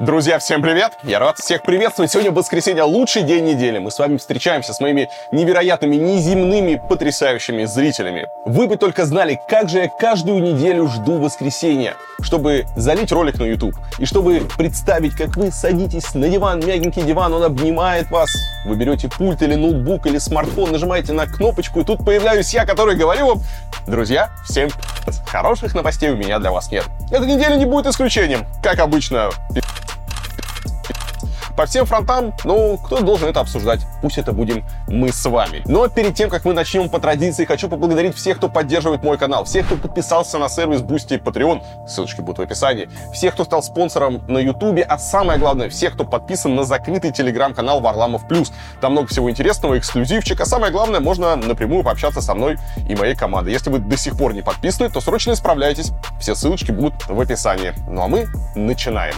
Друзья, всем привет! Я рад всех приветствовать. Сегодня воскресенье, лучший день недели. Мы с вами встречаемся с моими невероятными, неземными, потрясающими зрителями. Вы бы только знали, как же я каждую неделю жду воскресенья, чтобы залить ролик на YouTube. И чтобы представить, как вы садитесь на диван, мягенький диван, он обнимает вас. Вы берете пульт или ноутбук или смартфон, нажимаете на кнопочку, и тут появляюсь я, который говорю вам, друзья, всем хороших новостей у меня для вас нет. Эта неделя не будет исключением. Как обычно, по всем фронтам, ну, кто должен это обсуждать? Пусть это будем мы с вами. Но перед тем, как мы начнем по традиции, хочу поблагодарить всех, кто поддерживает мой канал, всех, кто подписался на сервис Boosty и Patreon, ссылочки будут в описании, всех, кто стал спонсором на YouTube, а самое главное, всех, кто подписан на закрытый телеграм-канал Варламов Плюс. Там много всего интересного, эксклюзивчик, а самое главное, можно напрямую пообщаться со мной и моей командой. Если вы до сих пор не подписаны, то срочно исправляйтесь. Все ссылочки будут в описании. Ну а мы начинаем.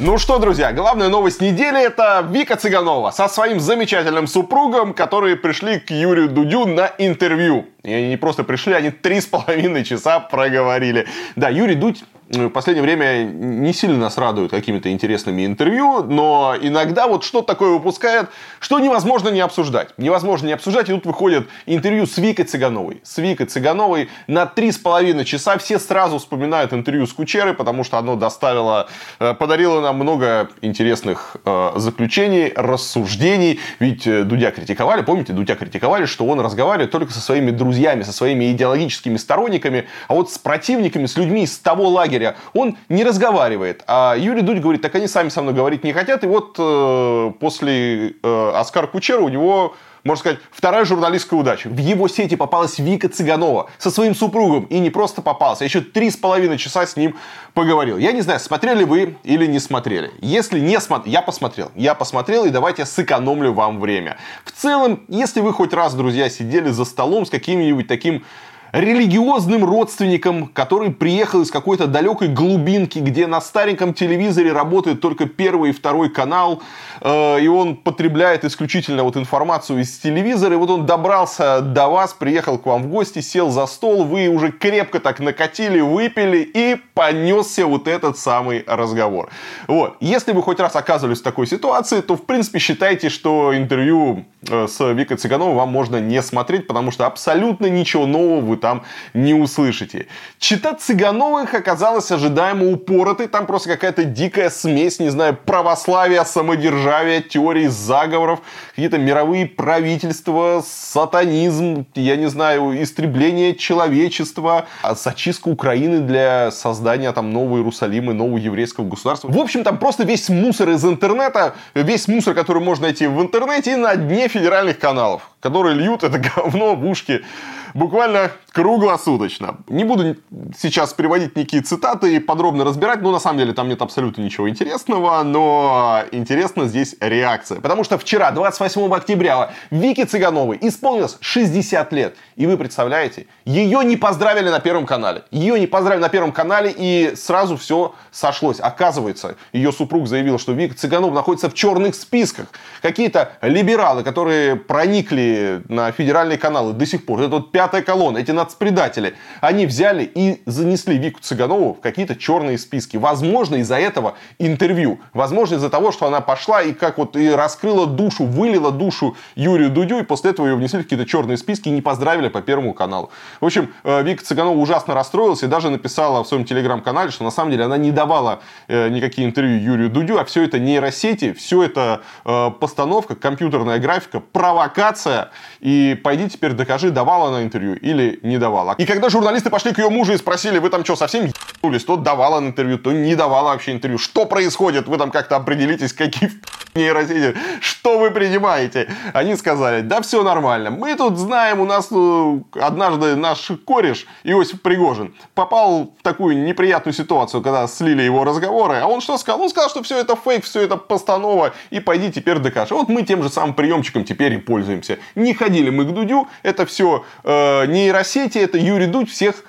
Ну что, друзья, главная новость недели это Вика Цыганова со своим замечательным супругом, которые пришли к Юрию Дудю на интервью. И они не просто пришли, они три с половиной часа проговорили. Да, Юрий Дудь в последнее время не сильно нас радует какими-то интересными интервью, но иногда вот что-то такое выпускает, что невозможно не обсуждать. Невозможно не обсуждать, и тут выходит интервью с Викой Цыгановой. С Викой Цыгановой на три с половиной часа все сразу вспоминают интервью с Кучерой, потому что оно доставило, э, подарило нам много интересных э, заключений, рассуждений. Ведь э, Дудя критиковали, помните, Дудя критиковали, что он разговаривает только со своими друзьями, со своими идеологическими сторонниками, а вот с противниками, с людьми из того лагеря, он не разговаривает. А Юрий Дудь говорит, так они сами со мной говорить не хотят. И вот э, после э, Оскара Кучера у него можно сказать, вторая журналистская удача. В его сети попалась Вика Цыганова со своим супругом. И не просто попался, а еще три с половиной часа с ним поговорил. Я не знаю, смотрели вы или не смотрели. Если не смотрели, я посмотрел. Я посмотрел, и давайте сэкономлю вам время. В целом, если вы хоть раз, друзья, сидели за столом с каким-нибудь таким религиозным родственником, который приехал из какой-то далекой глубинки, где на стареньком телевизоре работает только первый и второй канал, э, и он потребляет исключительно вот информацию из телевизора, и вот он добрался до вас, приехал к вам в гости, сел за стол, вы уже крепко так накатили, выпили, и понесся вот этот самый разговор. Вот. Если вы хоть раз оказывались в такой ситуации, то, в принципе, считайте, что интервью э, с Викой Цыгановой вам можно не смотреть, потому что абсолютно ничего нового вы там не услышите. Чита Цыгановых оказалась ожидаемо упоротой. Там просто какая-то дикая смесь, не знаю, православия, самодержавия, теории заговоров, какие-то мировые правительства, сатанизм, я не знаю, истребление человечества, а зачистка Украины для создания там нового Иерусалима, нового еврейского государства. В общем, там просто весь мусор из интернета, весь мусор, который можно найти в интернете и на дне федеральных каналов, которые льют это говно в ушки буквально круглосуточно. Не буду сейчас приводить никакие цитаты и подробно разбирать, но на самом деле там нет абсолютно ничего интересного, но интересна здесь реакция. Потому что вчера, 28 октября, Вике Цыгановой исполнилось 60 лет. И вы представляете, ее не поздравили на Первом канале. Ее не поздравили на Первом канале, и сразу все сошлось. Оказывается, ее супруг заявил, что Вика Цыганова находится в черных списках. Какие-то либералы, которые проникли на федеральные каналы до сих пор, это вот пятая колонна, эти нацпредатели, они взяли и занесли Вику Цыганову в какие-то черные списки. Возможно, из-за этого интервью. Возможно, из-за того, что она пошла и как вот и раскрыла душу, вылила душу Юрию Дудю, и после этого ее внесли в какие-то черные списки и не поздравили по Первому каналу. В общем, э, Вика Цыганова ужасно расстроилась и даже написала в своем телеграм-канале, что на самом деле она не давала э, никакие интервью Юрию Дудю, а все это нейросети, все это э, постановка, компьютерная графика, провокация. И пойди теперь докажи, давала она интервью или не давала. И когда журналисты пошли к ее мужу и спросили, вы там что, совсем ебнулись? То давала интервью, то не давала вообще интервью. Что происходит? Вы там как-то определитесь, какие нейросети, что вы принимаете? Они сказали, да все нормально. Мы тут знаем, у нас ну, однажды наш кореш Иосиф Пригожин попал в такую неприятную ситуацию, когда слили его разговоры. А он что сказал? Он сказал, что все это фейк, все это постанова, и пойди теперь докажи. Вот мы тем же самым приемчиком теперь и пользуемся. Не ходили мы к Дудю, это все э, нейросети, это Юрий Дудь всех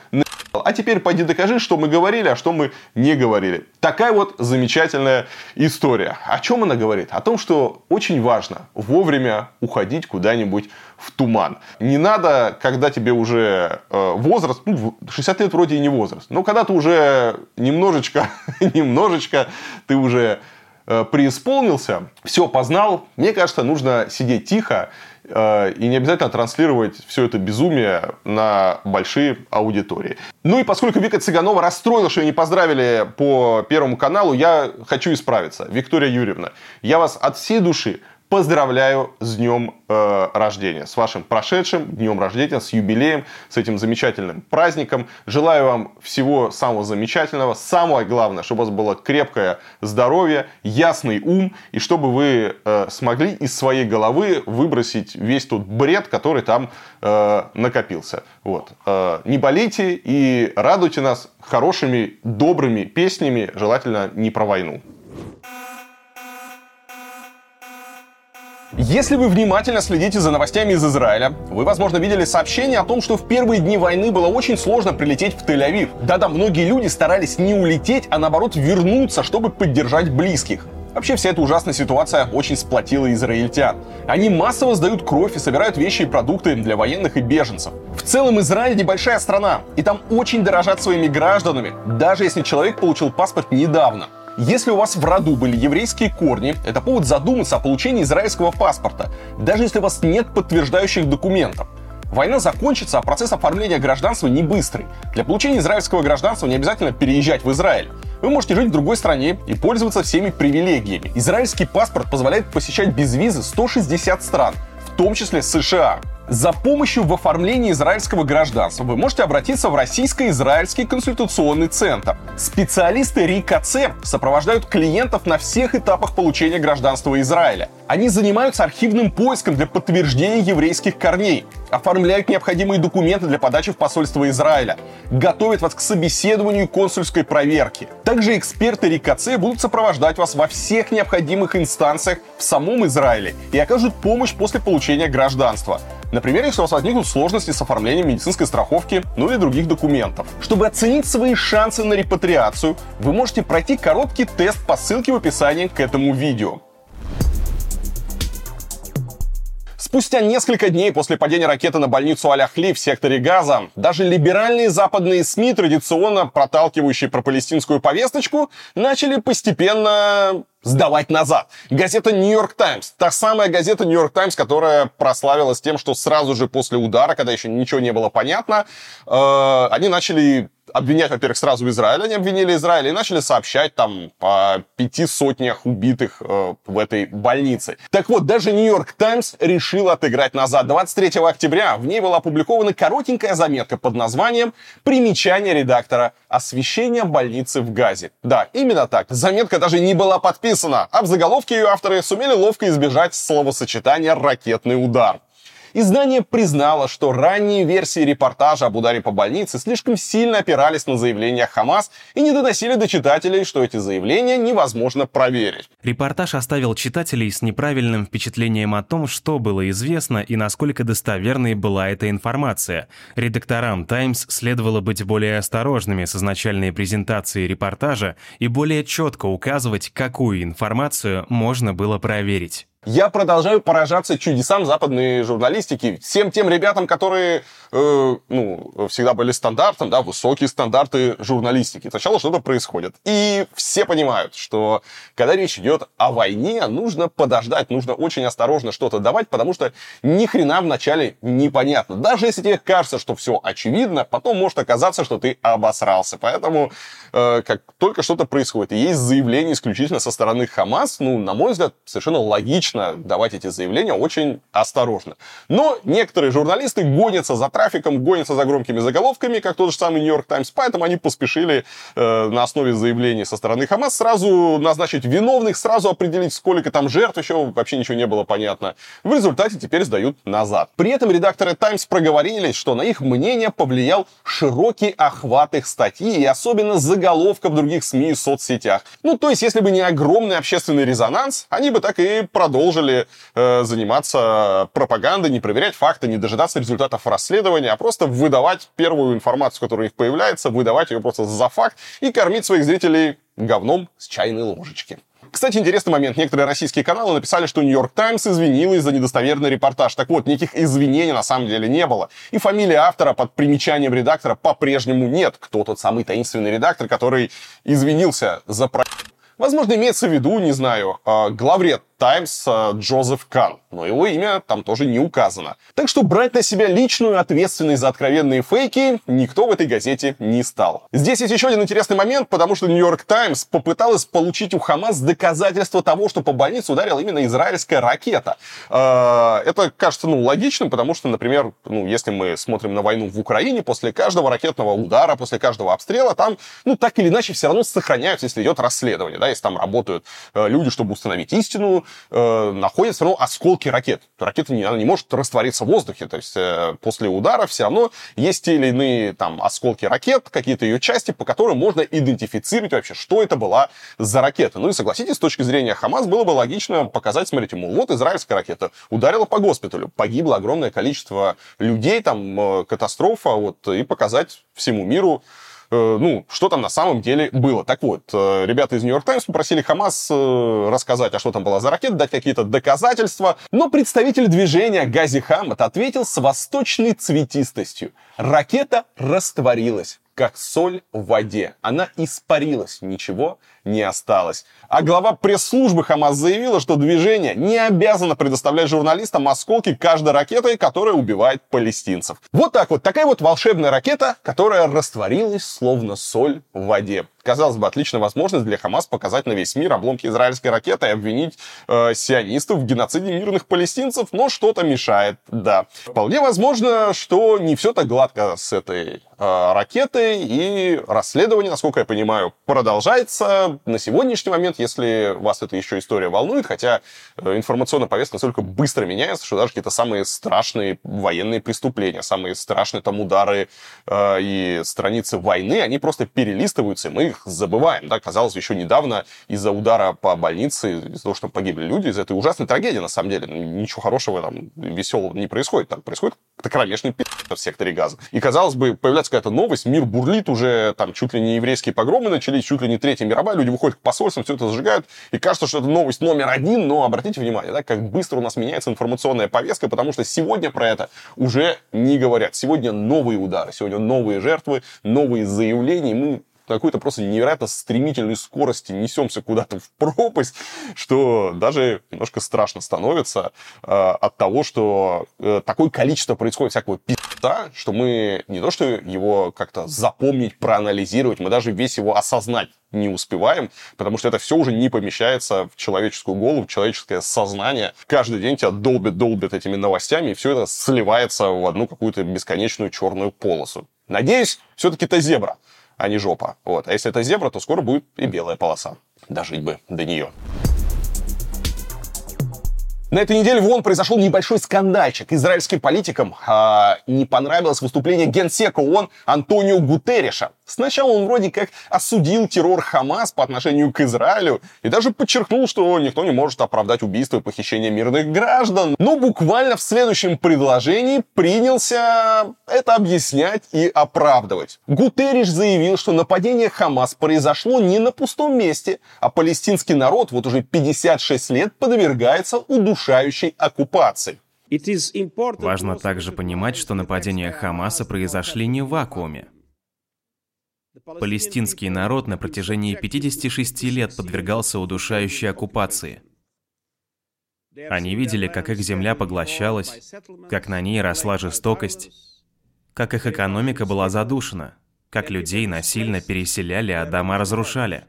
сказал. А теперь пойди докажи, что мы говорили, а что мы не говорили. Такая вот замечательная история. О чем она говорит? О том, что очень важно вовремя уходить куда-нибудь в туман. Не надо, когда тебе уже э, возраст, ну, 60 лет вроде и не возраст, но когда ты уже немножечко, немножечко, ты уже э, преисполнился, все познал, мне кажется, нужно сидеть тихо э, и не обязательно транслировать все это безумие на большие аудитории. Ну и поскольку Вика Цыганова расстроила, что ее не поздравили по Первому каналу, я хочу исправиться. Виктория Юрьевна, я вас от всей души поздравляю с днем э, рождения, с вашим прошедшим днем рождения, с юбилеем, с этим замечательным праздником. Желаю вам всего самого замечательного. Самое главное, чтобы у вас было крепкое здоровье, ясный ум, и чтобы вы э, смогли из своей головы выбросить весь тот бред, который там э, накопился. Вот. Э, не болейте и радуйте нас хорошими, добрыми песнями, желательно не про войну. Если вы внимательно следите за новостями из Израиля, вы, возможно, видели сообщение о том, что в первые дни войны было очень сложно прилететь в Тель-Авив. Да-да, многие люди старались не улететь, а наоборот вернуться, чтобы поддержать близких. Вообще вся эта ужасная ситуация очень сплотила израильтян. Они массово сдают кровь и собирают вещи и продукты для военных и беженцев. В целом Израиль небольшая страна, и там очень дорожат своими гражданами, даже если человек получил паспорт недавно. Если у вас в роду были еврейские корни, это повод задуматься о получении израильского паспорта, даже если у вас нет подтверждающих документов. Война закончится, а процесс оформления гражданства не быстрый. Для получения израильского гражданства не обязательно переезжать в Израиль. Вы можете жить в другой стране и пользоваться всеми привилегиями. Израильский паспорт позволяет посещать без визы 160 стран, в том числе США. За помощью в оформлении израильского гражданства вы можете обратиться в Российско-Израильский консультационный центр. Специалисты РИКЦ сопровождают клиентов на всех этапах получения гражданства Израиля. Они занимаются архивным поиском для подтверждения еврейских корней, оформляют необходимые документы для подачи в посольство Израиля, готовят вас к собеседованию и консульской проверке. Также эксперты РИКЦ будут сопровождать вас во всех необходимых инстанциях в самом Израиле и окажут помощь после получения гражданства. Например, если у вас возникнут сложности с оформлением медицинской страховки, ну или других документов. Чтобы оценить свои шансы на репатриацию, вы можете пройти короткий тест по ссылке в описании к этому видео. Спустя несколько дней после падения ракеты на больницу Аляхли в секторе Газа, даже либеральные западные СМИ, традиционно проталкивающие про палестинскую повесточку, начали постепенно сдавать назад. Газета «Нью-Йорк Таймс», та самая газета «Нью-Йорк Таймс», которая прославилась тем, что сразу же после удара, когда еще ничего не было понятно, э, они начали обвинять, во-первых, сразу Израиль, они обвинили Израиль и начали сообщать там по пяти сотнях убитых э, в этой больнице. Так вот, даже Нью-Йорк Таймс решил отыграть назад. 23 октября в ней была опубликована коротенькая заметка под названием «Примечание редактора. Освещение больницы в Газе». Да, именно так. Заметка даже не была подписана, а в заголовке ее авторы сумели ловко избежать словосочетания «ракетный удар». Издание признало, что ранние версии репортажа об ударе по больнице слишком сильно опирались на заявления Хамас и не доносили до читателей, что эти заявления невозможно проверить. Репортаж оставил читателей с неправильным впечатлением о том, что было известно и насколько достоверной была эта информация. Редакторам «Таймс» следовало быть более осторожными с изначальной презентацией репортажа и более четко указывать, какую информацию можно было проверить. Я продолжаю поражаться чудесам западной журналистики. Всем тем ребятам, которые э, ну, всегда были стандартом, да, высокие стандарты журналистики. Сначала что-то происходит. И все понимают, что когда речь идет о войне, нужно подождать, нужно очень осторожно что-то давать, потому что ни хрена вначале непонятно. Даже если тебе кажется, что все очевидно, потом может оказаться, что ты обосрался. Поэтому, э, как только что-то происходит, и есть заявление исключительно со стороны Хамас, ну, на мой взгляд, совершенно логично лично давать эти заявления очень осторожно. Но некоторые журналисты гонятся за трафиком, гонятся за громкими заголовками, как тот же самый Нью-Йорк Таймс, поэтому они поспешили э, на основе заявлений со стороны Хамас сразу назначить виновных, сразу определить, сколько там жертв, еще вообще ничего не было понятно. В результате теперь сдают назад. При этом редакторы Таймс проговорились, что на их мнение повлиял широкий охват их статьи и особенно заголовка в других СМИ и соцсетях. Ну, то есть, если бы не огромный общественный резонанс, они бы так и продолжили продолжили э, заниматься пропагандой, не проверять факты, не дожидаться результатов расследования, а просто выдавать первую информацию, которая у них появляется, выдавать ее просто за факт и кормить своих зрителей говном с чайной ложечки. Кстати, интересный момент. Некоторые российские каналы написали, что Нью-Йорк Таймс извинилась за недостоверный репортаж. Так вот, никаких извинений на самом деле не было. И фамилия автора под примечанием редактора по-прежнему нет. Кто тот самый таинственный редактор, который извинился за про... Возможно, имеется в виду, не знаю, а, главред Таймс э, Джозеф Кан, но его имя там тоже не указано. Так что брать на себя личную ответственность за откровенные фейки никто в этой газете не стал. Здесь есть еще один интересный момент, потому что Нью-Йорк Таймс попыталась получить у Хамас доказательства того, что по больнице ударила именно израильская ракета. Э, это кажется, ну, логичным, потому что, например, ну, если мы смотрим на войну в Украине, после каждого ракетного удара, после каждого обстрела, там, ну, так или иначе, все равно сохраняются, если идет расследование, да, если там работают э, люди, чтобы установить истину, э, находят все равно осколки ракет. Ракета не, она не может раствориться в воздухе. То есть э, после удара все равно есть те или иные там осколки ракет, какие-то ее части, по которым можно идентифицировать вообще, что это была за ракета. Ну и согласитесь, с точки зрения Хамас было бы логично показать, смотрите, мол, вот израильская ракета ударила по госпиталю, погибло огромное количество людей, там э, катастрофа, вот, и показать всему миру, ну, что там на самом деле было. Так вот, э, ребята из Нью-Йорк Таймс попросили Хамас э, рассказать, а что там была за ракета, дать какие-то доказательства. Но представитель движения Гази Хамад ответил с восточной цветистостью. Ракета растворилась как соль в воде. Она испарилась, ничего не осталось. А глава пресс-службы Хамас заявила, что движение не обязано предоставлять журналистам осколки каждой ракеты, которая убивает палестинцев. Вот так вот, такая вот волшебная ракета, которая растворилась словно соль в воде казалось бы, отличная возможность для Хамас показать на весь мир обломки израильской ракеты и обвинить э, сионистов в геноциде мирных палестинцев, но что-то мешает, да. Вполне возможно, что не все так гладко с этой э, ракетой, и расследование, насколько я понимаю, продолжается. На сегодняшний момент, если вас эта еще история волнует, хотя э, информационная повестка настолько быстро меняется, что даже какие-то самые страшные военные преступления, самые страшные там удары э, и страницы войны, они просто перелистываются, и мы их забываем. Да? Казалось, еще недавно из-за удара по больнице, из-за того, что погибли люди, из-за этой ужасной трагедии, на самом деле, ничего хорошего там, веселого не происходит. Там происходит какой-то кромешный пи*** в секторе газа. И, казалось бы, появляется какая-то новость, мир бурлит уже, там, чуть ли не еврейские погромы начались, чуть ли не Третья мировая, люди выходят к посольствам, все это сжигают, и кажется, что это новость номер один, но обратите внимание, да, как быстро у нас меняется информационная повестка, потому что сегодня про это уже не говорят. Сегодня новые удары, сегодня новые жертвы, новые заявления, мы какой-то просто невероятно стремительной скорости несемся куда-то в пропасть, что даже немножко страшно становится э, от того, что э, такое количество происходит всякого пи***а, что мы не то что его как-то запомнить, проанализировать, мы даже весь его осознать не успеваем, потому что это все уже не помещается в человеческую голову, в человеческое сознание. Каждый день тебя долбит-долбит этими новостями, и все это сливается в одну какую-то бесконечную черную полосу. Надеюсь, все-таки это зебра а не жопа. Вот. А если это зебра, то скоро будет и белая полоса. Дожить бы до нее. На этой неделе в ООН произошел небольшой скандальчик. Израильским политикам э, не понравилось выступление генсека ООН Антонио Гутерреша. Сначала он вроде как осудил террор Хамас по отношению к Израилю и даже подчеркнул, что никто не может оправдать убийство и похищение мирных граждан. Но буквально в следующем предложении принялся это объяснять и оправдывать. Гутерриш заявил, что нападение Хамас произошло не на пустом месте, а палестинский народ вот уже 56 лет подвергается удушающей оккупации. Важно также понимать, что нападения Хамаса произошли не в вакууме. Палестинский народ на протяжении 56 лет подвергался удушающей оккупации. Они видели, как их земля поглощалась, как на ней росла жестокость, как их экономика была задушена, как людей насильно переселяли, а дома разрушали.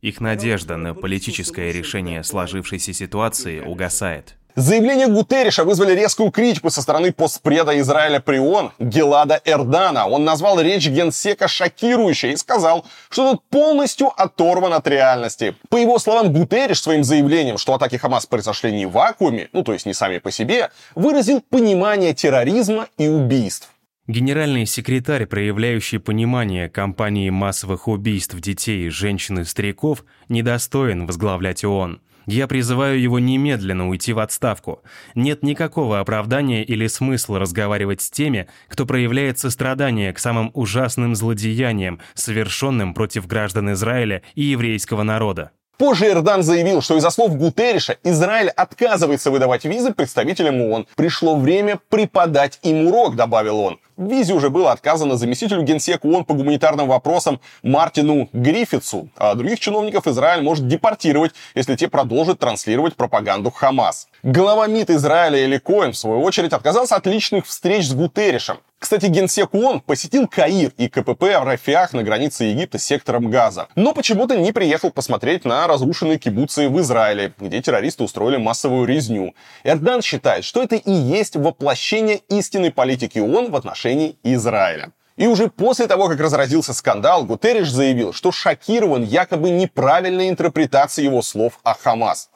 Их надежда на политическое решение сложившейся ситуации угасает. Заявления Гутерриша вызвали резкую критику со стороны постпреда Израиля при ООН Гелада Эрдана. Он назвал речь генсека шокирующей и сказал, что тот полностью оторван от реальности. По его словам, Гутерриш своим заявлением, что атаки Хамас произошли не в вакууме, ну то есть не сами по себе, выразил понимание терроризма и убийств. Генеральный секретарь, проявляющий понимание кампании массовых убийств детей, женщин и стариков, недостоин возглавлять ООН. Я призываю его немедленно уйти в отставку. Нет никакого оправдания или смысла разговаривать с теми, кто проявляет сострадание к самым ужасным злодеяниям, совершенным против граждан Израиля и еврейского народа. Позже Эрдан заявил, что из-за слов Гутерриша Израиль отказывается выдавать визы представителям ООН. Пришло время преподать им урок, добавил он. В визе уже было отказано заместителю генсека ООН по гуманитарным вопросам Мартину Гриффитсу, а других чиновников Израиль может депортировать, если те продолжат транслировать пропаганду Хамас. Глава МИД Израиля Эли Коэн, в свою очередь, отказался от личных встреч с Гутерришем. Кстати, генсек ООН посетил Каир и КПП в Рафиах на границе Египта с сектором Газа. Но почему-то не приехал посмотреть на разрушенные кибуцы в Израиле, где террористы устроили массовую резню. Эрдан считает, что это и есть воплощение истинной политики ООН в отношении Израиля. И уже после того, как разразился скандал, Гутерриш заявил, что шокирован якобы неправильной интерпретацией его слов о Хамас.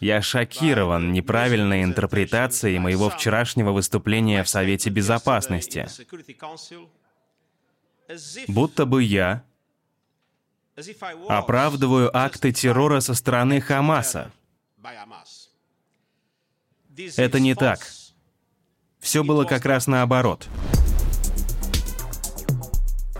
Я шокирован неправильной интерпретацией моего вчерашнего выступления в Совете Безопасности. Будто бы я оправдываю акты террора со стороны Хамаса. Это не так. Все было как раз наоборот.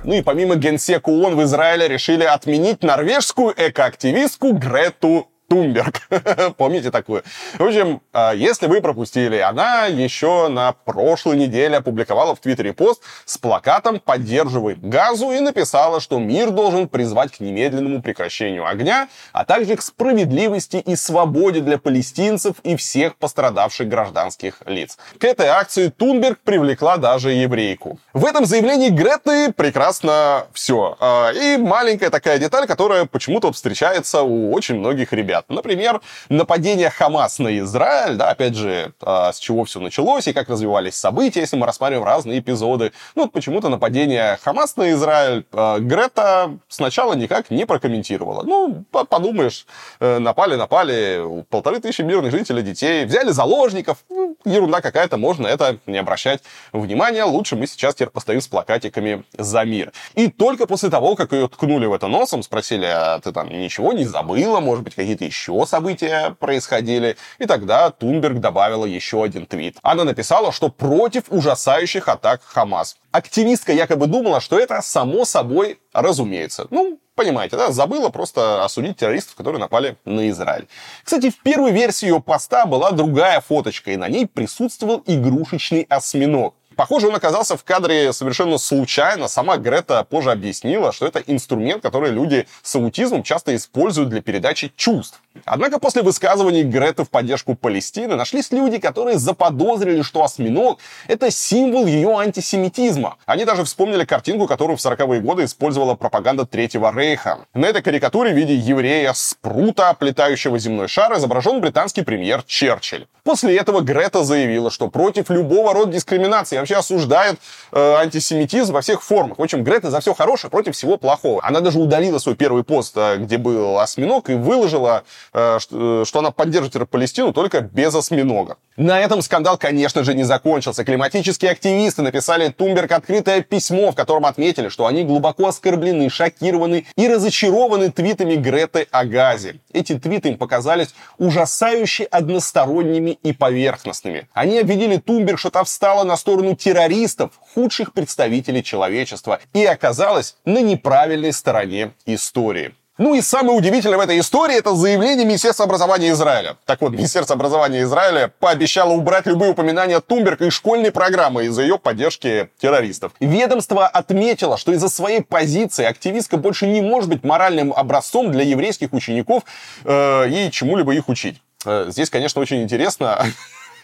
Ну и помимо генсека ООН в Израиле решили отменить норвежскую экоактивистку Грету Тумберг. Помните такую? В общем, а, если вы пропустили, она еще на прошлой неделе опубликовала в Твиттере пост с плакатом «Поддерживай газу» и написала, что мир должен призвать к немедленному прекращению огня, а также к справедливости и свободе для палестинцев и всех пострадавших гражданских лиц. К этой акции Тунберг привлекла даже еврейку. В этом заявлении Греты прекрасно все. А, и маленькая такая деталь, которая почему-то встречается у очень многих ребят говорят. Например, нападение Хамас на Израиль, да, опять же, а, с чего все началось и как развивались события, если мы рассматриваем разные эпизоды. Ну, вот почему-то нападение Хамас на Израиль а, Грета сначала никак не прокомментировала. Ну, подумаешь, э, напали, напали, полторы тысячи мирных жителей, детей, взяли заложников, ну, ерунда какая-то, можно это не обращать внимания, лучше мы сейчас теперь постоим с плакатиками за мир. И только после того, как ее ткнули в это носом, спросили, а ты там ничего не забыла, может быть, какие-то еще события происходили. И тогда Тунберг добавила еще один твит. Она написала, что против ужасающих атак Хамас. Активистка якобы думала, что это само собой разумеется. Ну, понимаете, да, забыла просто осудить террористов, которые напали на Израиль. Кстати, в первой версии ее поста была другая фоточка, и на ней присутствовал игрушечный осьминог. Похоже, он оказался в кадре совершенно случайно. Сама Грета позже объяснила, что это инструмент, который люди с аутизмом часто используют для передачи чувств. Однако после высказываний Греты в поддержку Палестины нашлись люди, которые заподозрили, что осьминог — это символ ее антисемитизма. Они даже вспомнили картинку, которую в 40-е годы использовала пропаганда Третьего Рейха. На этой карикатуре в виде еврея Спрута, оплетающего земной шар, изображен британский премьер Черчилль. После этого Грета заявила, что против любого рода дискриминации вообще осуждает э, антисемитизм во всех формах. В общем, Грета за все хорошее против всего плохого. Она даже удалила свой первый пост, э, где был осьминог, и выложила, э, что, э, что она поддерживает Палестину только без осьминога. На этом скандал, конечно же, не закончился. Климатические активисты написали Тумберг открытое письмо, в котором отметили, что они глубоко оскорблены, шокированы и разочарованы твитами Греты о газе. Эти твиты им показались ужасающе односторонними и поверхностными. Они обвинили Тумберг, что та встала на сторону террористов, худших представителей человечества, и оказалась на неправильной стороне истории. Ну и самое удивительное в этой истории это заявление Министерства образования Израиля. Так вот, Министерство образования Израиля пообещало убрать любые упоминания Тумберг из школьной программы из-за ее поддержки террористов. Ведомство отметило, что из-за своей позиции активистка больше не может быть моральным образцом для еврейских учеников э, и чему-либо их учить. Э, здесь, конечно, очень интересно.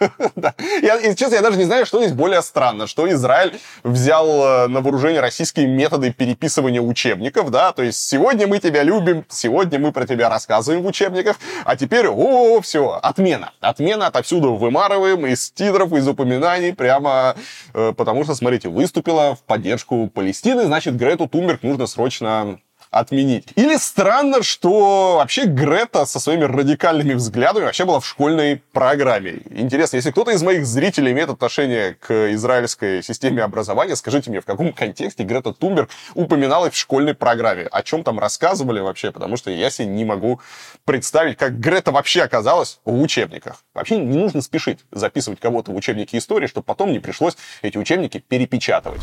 я, честно, я даже не знаю, что здесь более странно, что Израиль взял э, на вооружение российские методы переписывания учебников, да, то есть сегодня мы тебя любим, сегодня мы про тебя рассказываем в учебниках, а теперь, о, все, отмена. Отмена отовсюду вымарываем из титров, из упоминаний, прямо э, потому что, смотрите, выступила в поддержку Палестины, значит, Грету Тумберг нужно срочно отменить. Или странно, что вообще Грета со своими радикальными взглядами вообще была в школьной программе. Интересно, если кто-то из моих зрителей имеет отношение к израильской системе образования, скажите мне, в каком контексте Грета Тумберг упоминалась в школьной программе? О чем там рассказывали вообще? Потому что я себе не могу представить, как Грета вообще оказалась в учебниках. Вообще не нужно спешить записывать кого-то в учебники истории, чтобы потом не пришлось эти учебники перепечатывать.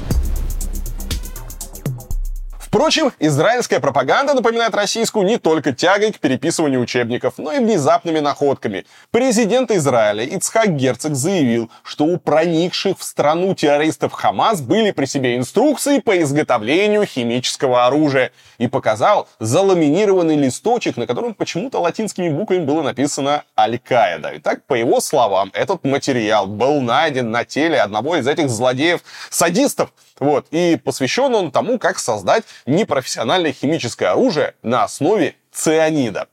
Впрочем, израильская пропаганда напоминает российскую не только тягой к переписыванию учебников, но и внезапными находками. Президент Израиля Ицхак Герцог заявил, что у проникших в страну террористов Хамас были при себе инструкции по изготовлению химического оружия и показал заламинированный листочек, на котором почему-то латинскими буквами было написано «Аль-Каида». Итак, по его словам, этот материал был найден на теле одного из этих злодеев-садистов, вот, и посвящен он тому, как создать непрофессиональное химическое оружие на основе цианида.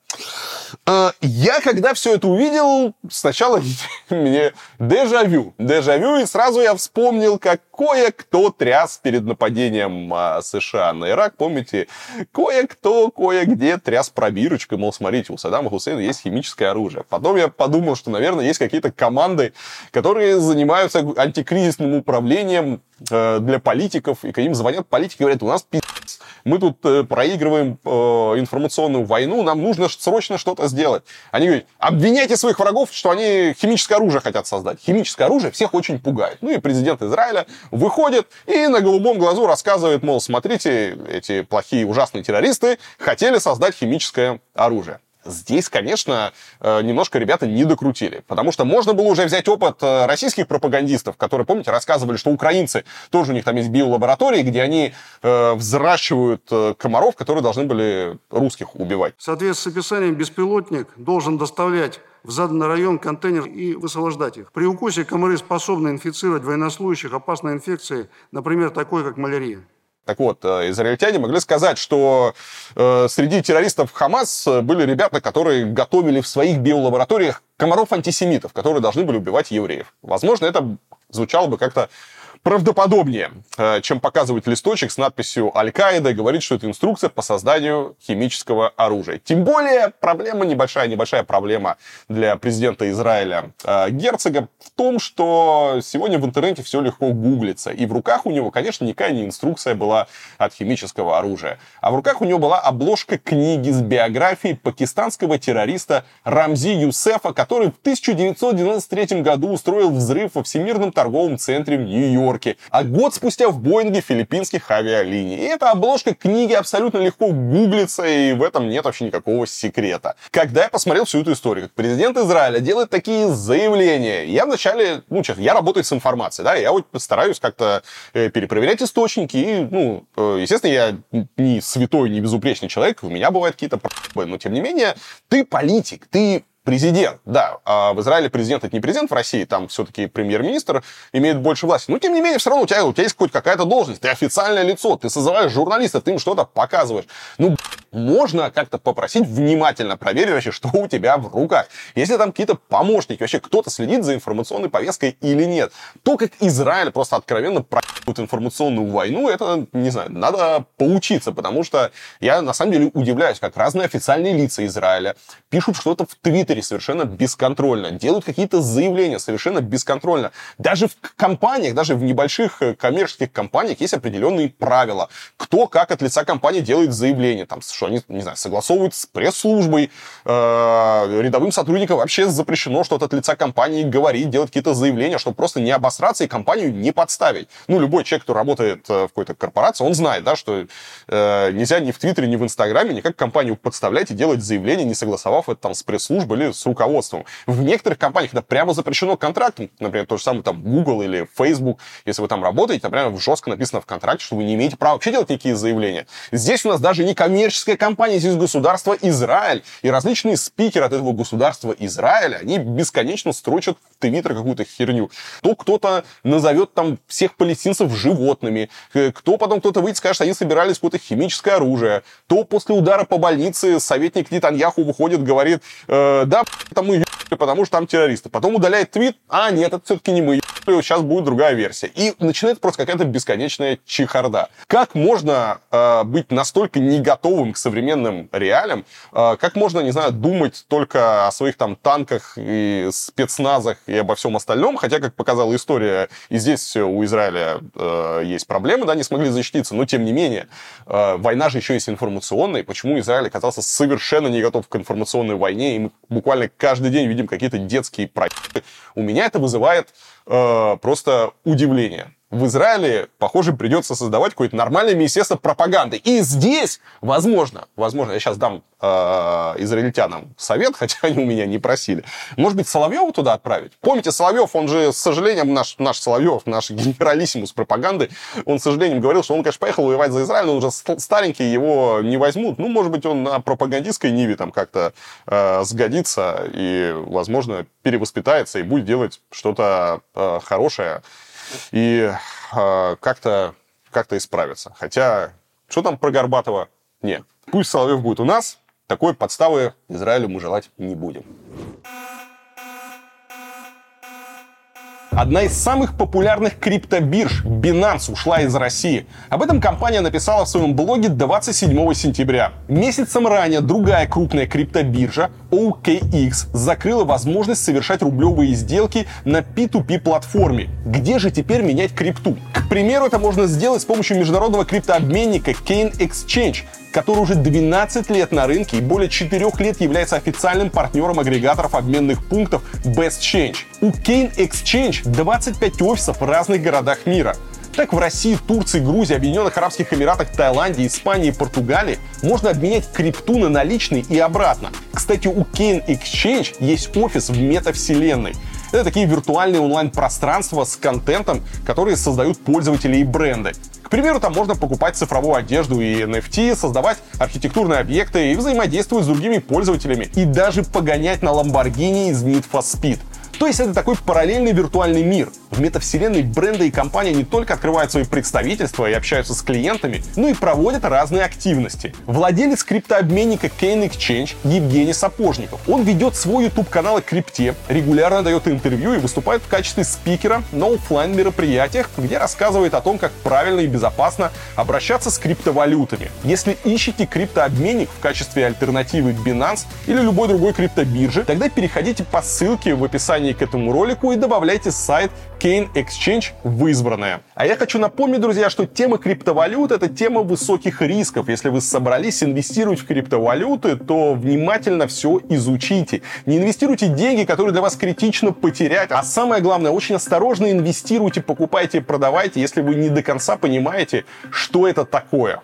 А, я, когда все это увидел, сначала мне дежавю. Дежавю, и сразу я вспомнил, как кое-кто тряс перед нападением а, США на Ирак. Помните, кое-кто, кое-где тряс пробирочкой, мол, смотрите, у Саддама Хусейна есть химическое оружие. Потом я подумал, что, наверное, есть какие-то команды, которые занимаются антикризисным управлением э, для политиков, и к ним звонят политики и говорят, у нас пи***ц, мы тут э, проигрываем э, информационную войну, нам нужно срочно что-то сделать. Они говорят, обвиняйте своих врагов, что они химическое оружие хотят создать. Химическое оружие всех очень пугает. Ну и президент Израиля выходит и на голубом глазу рассказывает, мол, смотрите, эти плохие ужасные террористы хотели создать химическое оружие. Здесь, конечно, э, немножко ребята не докрутили, потому что можно было уже взять опыт э, российских пропагандистов, которые, помните, рассказывали, что украинцы, тоже у них там есть биолаборатории, где они э, взращивают комаров, которые должны были русских убивать. В соответствии с описанием, беспилотник должен доставлять в заданный район контейнер и высвобождать их. При укусе комары способны инфицировать военнослужащих опасной инфекцией, например, такой, как малярия. Так вот, э, израильтяне могли сказать, что э, среди террористов Хамас были ребята, которые готовили в своих биолабораториях комаров-антисемитов, которые должны были убивать евреев. Возможно, это звучало бы как-то правдоподобнее, э, чем показывать листочек с надписью «Аль-Каида» и говорить, что это инструкция по созданию химического оружия. Тем более, проблема небольшая, небольшая проблема для президента Израиля э, Герцога в том, что сегодня в интернете все легко гуглится. И в руках у него, конечно, никакая не инструкция была от химического оружия. А в руках у него была обложка книги с биографией пакистанского террориста Рамзи Юсефа, который в 1993 году устроил взрыв во Всемирном торговом центре в Нью-Йорке Нью-Йорке, а год спустя в Боинге филиппинских авиалиний. И эта обложка книги абсолютно легко гуглится, и в этом нет вообще никакого секрета. Когда я посмотрел всю эту историю, как президент Израиля делает такие заявления, я вначале, ну, честно, я работаю с информацией, да, я вот стараюсь как-то э, перепроверять источники, и, ну, э, естественно, я не святой, не безупречный человек, у меня бывают какие-то но тем не менее, ты политик, ты президент. Да, а в Израиле президент это не президент, в России там все-таки премьер-министр имеет больше власти. Но тем не менее, все равно у тебя, у тебя есть хоть какая-то должность, ты официальное лицо, ты созываешь журналистов, ты им что-то показываешь. Ну, можно как-то попросить внимательно проверить вообще, что у тебя в руках. Если там какие-то помощники, вообще кто-то следит за информационной повесткой или нет. То, как Израиль просто откровенно проебывает информационную войну, это, не знаю, надо поучиться, потому что я на самом деле удивляюсь, как разные официальные лица Израиля пишут что-то в Твиттере, совершенно бесконтрольно, делают какие-то заявления совершенно бесконтрольно. Даже в компаниях, даже в небольших э, коммерческих компаниях есть определенные правила. Кто как от лица компании делает заявление, там, что они, не знаю, согласовывают с пресс-службой, э, рядовым сотрудникам вообще запрещено что-то от лица компании говорить, делать какие-то заявления, чтобы просто не обосраться и компанию не подставить. Ну, любой человек, кто работает э, в какой-то корпорации, он знает, да, что э, нельзя ни в Твиттере, ни в Инстаграме никак компанию подставлять и делать заявление, не согласовав это там с пресс-службой или с руководством. В некоторых компаниях это прямо запрещено контрактом. Например, то же самое там Google или Facebook. Если вы там работаете, например, жестко написано в контракте, что вы не имеете права вообще делать никакие заявления. Здесь у нас даже не коммерческая компания, здесь государство Израиль. И различные спикеры от этого государства Израиля, они бесконечно строчат в Твиттер какую-то херню. То кто-то назовет там всех палестинцев животными, кто потом кто-то выйдет и скажет, что они собирались какое-то химическое оружие, то после удара по больнице советник Нетаньяху выходит, говорит, э, да, там мы потому что там террористы. Потом удаляет твит, а нет, это все-таки не мы, сейчас будет другая версия. И начинает просто какая-то бесконечная чехарда. Как можно э, быть настолько не готовым к современным реалиям? Э, как можно, не знаю, думать только о своих там танках и спецназах и обо всем остальном? Хотя, как показала история, и здесь у Израиля э, есть проблемы, да, не смогли защититься, но тем не менее, э, война же еще есть информационная. Почему Израиль оказался совершенно не готов к информационной войне, и мы буквально каждый день видим какие-то детские проекты? У меня это вызывает э, просто удивление в Израиле, похоже, придется создавать какое-то нормальное министерство пропаганды. И здесь, возможно, возможно, я сейчас дам э, израильтянам совет, хотя они у меня не просили, может быть, Соловьева туда отправить? Помните, Соловьев, он же, с сожалением, наш, наш Соловьев, наш генералиссимус пропаганды, он, с сожалением, говорил, что он, конечно, поехал воевать за Израиль, но он уже старенький, его не возьмут. Ну, может быть, он на пропагандистской ниве там как-то э, сгодится и, возможно, перевоспитается и будет делать что-то э, хорошее и э, как-то как исправиться. Хотя, что там про Горбатова? Не. Пусть Соловьев будет у нас, такой подставы Израилю мы желать не будем. Одна из самых популярных криптобирж, Binance, ушла из России. Об этом компания написала в своем блоге 27 сентября. Месяцем ранее другая крупная криптобиржа, OKX, закрыла возможность совершать рублевые сделки на P2P платформе. Где же теперь менять крипту? К примеру, это можно сделать с помощью международного криптообменника Kane Exchange, который уже 12 лет на рынке и более 4 лет является официальным партнером агрегаторов обменных пунктов Best Change. У Kane Exchange 25 офисов в разных городах мира. Так в России, Турции, Грузии, Объединенных Арабских Эмиратах, Таиланде, Испании и Португалии можно обменять крипту на наличные и обратно. Кстати, у Kane Exchange есть офис в метавселенной. Это такие виртуальные онлайн-пространства с контентом, которые создают пользователи и бренды примеру, там можно покупать цифровую одежду и NFT, создавать архитектурные объекты и взаимодействовать с другими пользователями, и даже погонять на Lamborghini из Need for Speed. То есть это такой параллельный виртуальный мир. В метавселенной бренды и компании не только открывают свои представительства и общаются с клиентами, но и проводят разные активности. Владелец криптообменника Kane Exchange Евгений Сапожников. Он ведет свой YouTube-канал о крипте, регулярно дает интервью и выступает в качестве спикера на офлайн мероприятиях, где рассказывает о том, как правильно и безопасно обращаться с криптовалютами. Если ищете криптообменник в качестве альтернативы Binance или любой другой криптобиржи, тогда переходите по ссылке в описании описании к этому ролику и добавляйте сайт Kane Exchange в избранное. А я хочу напомнить, друзья, что тема криптовалют — это тема высоких рисков. Если вы собрались инвестировать в криптовалюты, то внимательно все изучите. Не инвестируйте деньги, которые для вас критично потерять. А самое главное, очень осторожно инвестируйте, покупайте, продавайте, если вы не до конца понимаете, что это такое.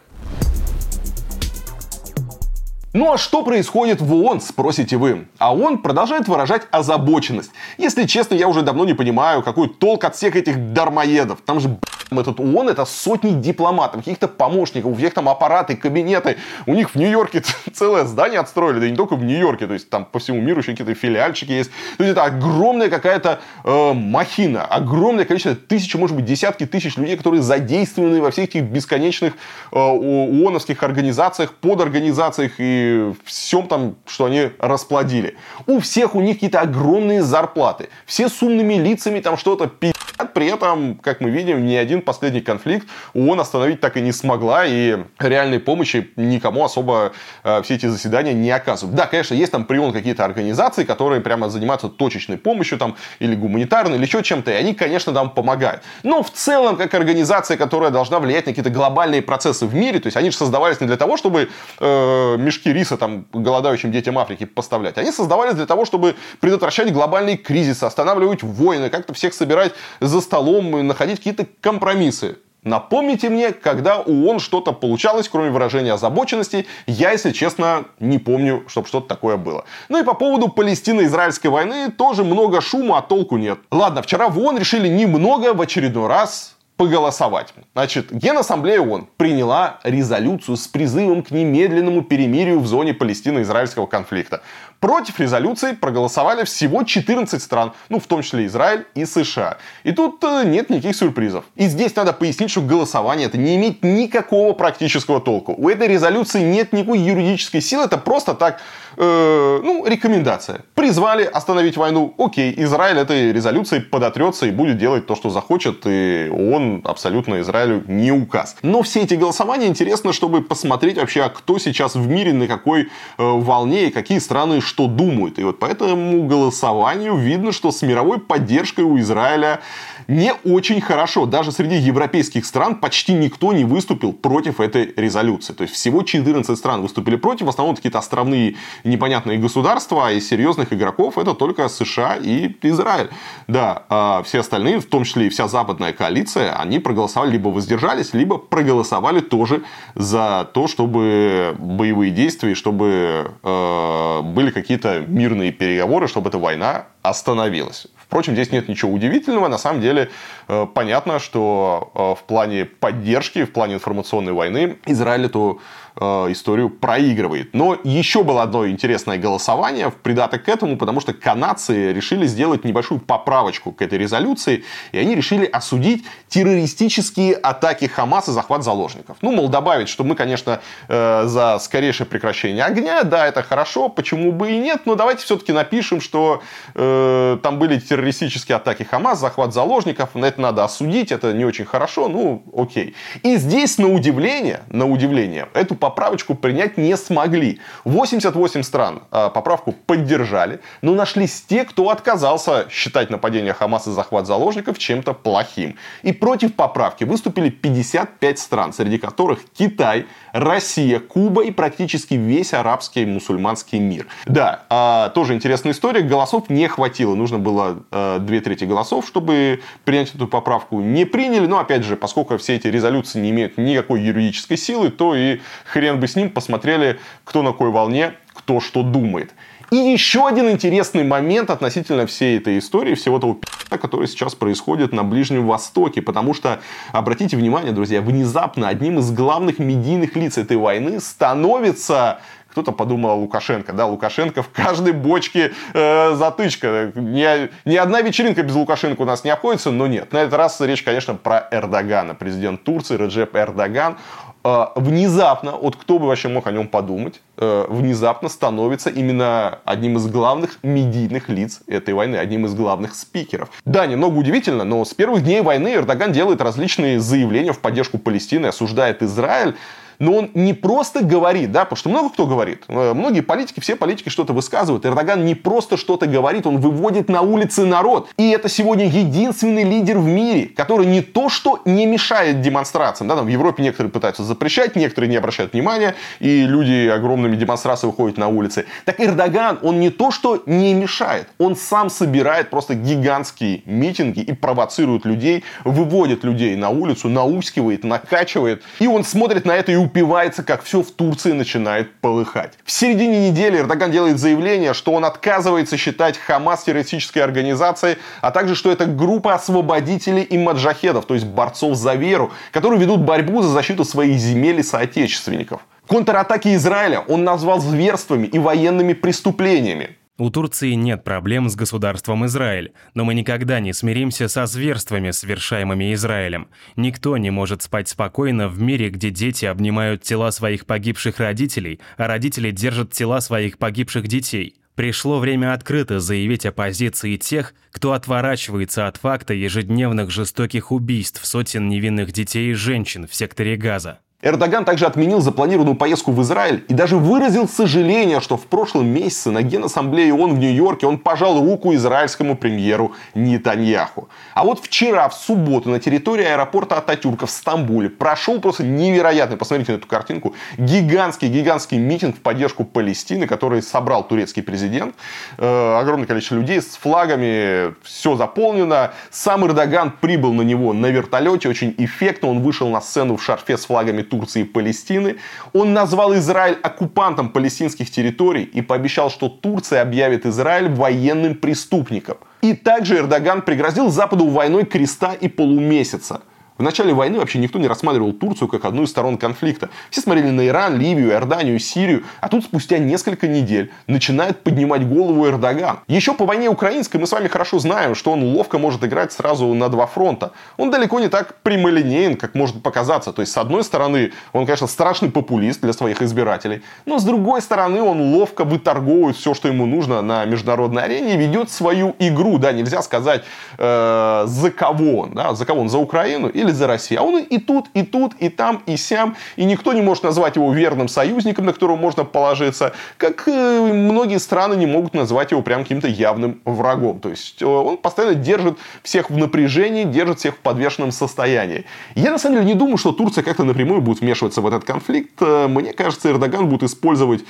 Ну а что происходит в ООН, спросите вы? А ООН продолжает выражать озабоченность. Если честно, я уже давно не понимаю, какой толк от всех этих дармоедов. Там же этот ООН это сотни дипломатов, каких-то помощников, у всех там аппараты, кабинеты. У них в Нью-Йорке целое здание отстроили, да и не только в Нью-Йорке, то есть там по всему миру еще какие-то филиальчики есть. То есть это огромная какая-то э, махина, огромное количество, тысячи, может быть, десятки тысяч людей, которые задействованы во всех этих бесконечных э, ООНовских организациях, подорганизациях и всем там, что они расплодили. У всех у них какие-то огромные зарплаты. Все с умными лицами там что-то пи***ят. При этом, как мы видим, ни один последний конфликт ООН остановить так и не смогла. И реальной помощи никому особо э, все эти заседания не оказывают. Да, конечно, есть там прион какие-то организации, которые прямо занимаются точечной помощью там или гуманитарной, или еще чем-то. И они, конечно, там помогают. Но в целом, как организация, которая должна влиять на какие-то глобальные процессы в мире, то есть они же создавались не для того, чтобы э, мешки мешки риса там голодающим детям Африки поставлять. Они создавались для того, чтобы предотвращать глобальные кризисы, останавливать войны, как-то всех собирать за столом, находить какие-то компромиссы. Напомните мне, когда у ООН что-то получалось, кроме выражения озабоченности, я, если честно, не помню, чтобы что-то такое было. Ну и по поводу Палестино-Израильской войны тоже много шума, а толку нет. Ладно, вчера в ООН решили немного в очередной раз поголосовать. Значит, Генассамблея ООН приняла резолюцию с призывом к немедленному перемирию в зоне Палестино-израильского конфликта. Против резолюции проголосовали всего 14 стран, ну, в том числе Израиль и США. И тут э, нет никаких сюрпризов. И здесь надо пояснить, что голосование это не имеет никакого практического толку. У этой резолюции нет никакой юридической силы, это просто так э, ну, рекомендация. Призвали остановить войну, окей, Израиль этой резолюцией подотрется и будет делать то, что захочет, и он абсолютно Израилю не указ. Но все эти голосования интересно, чтобы посмотреть вообще, а кто сейчас в мире, на какой э, волне и какие страны что думают. И вот по этому голосованию видно, что с мировой поддержкой у Израиля не очень хорошо. Даже среди европейских стран почти никто не выступил против этой резолюции. То есть всего 14 стран выступили против, в основном какие-то островные непонятные государства, а из серьезных игроков это только США и Израиль. Да, а все остальные, в том числе и вся западная коалиция, они проголосовали, либо воздержались, либо проголосовали тоже за то, чтобы боевые действия, чтобы э, были какие-то мирные переговоры, чтобы эта война остановилась. Впрочем, здесь нет ничего удивительного. На самом деле э, понятно, что э, в плане поддержки, в плане информационной войны Израиль эту историю проигрывает. Но еще было одно интересное голосование в придаток к этому, потому что канадцы решили сделать небольшую поправочку к этой резолюции, и они решили осудить террористические атаки Хамаса и захват заложников. Ну, мол, добавить, что мы, конечно, э, за скорейшее прекращение огня, да, это хорошо, почему бы и нет, но давайте все-таки напишем, что э, там были террористические атаки Хамас, захват заложников, на это надо осудить, это не очень хорошо, ну, окей. И здесь, на удивление, на удивление, эту поправочку принять не смогли. 88 стран а, поправку поддержали, но нашлись те, кто отказался считать нападение Хамаса и захват заложников чем-то плохим. И против поправки выступили 55 стран, среди которых Китай, Россия, Куба и практически весь арабский и мусульманский мир. Да, а, тоже интересная история. Голосов не хватило. Нужно было а, две трети голосов, чтобы принять эту поправку. Не приняли, но опять же, поскольку все эти резолюции не имеют никакой юридической силы, то и хрен бы с ним посмотрели, кто на какой волне, кто что думает. И еще один интересный момент относительно всей этой истории, всего того который сейчас происходит на Ближнем Востоке. Потому что, обратите внимание, друзья, внезапно одним из главных медийных лиц этой войны становится кто-то подумал о Лукашенко. Да, Лукашенко в каждой бочке э, затычка. Ни, ни одна вечеринка без Лукашенко у нас не обходится, но нет. На этот раз речь, конечно, про Эрдогана. Президент Турции Реджеп Эрдоган внезапно, вот кто бы вообще мог о нем подумать, э, внезапно становится именно одним из главных медийных лиц этой войны, одним из главных спикеров. Да, немного удивительно, но с первых дней войны Эрдоган делает различные заявления в поддержку Палестины, осуждает Израиль но он не просто говорит, да, потому что много кто говорит. Э, многие политики, все политики что-то высказывают. Эрдоган не просто что-то говорит, он выводит на улицы народ. И это сегодня единственный лидер в мире, который не то что не мешает демонстрациям. Да, там в Европе некоторые пытаются запрещать, некоторые не обращают внимания, и люди огромными демонстрациями выходят на улицы. Так Эрдоган, он не то что не мешает, он сам собирает просто гигантские митинги и провоцирует людей, выводит людей на улицу, наускивает, накачивает. И он смотрит на это и упивается, как все в Турции начинает полыхать. В середине недели Эрдоган делает заявление, что он отказывается считать Хамас террористической организацией, а также, что это группа освободителей и маджахедов, то есть борцов за веру, которые ведут борьбу за защиту своих земель и соотечественников. Контратаки Израиля он назвал зверствами и военными преступлениями. У Турции нет проблем с государством Израиль, но мы никогда не смиримся со зверствами, совершаемыми Израилем. Никто не может спать спокойно в мире, где дети обнимают тела своих погибших родителей, а родители держат тела своих погибших детей. Пришло время открыто заявить о позиции тех, кто отворачивается от факта ежедневных жестоких убийств сотен невинных детей и женщин в секторе Газа. Эрдоган также отменил запланированную поездку в Израиль и даже выразил сожаление, что в прошлом месяце на Генассамблее ООН в Нью-Йорке он пожал руку израильскому премьеру Нетаньяху. А вот вчера, в субботу, на территории аэропорта Ататюрка в Стамбуле прошел просто невероятный, посмотрите на эту картинку, гигантский-гигантский митинг в поддержку Палестины, который собрал турецкий президент. Э, огромное количество людей с флагами, все заполнено. Сам Эрдоган прибыл на него на вертолете, очень эффектно. Он вышел на сцену в шарфе с флагами Турции и Палестины. Он назвал Израиль оккупантом палестинских территорий и пообещал, что Турция объявит Израиль военным преступником. И также Эрдоган пригрозил Западу войной креста и полумесяца. В начале войны вообще никто не рассматривал Турцию как одну из сторон конфликта. Все смотрели на Иран, Ливию, Иорданию, Сирию. А тут спустя несколько недель начинает поднимать голову Эрдоган. Еще по войне украинской мы с вами хорошо знаем, что он ловко может играть сразу на два фронта. Он далеко не так прямолинеен, как может показаться. То есть, с одной стороны, он, конечно, страшный популист для своих избирателей. Но с другой стороны, он ловко выторговывает все, что ему нужно на международной арене и ведет свою игру. Да, нельзя сказать, э, за кого он. Да, за кого он, за Украину или или за Россию. А он и тут, и тут, и там, и сям. И никто не может назвать его верным союзником, на которого можно положиться. Как э, многие страны не могут назвать его прям каким-то явным врагом. То есть э, он постоянно держит всех в напряжении, держит всех в подвешенном состоянии. Я на самом деле не думаю, что Турция как-то напрямую будет вмешиваться в этот конфликт. Э, мне кажется, Эрдоган будет использовать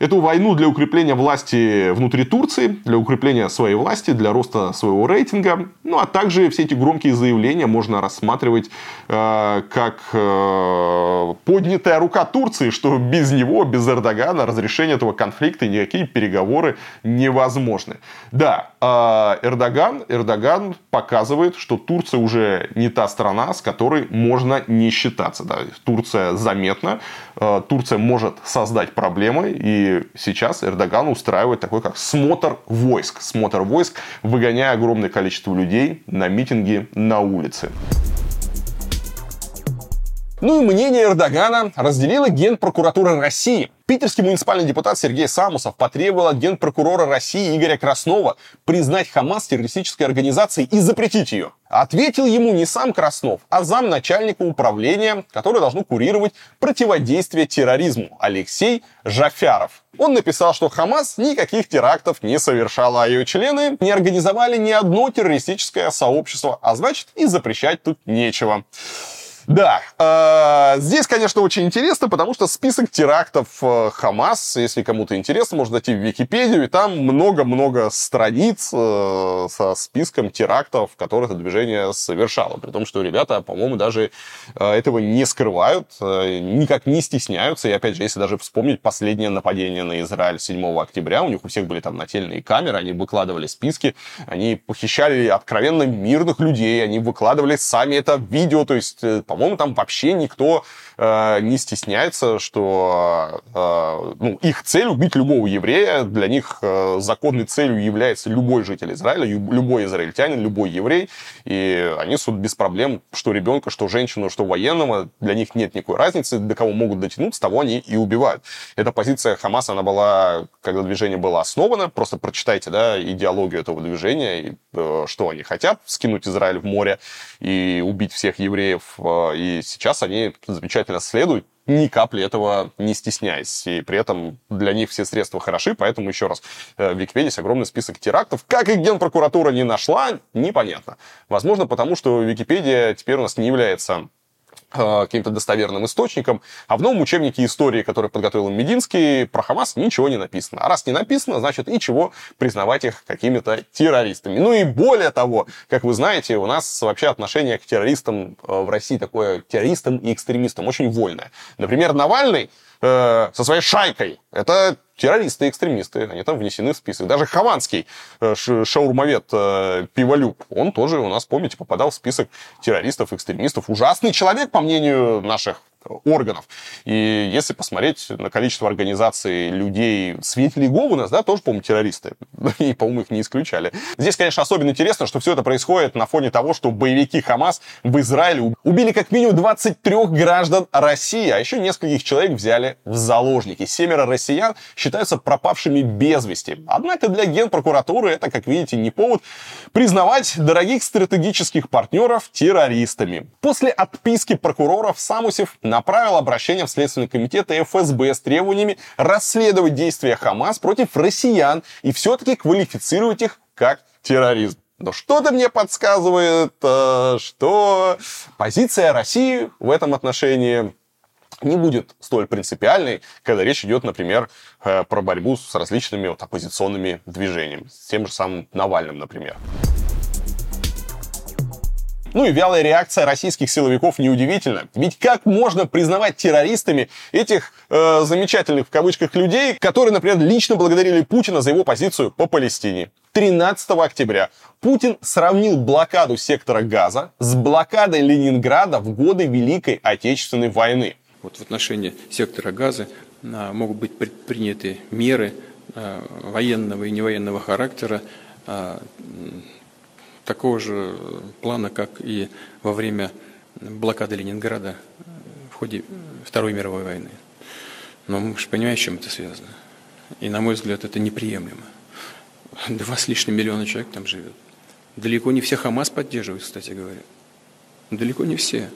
эту войну для укрепления власти внутри Турции, для укрепления своей власти, для роста своего рейтинга. Ну, а также все эти громкие заявления можно рассматривать э, как э, поднятая рука Турции, что без него, без Эрдогана разрешение этого конфликта никакие переговоры невозможны. Да, э, Эрдоган, Эрдоган показывает, что Турция уже не та страна, с которой можно не считаться. Да. Турция заметна, Турция может создать проблемы, и сейчас Эрдоган устраивает такой, как смотр войск. Смотр войск, выгоняя огромное количество людей на митинги на улице. Ну и мнение Эрдогана разделила Генпрокуратура России. Питерский муниципальный депутат Сергей Самусов потребовал от генпрокурора России Игоря Краснова признать Хамас террористической организацией и запретить ее. Ответил ему не сам Краснов, а замначальника управления, который должно курировать противодействие терроризму, Алексей Жафяров. Он написал, что Хамас никаких терактов не совершала, а ее члены не организовали ни одно террористическое сообщество, а значит и запрещать тут нечего. Да, э, здесь, конечно, очень интересно, потому что список терактов э, Хамас, если кому-то интересно, можно зайти в Википедию, и там много-много страниц э, со списком терактов, которые это движение совершало. При том, что ребята, по-моему, даже этого не скрывают, никак не стесняются. И, опять же, если даже вспомнить последнее нападение на Израиль 7 октября, у них у всех были там нательные камеры, они выкладывали списки, они похищали откровенно мирных людей, они выкладывали сами это видео, то есть, по по-моему, там вообще никто не стесняется, что э, ну, их цель убить любого еврея. Для них э, законной целью является любой житель Израиля, любой израильтянин, любой еврей. И они суд без проблем, что ребенка, что женщину, что военного. Для них нет никакой разницы, до кого могут дотянуться, того они и убивают. Эта позиция Хамаса, она была, когда движение было основано. Просто прочитайте да, идеологию этого движения, и, э, что они хотят, скинуть Израиль в море и убить всех евреев э, и сейчас они замечательно следуют, ни капли этого не стесняясь. И при этом для них все средства хороши, поэтому, еще раз, э, в Википедии есть огромный список терактов. Как их Генпрокуратура не нашла, непонятно. Возможно, потому что Википедия теперь у нас не является Э, каким-то достоверным источником, а в новом учебнике истории, который подготовил Мединский, про Хамас ничего не написано. А раз не написано, значит и чего признавать их какими-то террористами. Ну и более того, как вы знаете, у нас вообще отношение к террористам э, в России такое, террористам и экстремистам очень вольное. Например, Навальный э, со своей шайкой, это террористы, экстремисты, они там внесены в список. Даже Хованский, э, шаурмовед э, Пиволюб, он тоже у нас, помните, попадал в список террористов, экстремистов. Ужасный человек, по мнению наших органов. И если посмотреть на количество организаций людей, свидетелей ГОВ у нас, да, тоже, по-моему, террористы. И, по-моему, их не исключали. Здесь, конечно, особенно интересно, что все это происходит на фоне того, что боевики Хамас в Израиле убили как минимум 23 граждан России, а еще нескольких человек взяли в заложники. Семеро россиян считаются пропавшими без вести. Однако для Генпрокуратуры это, как видите, не повод признавать дорогих стратегических партнеров террористами. После отписки прокуроров Самусев направил обращение в Следственный комитет и ФСБ с требованиями расследовать действия Хамас против россиян и все-таки квалифицировать их как терроризм. Но что-то мне подсказывает, э, что позиция России в этом отношении не будет столь принципиальной, когда речь идет, например, э, про борьбу с различными вот оппозиционными движениями, с тем же самым Навальным, например. Ну и вялая реакция российских силовиков неудивительна. Ведь как можно признавать террористами этих э, замечательных в кавычках людей, которые, например, лично благодарили Путина за его позицию по Палестине? 13 октября Путин сравнил блокаду сектора Газа с блокадой Ленинграда в годы Великой Отечественной войны. Вот в отношении сектора Газа а, могут быть предприняты меры а, военного и невоенного характера а, такого же плана, как и во время блокады Ленинграда в ходе Второй мировой войны. Но мы же понимаем, с чем это связано. И, на мой взгляд, это неприемлемо. Два с лишним миллиона человек там живет. Далеко не все Хамас поддерживают, кстати говоря. Далеко не все.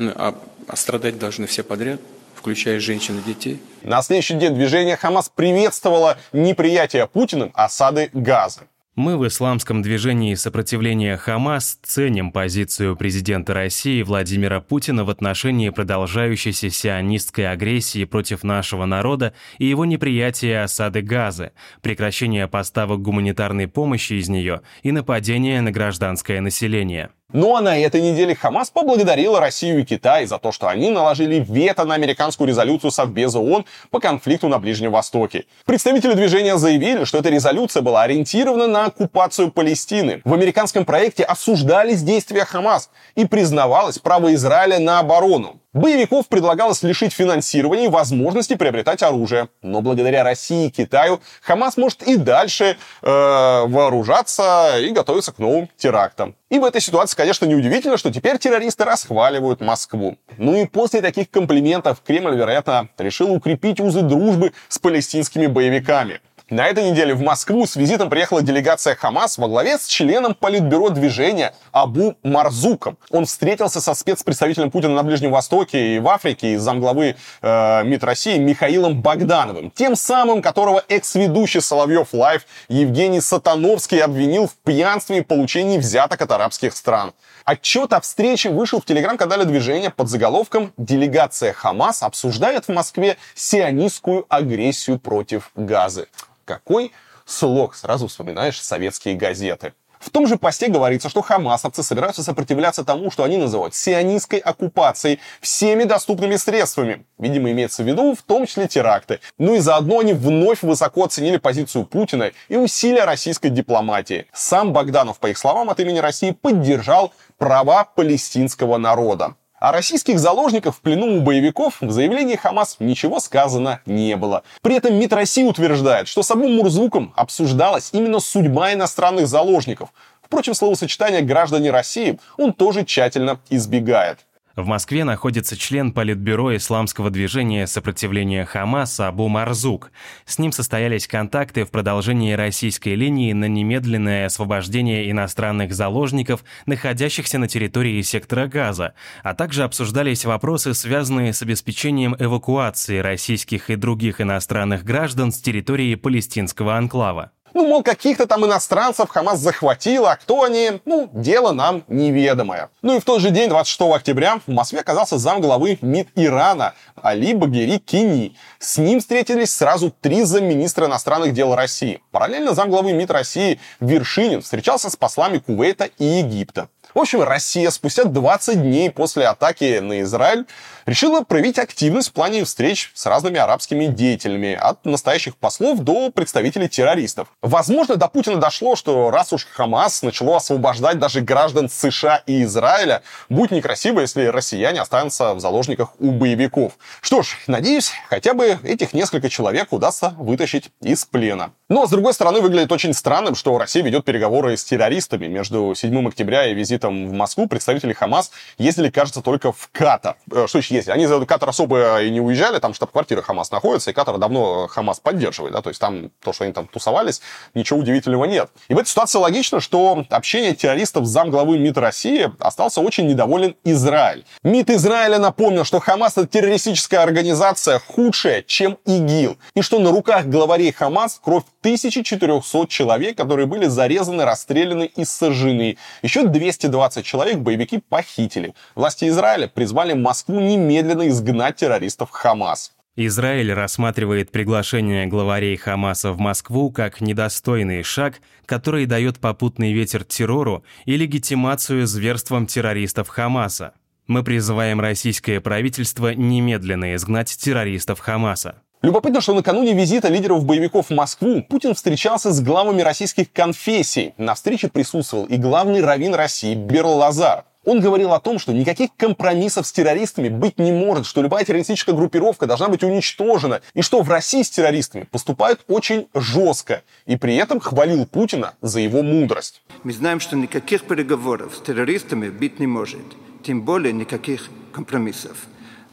Ну, а, а страдать должны все подряд, включая женщин и детей. На следующий день движение Хамас приветствовало неприятие Путиным осады Газа. Мы в исламском движении сопротивления Хамас ценим позицию президента России Владимира Путина в отношении продолжающейся сионистской агрессии против нашего народа и его неприятия осады Газы, прекращения поставок гуманитарной помощи из нее и нападения на гражданское население. Ну а на этой неделе Хамас поблагодарила Россию и Китай за то, что они наложили вето на американскую резолюцию Совбеза ООН по конфликту на Ближнем Востоке. Представители движения заявили, что эта резолюция была ориентирована на оккупацию Палестины. В американском проекте осуждались действия Хамас и признавалось право Израиля на оборону. Боевиков предлагалось лишить финансирования и возможности приобретать оружие. Но благодаря России и Китаю Хамас может и дальше э, вооружаться и готовиться к новым терактам. И в этой ситуации, конечно, неудивительно, что теперь террористы расхваливают Москву. Ну и после таких комплиментов Кремль, вероятно, решил укрепить узы дружбы с палестинскими боевиками. На этой неделе в Москву с визитом приехала делегация Хамас во главе с членом политбюро движения Абу Марзуком. Он встретился со спецпредставителем Путина на Ближнем Востоке и в Африке и замглавы э, МИД России Михаилом Богдановым. Тем самым, которого экс-ведущий Соловьев Лайв Евгений Сатановский обвинил в пьянстве и получении взяток от арабских стран. Отчет о встрече вышел в телеграм-канале движения под заголовком «Делегация Хамас обсуждает в Москве сионистскую агрессию против Газы». Какой слог? Сразу вспоминаешь советские газеты. В том же посте говорится, что хамасовцы собираются сопротивляться тому, что они называют сионистской оккупацией всеми доступными средствами. Видимо, имеется в виду в том числе теракты. Ну и заодно они вновь высоко оценили позицию Путина и усилия российской дипломатии. Сам Богданов, по их словам, от имени России поддержал права палестинского народа. О российских заложниках в плену у боевиков в заявлении Хамас ничего сказано не было. При этом МИД России утверждает, что самым Мурзуком обсуждалась именно судьба иностранных заложников. Впрочем, словосочетание «граждане России» он тоже тщательно избегает. В Москве находится член Политбюро исламского движения сопротивления Хамаса Абу Марзук. С ним состоялись контакты в продолжении российской линии на немедленное освобождение иностранных заложников, находящихся на территории сектора Газа, а также обсуждались вопросы, связанные с обеспечением эвакуации российских и других иностранных граждан с территории палестинского анклава. Ну, мол, каких-то там иностранцев Хамас захватила, а кто они, ну, дело нам неведомое. Ну и в тот же день, 26 октября, в Москве оказался замглавы МИД Ирана Али Багери Кини. С ним встретились сразу три замминистра иностранных дел России. Параллельно замглавы МИД России Вершинин встречался с послами Кувейта и Египта. В общем, Россия спустя 20 дней после атаки на Израиль решила проявить активность в плане встреч с разными арабскими деятелями, от настоящих послов до представителей террористов. Возможно, до Путина дошло, что раз уж Хамас начало освобождать даже граждан США и Израиля, будет некрасиво, если россияне останутся в заложниках у боевиков. Что ж, надеюсь, хотя бы этих несколько человек удастся вытащить из плена. Но, с другой стороны, выглядит очень странным, что Россия ведет переговоры с террористами. Между 7 октября и визитом в Москву представители Хамас ездили, кажется, только в Катар. Э, что еще ездили? Они за Катар особо и не уезжали, там штаб-квартира Хамас находится, и Катар давно Хамас поддерживает, да, то есть там то, что они там тусовались, ничего удивительного нет. И в этой ситуации логично, что общение террористов с замглавы МИД России остался очень недоволен Израиль. МИД Израиля напомнил, что Хамас это террористическая организация худшая, чем ИГИЛ, и что на руках главарей Хамас кровь 1400 человек, которые были зарезаны, расстреляны и сожжены. Еще 220 человек боевики похитили. Власти Израиля призвали Москву немедленно изгнать террористов Хамас. Израиль рассматривает приглашение главарей Хамаса в Москву как недостойный шаг, который дает попутный ветер террору и легитимацию зверствам террористов Хамаса. Мы призываем российское правительство немедленно изгнать террористов Хамаса. Любопытно, что накануне визита лидеров боевиков в Москву Путин встречался с главами российских конфессий. На встрече присутствовал и главный раввин России Берл Лазар. Он говорил о том, что никаких компромиссов с террористами быть не может, что любая террористическая группировка должна быть уничтожена, и что в России с террористами поступают очень жестко, и при этом хвалил Путина за его мудрость. Мы знаем, что никаких переговоров с террористами быть не может, тем более никаких компромиссов.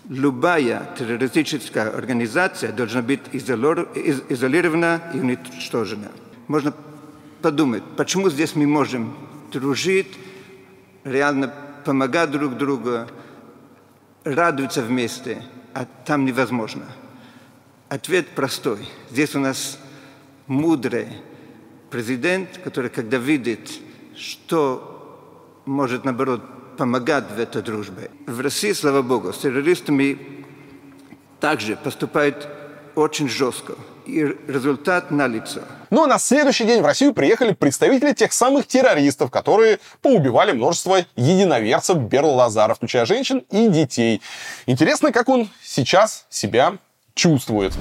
Любая террористическая организация должна быть изолирована и уничтожена. Можно подумать, почему здесь мы можем дружить, реально помогать друг другу, радоваться вместе, а там невозможно. Ответ простой. Здесь у нас мудрый президент, который, когда видит, что может, наоборот, помогать в этой дружбе. В России, слава Богу, с террористами также поступают очень жестко. И результат налицо. Ну а на следующий день в Россию приехали представители тех самых террористов, которые поубивали множество единоверцев Берла Лазара, включая женщин и детей. Интересно, как он сейчас себя чувствует.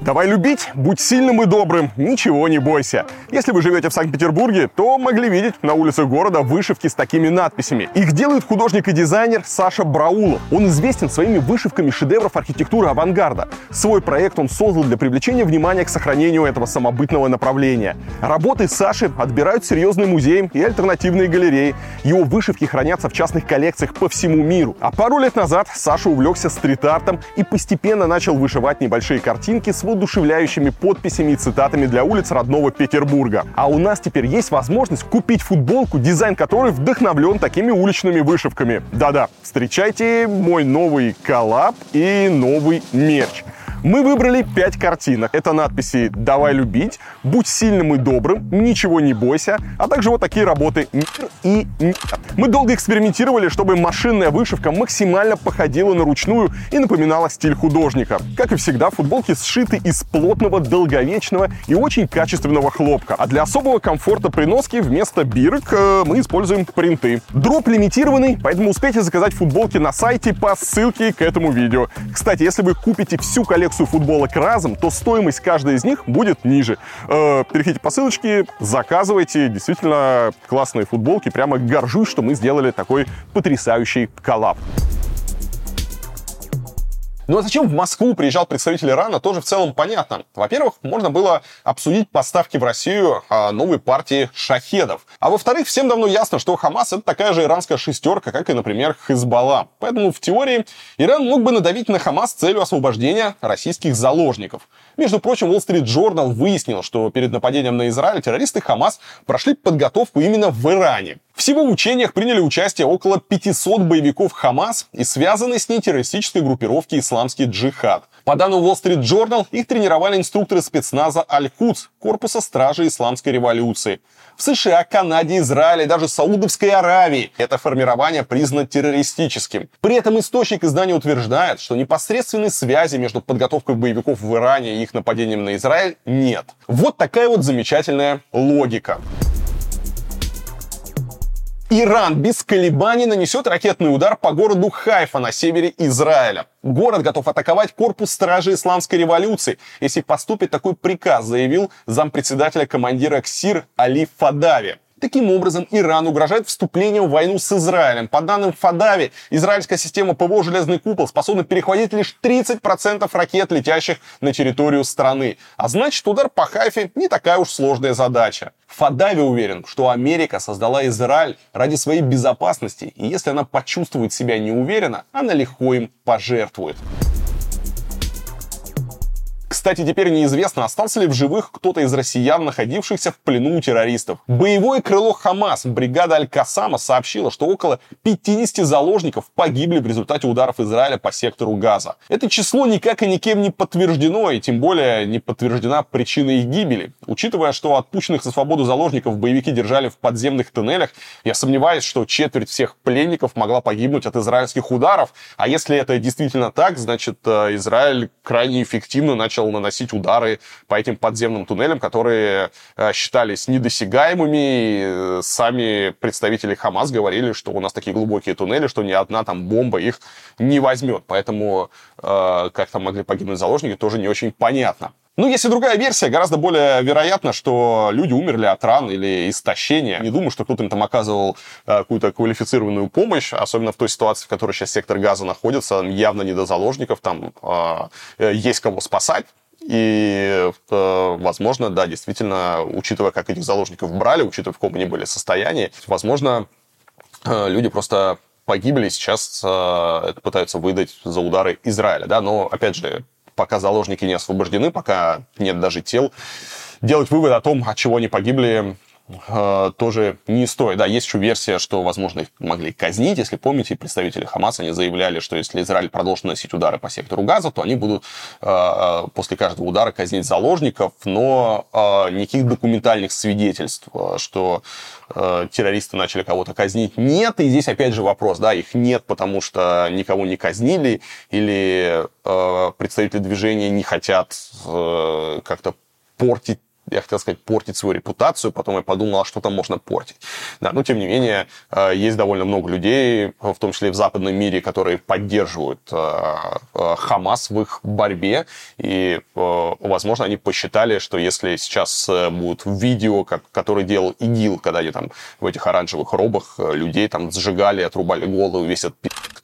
Давай любить, будь сильным и добрым, ничего не бойся. Если вы живете в Санкт-Петербурге, то могли видеть на улицах города вышивки с такими надписями. Их делает художник и дизайнер Саша Браулов. Он известен своими вышивками шедевров архитектуры авангарда. Свой проект он создал для привлечения внимания к сохранению этого самобытного направления. Работы Саши отбирают серьезные музеи и альтернативные галереи. Его вышивки хранятся в частных коллекциях по всему миру. А пару лет назад Саша увлекся стрит-артом и постепенно начал вышивать небольшие картинки с воодушевляющими подписями и цитатами для улиц родного Петербурга. А у нас теперь есть возможность купить футболку, дизайн которой вдохновлен такими уличными вышивками. Да-да, встречайте мой новый коллаб и новый мерч. Мы выбрали 5 картинок. Это надписи «Давай любить», «Будь сильным и добрым», «Ничего не бойся», а также вот такие работы «Мир» и «Нет». Мы долго экспериментировали, чтобы машинная вышивка максимально походила на ручную и напоминала стиль художника. Как и всегда, футболки сшиты из плотного, долговечного и очень качественного хлопка. А для особого комфорта при носке вместо бирок э, мы используем принты. Дроп лимитированный, поэтому успейте заказать футболки на сайте по ссылке к этому видео. Кстати, если вы купите всю коллекцию коллекцию футболок разом, то стоимость каждой из них будет ниже. Э, переходите по ссылочке, заказывайте. Действительно классные футболки. Прямо горжусь, что мы сделали такой потрясающий коллаб. Ну а зачем в Москву приезжал представитель Ирана, тоже в целом понятно. Во-первых, можно было обсудить поставки в Россию а, новой партии шахедов. А во-вторых, всем давно ясно, что Хамас это такая же иранская шестерка, как и, например, Хизбалла. Поэтому в теории Иран мог бы надавить на Хамас с целью освобождения российских заложников. Между прочим, Wall Street Journal выяснил, что перед нападением на Израиль террористы Хамас прошли подготовку именно в Иране. Всего в учениях приняли участие около 500 боевиков Хамас и связанной с ней террористической группировки «Исламский джихад». По данным Wall Street Journal, их тренировали инструкторы спецназа Аль-Кудс, корпуса стражи исламской революции. В США, Канаде, Израиле, даже Саудовской Аравии это формирование признано террористическим. При этом источник издания утверждает, что непосредственной связи между подготовкой боевиков в Иране и их нападением на Израиль нет. Вот такая вот замечательная логика. Иран без колебаний нанесет ракетный удар по городу Хайфа на севере Израиля. Город готов атаковать корпус стражи исламской революции, если поступит такой приказ, заявил зампредседателя командира КСИР Али Фадави. Таким образом, Иран угрожает вступлением в войну с Израилем. По данным Фадави, израильская система ПВО «Железный купол» способна перехватить лишь 30% ракет, летящих на территорию страны. А значит, удар по Хайфе не такая уж сложная задача. Фадави уверен, что Америка создала Израиль ради своей безопасности, и если она почувствует себя неуверенно, она легко им пожертвует. Кстати, теперь неизвестно, остался ли в живых кто-то из россиян, находившихся в плену у террористов. Боевое крыло Хамас, бригада Аль-Касама, сообщила, что около 50 заложников погибли в результате ударов Израиля по сектору Газа. Это число никак и никем не подтверждено, и тем более не подтверждена причина их гибели. Учитывая, что отпущенных со свободу заложников боевики держали в подземных туннелях, я сомневаюсь, что четверть всех пленников могла погибнуть от израильских ударов. А если это действительно так, значит, э, Израиль крайне эффективно начал наносить удары по этим подземным туннелям, которые э, считались недосягаемыми. И сами представители Хамас говорили, что у нас такие глубокие туннели, что ни одна там бомба их не возьмет. Поэтому э, как там могли погибнуть заложники, тоже не очень понятно. Ну, если другая версия, гораздо более вероятно, что люди умерли от ран или истощения. Не думаю, что кто-то им там оказывал э, какую-то квалифицированную помощь, особенно в той ситуации, в которой сейчас сектор газа находится, явно не до заложников, там э, есть кого спасать. И, э, возможно, да, действительно, учитывая, как этих заложников брали, учитывая, в каком они были состоянии, возможно, э, люди просто погибли, сейчас э, пытаются выдать за удары Израиля, да, но, опять же, пока заложники не освобождены, пока нет даже тел, делать вывод о том, от чего они погибли, тоже не стоит. Да, есть еще версия, что, возможно, их могли казнить. Если помните, представители Хамаса, они заявляли, что если Израиль продолжит носить удары по сектору Газа, то они будут э, после каждого удара казнить заложников, но э, никаких документальных свидетельств, э, что э, террористы начали кого-то казнить, нет. И здесь, опять же, вопрос, да, их нет, потому что никого не казнили, или э, представители движения не хотят э, как-то портить я хотел сказать, портить свою репутацию, потом я подумал, а что там можно портить. Да, но тем не менее, э, есть довольно много людей, в том числе в западном мире, которые поддерживают э, э, Хамас в их борьбе, и, возможно, они посчитали, что если сейчас будут видео, как, которые делал ИГИЛ, когда они там в этих оранжевых робах людей там сжигали, отрубали голову, весь этот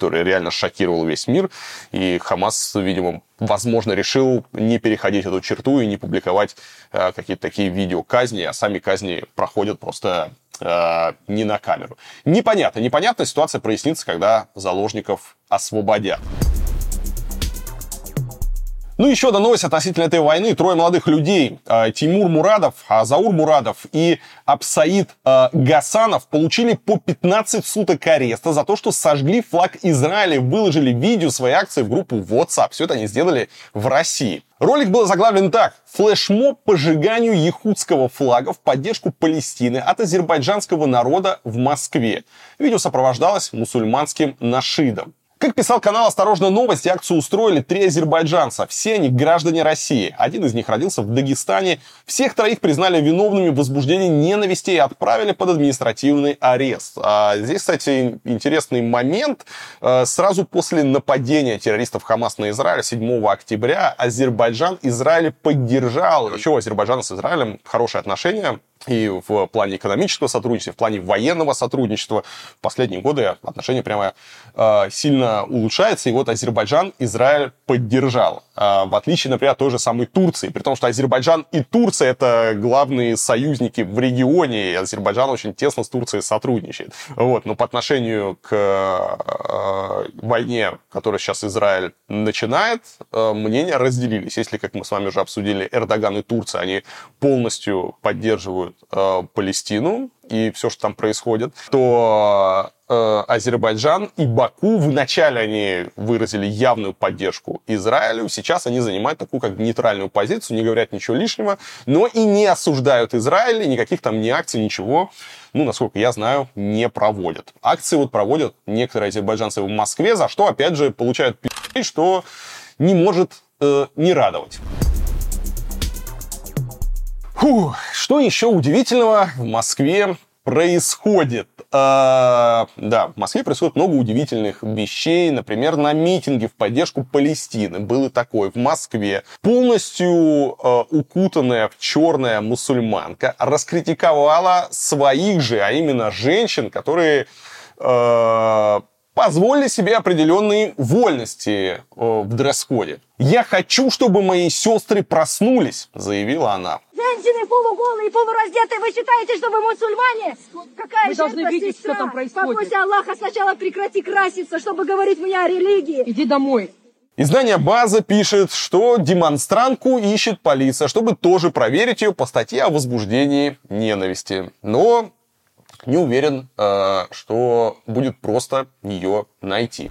который реально шокировал весь мир, и Хамас, видимо, возможно, решил не переходить эту черту и не публиковать э, какие-то такие видео казни, а сами казни проходят просто э, не на камеру. Непонятно. Непонятная ситуация прояснится, когда заложников освободят. Ну, еще одна новость относительно этой войны. Трое молодых людей, э, Тимур Мурадов, Заур Мурадов и Абсаид э, Гасанов, получили по 15 суток ареста за то, что сожгли флаг Израиля, выложили видео своей акции в группу WhatsApp. Все это они сделали в России. Ролик был заглавлен так. Флешмоб по сжиганию якутского флага в поддержку Палестины от азербайджанского народа в Москве. Видео сопровождалось мусульманским нашидом. Как писал канал «Осторожно, новости», акцию устроили три азербайджанца. Все они граждане России. Один из них родился в Дагестане. Всех троих признали виновными в возбуждении ненависти и отправили под административный арест. А здесь, кстати, интересный момент. Э, сразу после нападения террористов Хамас на Израиль 7 октября Азербайджан Израиль поддержал. Вообще у Азербайджана с Израилем хорошие отношения и в плане экономического сотрудничества, в плане военного сотрудничества. В последние годы отношения прямо э, сильно улучшаются, и вот Азербайджан Израиль поддержал. Э, в отличие, например, от той же самой Турции. При том, что Азербайджан и Турция это главные союзники в регионе, и Азербайджан очень тесно с Турцией сотрудничает. Вот. Но по отношению к э, войне, которую сейчас Израиль начинает, э, мнения разделились. Если, как мы с вами уже обсудили, Эрдоган и Турция, они полностью поддерживают э, Палестину и все, что там происходит, то э, Азербайджан и Баку вначале они выразили явную поддержку Израилю, сейчас они занимают такую как нейтральную позицию, не говорят ничего лишнего, но и не осуждают Израиль, никаких там ни акций, ничего, ну, насколько я знаю, не проводят. Акции вот проводят некоторые азербайджанцы в Москве, за что, опять же, получают пи***, что не может э, не радовать. Фух, что еще удивительного в Москве происходит? А, да, в Москве происходит много удивительных вещей. Например, на митинге в поддержку Палестины было такое в Москве. Полностью а, укутанная в черная мусульманка раскритиковала своих же, а именно женщин, которые а, позволили себе определенные вольности э, в дресс-коде. «Я хочу, чтобы мои сестры проснулись», заявила она. Женщины полуголые, полураздетые, вы считаете, что вы мусульмане? Какая Вы должны видеть, сестра? что там происходит. Побойся Аллаха, сначала прекрати краситься, чтобы говорить мне о религии. Иди домой. Издание «База» пишет, что демонстрантку ищет полиция, чтобы тоже проверить ее по статье о возбуждении ненависти. Но не уверен, э, что будет просто ее найти.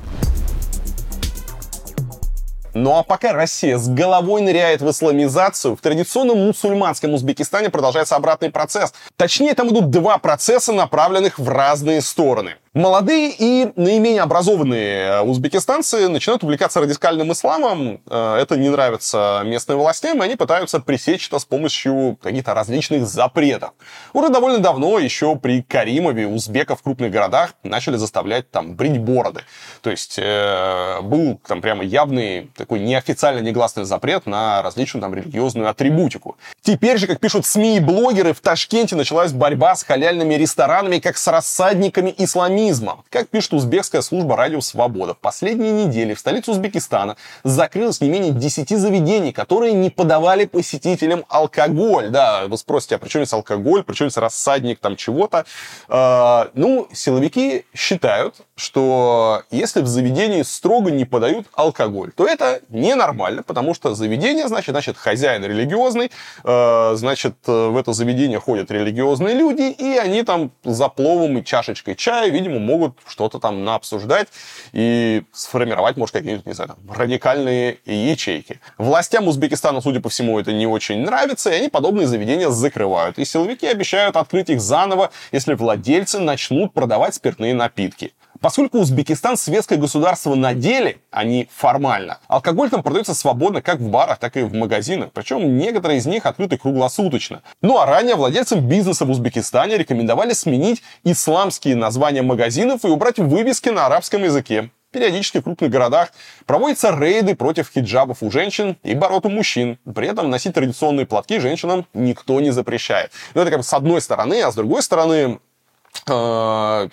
Ну а пока Россия с головой ныряет в исламизацию, в традиционном мусульманском Узбекистане продолжается обратный процесс. Точнее, там идут два процесса, направленных в разные стороны. Молодые и наименее образованные узбекистанцы начинают увлекаться радикальным исламом. Э, это не нравится местным властям, и они пытаются пресечь это с помощью каких-то различных запретов. Уже довольно давно, еще при Каримове, узбеков в крупных городах начали заставлять там брить бороды. То есть э, был там прямо явный такой неофициально негласный запрет на различную там религиозную атрибутику. Теперь же, как пишут СМИ и блогеры, в Ташкенте началась борьба с халяльными ресторанами, как с рассадниками исламистов экстремизма. Как пишет узбекская служба радио «Свобода», в последние недели в столице Узбекистана закрылось не менее 10 заведений, которые не подавали посетителям алкоголь. Да, вы спросите, а при чем здесь алкоголь, при чем здесь рассадник там чего-то? Э, ну, силовики считают, что если в заведении строго не подают алкоголь, то это ненормально, потому что заведение, значит, значит хозяин религиозный, э, значит, в это заведение ходят религиозные люди, и они там за пловом и чашечкой чая, видимо, могут что-то там наобсуждать и сформировать, может, какие-нибудь, не знаю, там, радикальные ячейки. Властям Узбекистана, судя по всему, это не очень нравится, и они подобные заведения закрывают. И силовики обещают открыть их заново, если владельцы начнут продавать спиртные напитки. Поскольку Узбекистан светское государство на деле, а не формально, алкоголь там продается свободно как в барах, так и в магазинах. Причем некоторые из них открыты круглосуточно. Ну а ранее владельцам бизнеса в Узбекистане рекомендовали сменить исламские названия магазинов и убрать вывески на арабском языке. Периодически в крупных городах проводятся рейды против хиджабов у женщин и бород у мужчин. При этом носить традиционные платки женщинам никто не запрещает. Но это как бы с одной стороны, а с другой стороны,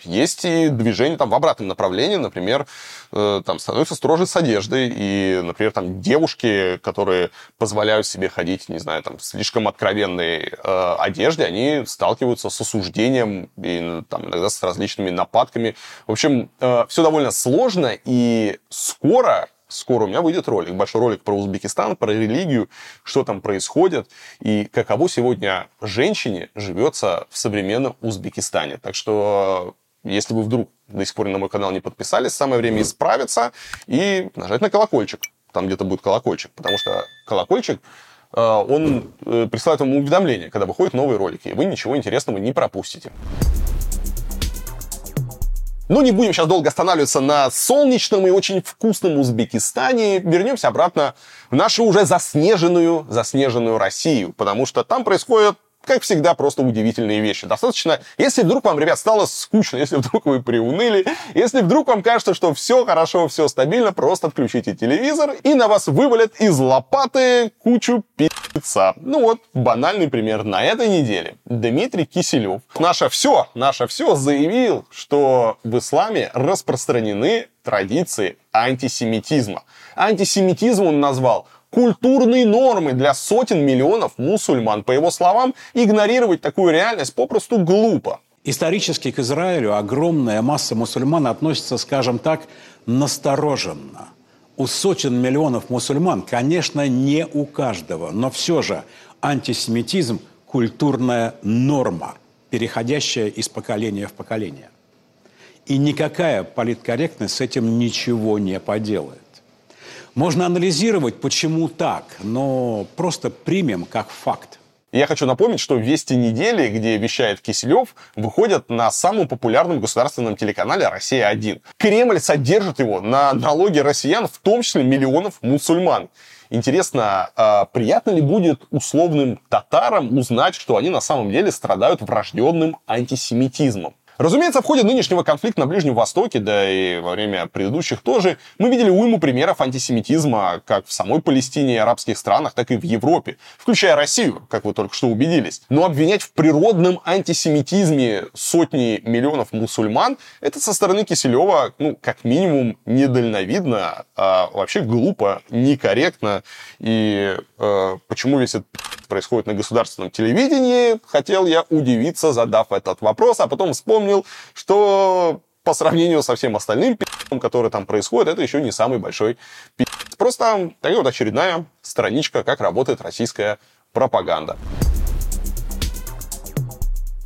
есть и движение там в обратном направлении, например, э, там становятся строже с одеждой, и, например, там девушки, которые позволяют себе ходить, не знаю, там, в слишком откровенной э, одежде, они сталкиваются с осуждением и там иногда с различными нападками. В общем, э, все довольно сложно, и скоро скоро у меня выйдет ролик, большой ролик про Узбекистан, про религию, что там происходит и каково сегодня женщине живется в современном Узбекистане. Так что, если вы вдруг до сих пор на мой канал не подписались, самое время исправиться и нажать на колокольчик. Там где-то будет колокольчик, потому что колокольчик э, он э, присылает вам уведомления, когда выходят новые ролики, и вы ничего интересного не пропустите. Но не будем сейчас долго останавливаться на солнечном и очень вкусном Узбекистане. Вернемся обратно в нашу уже заснеженную, заснеженную Россию, потому что там происходит как всегда, просто удивительные вещи. Достаточно, если вдруг вам, ребят, стало скучно, если вдруг вы приуныли, если вдруг вам кажется, что все хорошо, все стабильно, просто отключите телевизор, и на вас вывалят из лопаты кучу пицца. Ну вот, банальный пример. На этой неделе Дмитрий Киселев, наше все, наше все, заявил, что в исламе распространены традиции антисемитизма. Антисемитизм он назвал культурные нормы для сотен миллионов мусульман. По его словам, игнорировать такую реальность попросту глупо. Исторически к Израилю огромная масса мусульман относится, скажем так, настороженно. У сотен миллионов мусульман, конечно, не у каждого, но все же антисемитизм – культурная норма, переходящая из поколения в поколение. И никакая политкорректность с этим ничего не поделает. Можно анализировать, почему так, но просто примем как факт. Я хочу напомнить, что «Вести недели», где вещает Киселев, выходят на самом популярном государственном телеканале «Россия-1». Кремль содержит его на налоги россиян, в том числе миллионов мусульман. Интересно, а приятно ли будет условным татарам узнать, что они на самом деле страдают врожденным антисемитизмом? Разумеется, в ходе нынешнего конфликта на Ближнем Востоке, да и во время предыдущих тоже, мы видели уйму примеров антисемитизма как в самой Палестине и арабских странах, так и в Европе, включая Россию, как вы только что убедились. Но обвинять в природном антисемитизме сотни миллионов мусульман, это со стороны Киселева, ну, как минимум, недальновидно, а вообще глупо, некорректно. И э, почему весь этот происходит на государственном телевидении, хотел я удивиться, задав этот вопрос, а потом вспомнил, что по сравнению со всем остальным пи***ом, который там происходит, это еще не самый большой пи***. Просто такая вот очередная страничка, как работает российская пропаганда.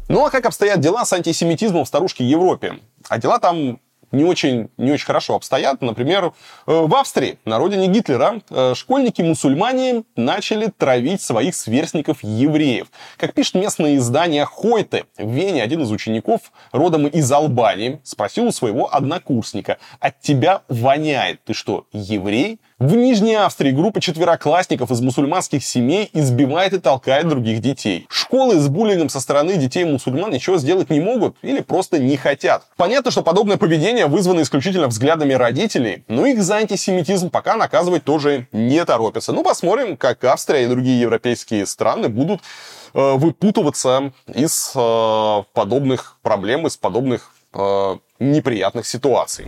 Ну а как обстоят дела с антисемитизмом в старушке Европе? А дела там не очень, не очень хорошо обстоят. Например, в Австрии, на родине Гитлера, школьники-мусульмане начали травить своих сверстников евреев. Как пишет местное издание Хойте, в Вене один из учеников, родом из Албании, спросил у своего однокурсника, от тебя воняет, ты что, еврей? В Нижней Австрии группа четвероклассников из мусульманских семей избивает и толкает других детей. Школы с буллингом со стороны детей-мусульман ничего сделать не могут или просто не хотят. Понятно, что подобное поведение вызвано исключительно взглядами родителей, но их за антисемитизм пока наказывать тоже не торопятся. Ну, посмотрим, как Австрия и другие европейские страны будут э, выпутываться из э, подобных проблем, из подобных э, неприятных ситуаций.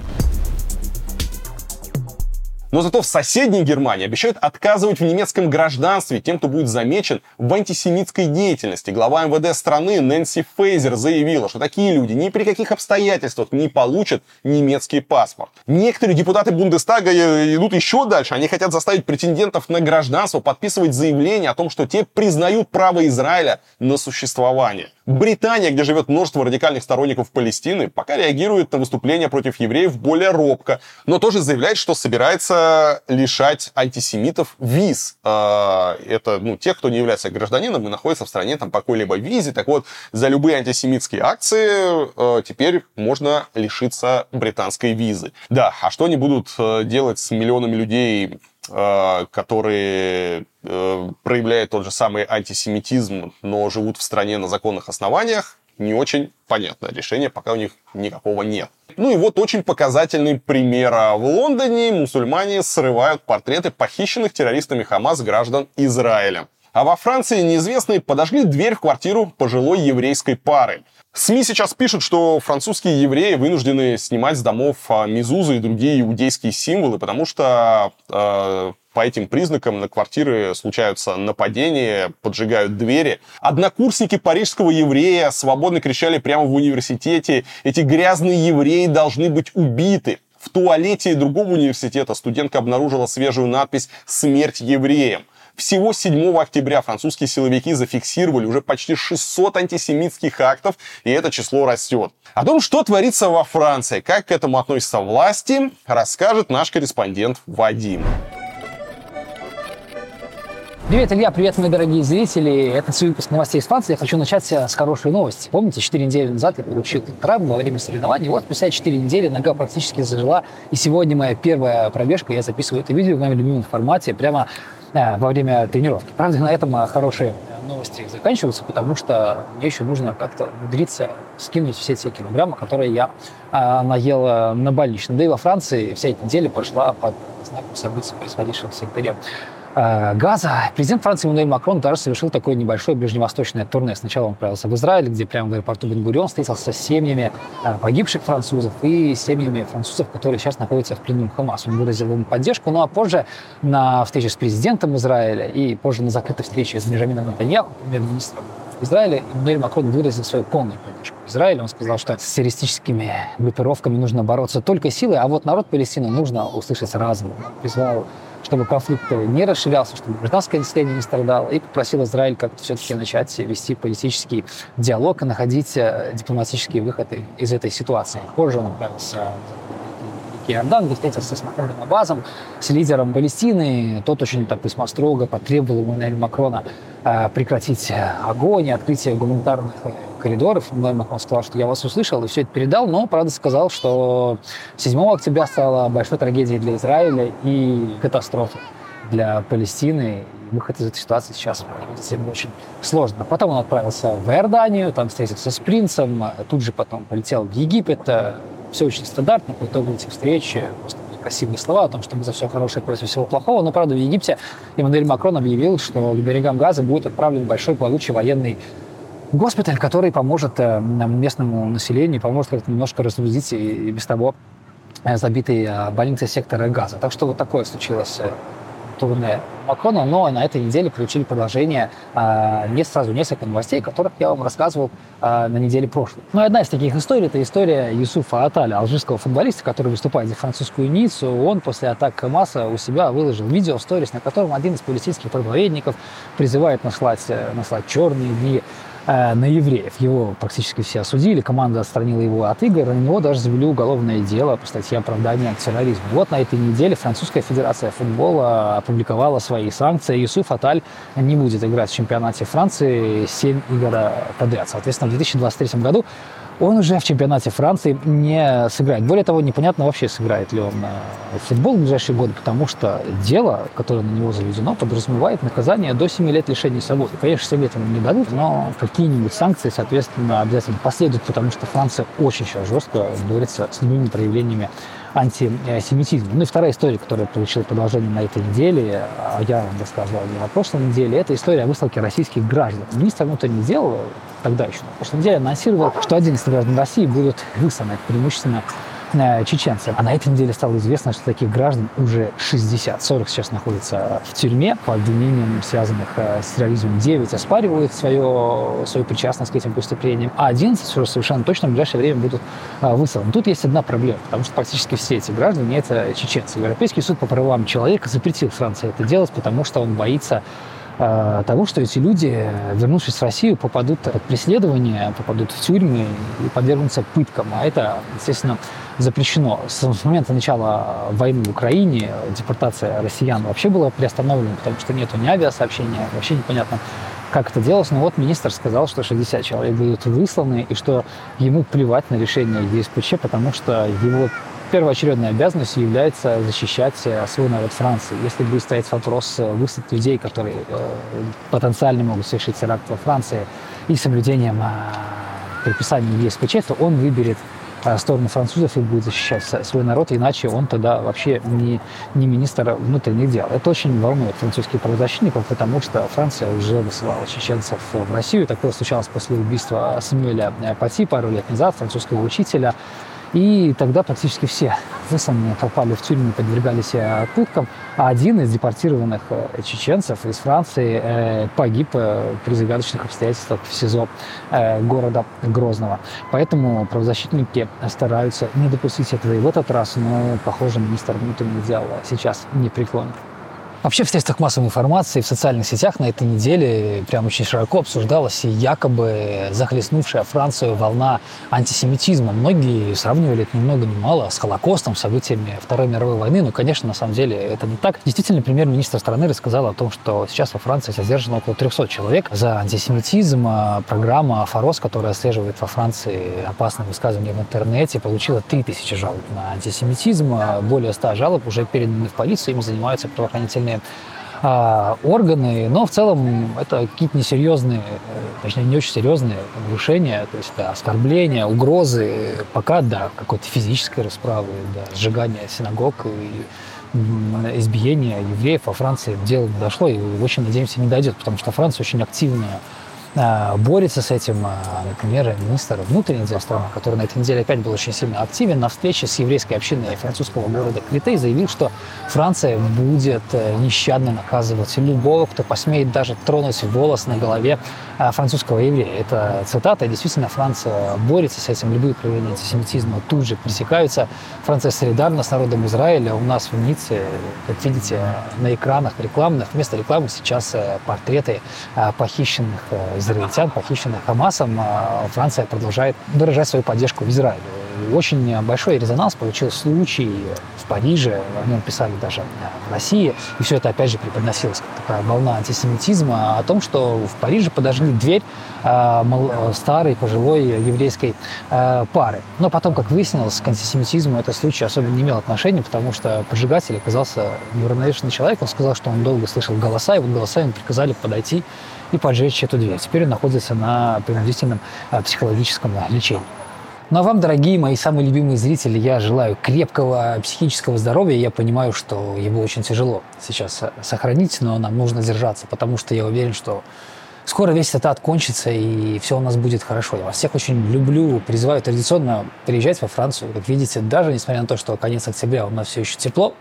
Но зато в соседней Германии обещают отказывать в немецком гражданстве тем, кто будет замечен в антисемитской деятельности. Глава МВД страны Нэнси Фейзер заявила, что такие люди ни при каких обстоятельствах не получат немецкий паспорт. Некоторые депутаты Бундестага э, идут еще дальше. Они хотят заставить претендентов на гражданство подписывать заявление о том, что те признают право Израиля на существование. Британия, где живет множество радикальных сторонников Палестины, пока реагирует на выступления против евреев более робко, но тоже заявляет, что собирается лишать антисемитов виз. А, это ну, тех, кто не является гражданином и находится в стране там, по какой-либо визе. Так вот, за любые антисемитские акции а, теперь можно лишиться британской визы. Да, а что они будут э, делать с миллионами людей которые э, проявляют тот же самый антисемитизм, но живут в стране на законных основаниях, не очень понятно. Решения пока у них никакого нет. Ну и вот очень показательный пример. В Лондоне мусульмане срывают портреты похищенных террористами Хамас граждан Израиля. А во Франции неизвестные подожгли дверь в квартиру пожилой еврейской пары. СМИ сейчас пишут, что французские евреи вынуждены снимать с домов а, мезузы и другие иудейские символы, потому что э, по этим признакам на квартиры случаются нападения, поджигают двери. Однокурсники парижского еврея свободно кричали прямо в университете, эти грязные евреи должны быть убиты. В туалете другого университета студентка обнаружила свежую надпись «Смерть евреям». Всего 7 октября французские силовики зафиксировали уже почти 600 антисемитских актов, и это число растет. О том, что творится во Франции, как к этому относятся власти, расскажет наш корреспондент Вадим. Привет, Илья, привет, мои дорогие зрители. Это выпуск новостей из Франции. Я хочу начать с хорошей новости. Помните, 4 недели назад я получил травму во время соревнований. Вот спустя 4 недели нога практически зажила. И сегодня моя первая пробежка. Я записываю это видео в моем любимом формате прямо во время тренировки. Правда, на этом э, хорошие новости заканчиваются, потому что мне еще нужно как-то умудриться скинуть все те килограммы, которые я э, наел на больничном. Да и во Франции вся эта неделя прошла под знаком событий, происходивших в секторе Э, газа. Президент Франции Эммануэль Макрон даже совершил такое небольшое ближневосточное турне. Сначала он отправился в Израиль, где прямо в аэропорту Бенгурион встретился с семьями э, погибших французов и семьями французов, которые сейчас находятся в плену Хамас. Он выразил ему поддержку, ну а позже на встрече с президентом Израиля и позже на закрытой встрече с Бенджамином Натаньяху, премьер-министром Израиля, Эммануэль Макрон выразил свою полную поддержку Израиля. Он сказал, что с террористическими группировками нужно бороться только силой, а вот народ Палестины нужно услышать разум. Призвал чтобы конфликт не расширялся, чтобы гражданское население не страдало, и попросил Израиль как-то все-таки начать вести политический диалог и находить э, дипломатические выходы из этой ситуации. Позже он отправился Иордан, где встретился с Махмудом Абазом, с лидером Палестины. Тот очень так весьма строго потребовал у Макрона э, прекратить огонь и открытие гуманитарных коридоров. Он сказал, что я вас услышал и все это передал, но, правда, сказал, что 7 октября стала большой трагедией для Израиля и катастрофой для Палестины. И выход из этой ситуации сейчас ему очень сложно. Потом он отправился в Иорданию, там встретился с принцем, тут же потом полетел в Египет. Все очень стандартно, по итогу этих встреч просто красивые слова о том, что мы за все хорошее против всего плохого. Но, правда, в Египте Эммануэль Макрон объявил, что к берегам Газа будет отправлен большой плавучий военный госпиталь, который поможет э, местному населению, поможет как-то немножко разгрузить и без того э, забитые э, больницы сектора газа. Так что вот такое случилось турне Макрона, но на этой неделе получили продолжение а, не сразу несколько новостей, которых я вам рассказывал а, на неделе прошлой. Ну и одна из таких историй – это история Юсуфа Аталя, алжирского футболиста, который выступает за французскую Ниццу. Он после атак Хамаса у себя выложил видео в сторис, на котором один из палестинских проповедников призывает наслать, наслать черные дни э, на евреев. Его практически все осудили, команда отстранила его от игр, на него даже завели уголовное дело по статье оправдания терроризма. Вот на этой неделе Французская Федерация футбола опубликовала свои санкции. Юсуф Аталь не будет играть в чемпионате Франции 7 игр подряд. Соответственно, в 2023 году он уже в чемпионате Франции не сыграет. Более того, непонятно вообще, сыграет ли он э, футбол в ближайшие годы, потому что дело, которое на него заведено, подразумевает наказание до 7 лет лишения свободы. Конечно, 7 лет ему не дадут, но какие-нибудь санкции, соответственно, обязательно последуют, потому что Франция очень сейчас жестко борется с любыми проявлениями антисемитизма. Ну и вторая история, которая получила продолжение на этой неделе, а я вам рассказывал на прошлой неделе, это история о высылке российских граждан. Министр внутренних дел тогда еще на прошлой неделе анонсировал, что 11 граждан России будут высланы преимущественно Э, чеченцы. А на этой неделе стало известно, что таких граждан уже 60. 40 сейчас находятся в тюрьме по обвинениям, связанных э, с терроризмом. 9 оспаривают свое, свою причастность к этим преступлениям, а 11 уже совершенно точно в ближайшее время будут э, высланы. Тут есть одна проблема, потому что практически все эти граждане — это чеченцы. Европейский суд по правам человека запретил Франции это делать, потому что он боится того, что эти люди, вернувшись в Россию, попадут под преследование, попадут в тюрьмы и подвергнутся пыткам. А это, естественно, запрещено. С момента начала войны в Украине депортация россиян вообще была приостановлена, потому что нету ни авиасообщения, вообще непонятно, как это делалось. Но вот министр сказал, что 60 человек будут высланы, и что ему плевать на решение ЕСПЧ, потому что его первоочередной обязанностью является защищать э, свой народ Франции. Если будет стоять вопрос э, высадки людей, которые э, потенциально могут совершить теракт во Франции, и соблюдением предписаний ЕСПЧ, то он выберет сторону французов и будет защищать свой народ, иначе он тогда вообще не, не министр внутренних дел. Это очень волнует французских правозащитников, потому что Франция уже высылала чеченцев в Россию. Такое случалось после убийства Самуэля Пати пару лет назад, французского учителя. И тогда практически все высланные попали в тюрьму, подвергались э, пыткам. А один из депортированных э, чеченцев из Франции э, погиб при загадочных обстоятельствах в СИЗО города Грозного. Поэтому правозащитники стараются не допустить этого и в этот раз, но, похоже, министр внутренних дел сейчас не преклонен. Вообще в средствах массовой информации, в социальных сетях на этой неделе прям очень широко обсуждалась якобы захлестнувшая Францию волна антисемитизма. Многие сравнивали это ни много ни мало с Холокостом, событиями Второй мировой войны, но, конечно, на самом деле это не так. Действительно, премьер-министр страны рассказал о том, что сейчас во Франции задержано около 300 человек за антисемитизм. А программа «Форос», которая отслеживает во Франции опасные высказывания в интернете, получила 3000 жалоб на антисемитизм. А более 100 жалоб уже переданы в полицию, им занимаются правоохранительные а, органы, но в целом это какие-то несерьезные, точнее не очень серьезные нарушения, то есть да, оскорбления, угрозы, пока да, какой-то физической расправы, да, сжигания синагог и избиения евреев во Франции дело дошло и очень надеемся не дойдет, потому что Франция очень активная борется с этим, а, например, министр внутренних дел страны, который на этой неделе опять был очень сильно активен, на встрече с еврейской общиной французского города Критей заявил, что Франция будет э, нещадно наказывать любого, кто посмеет даже тронуть волос на голове а, французского еврея. Это цитата, и действительно Франция борется с этим, любые проявления антисемитизма тут же пресекаются. Франция солидарна с народом Израиля. У нас в Ницце, как видите, на экранах рекламных, вместо рекламы сейчас э, портреты похищенных э, израильтян, похищенных Хамасом, а Франция продолжает выражать свою поддержку в Израиле. Очень большой резонанс получил случай в Париже, о нем писали даже в России, и все это опять же преподносилось как такая волна антисемитизма о том, что в Париже подожгли дверь старой пожилой еврейской пары. Но потом, как выяснилось, к антисемитизму этот случай особо не имел отношения, потому что поджигатель оказался неуравновешенный человек, он сказал, что он долго слышал голоса, и вот голоса ему приказали подойти и поджечь эту дверь. Теперь он находится на принудительном а, психологическом лечении. Ну а вам, дорогие мои самые любимые зрители, я желаю крепкого психического здоровья. Я понимаю, что его очень тяжело сейчас сохранить, но нам нужно держаться, потому что я уверен, что скоро весь этот ад кончится, и все у нас будет хорошо. Я вас всех очень люблю, призываю традиционно приезжать во Францию. Как видите, даже несмотря на то, что конец октября у нас все еще тепло,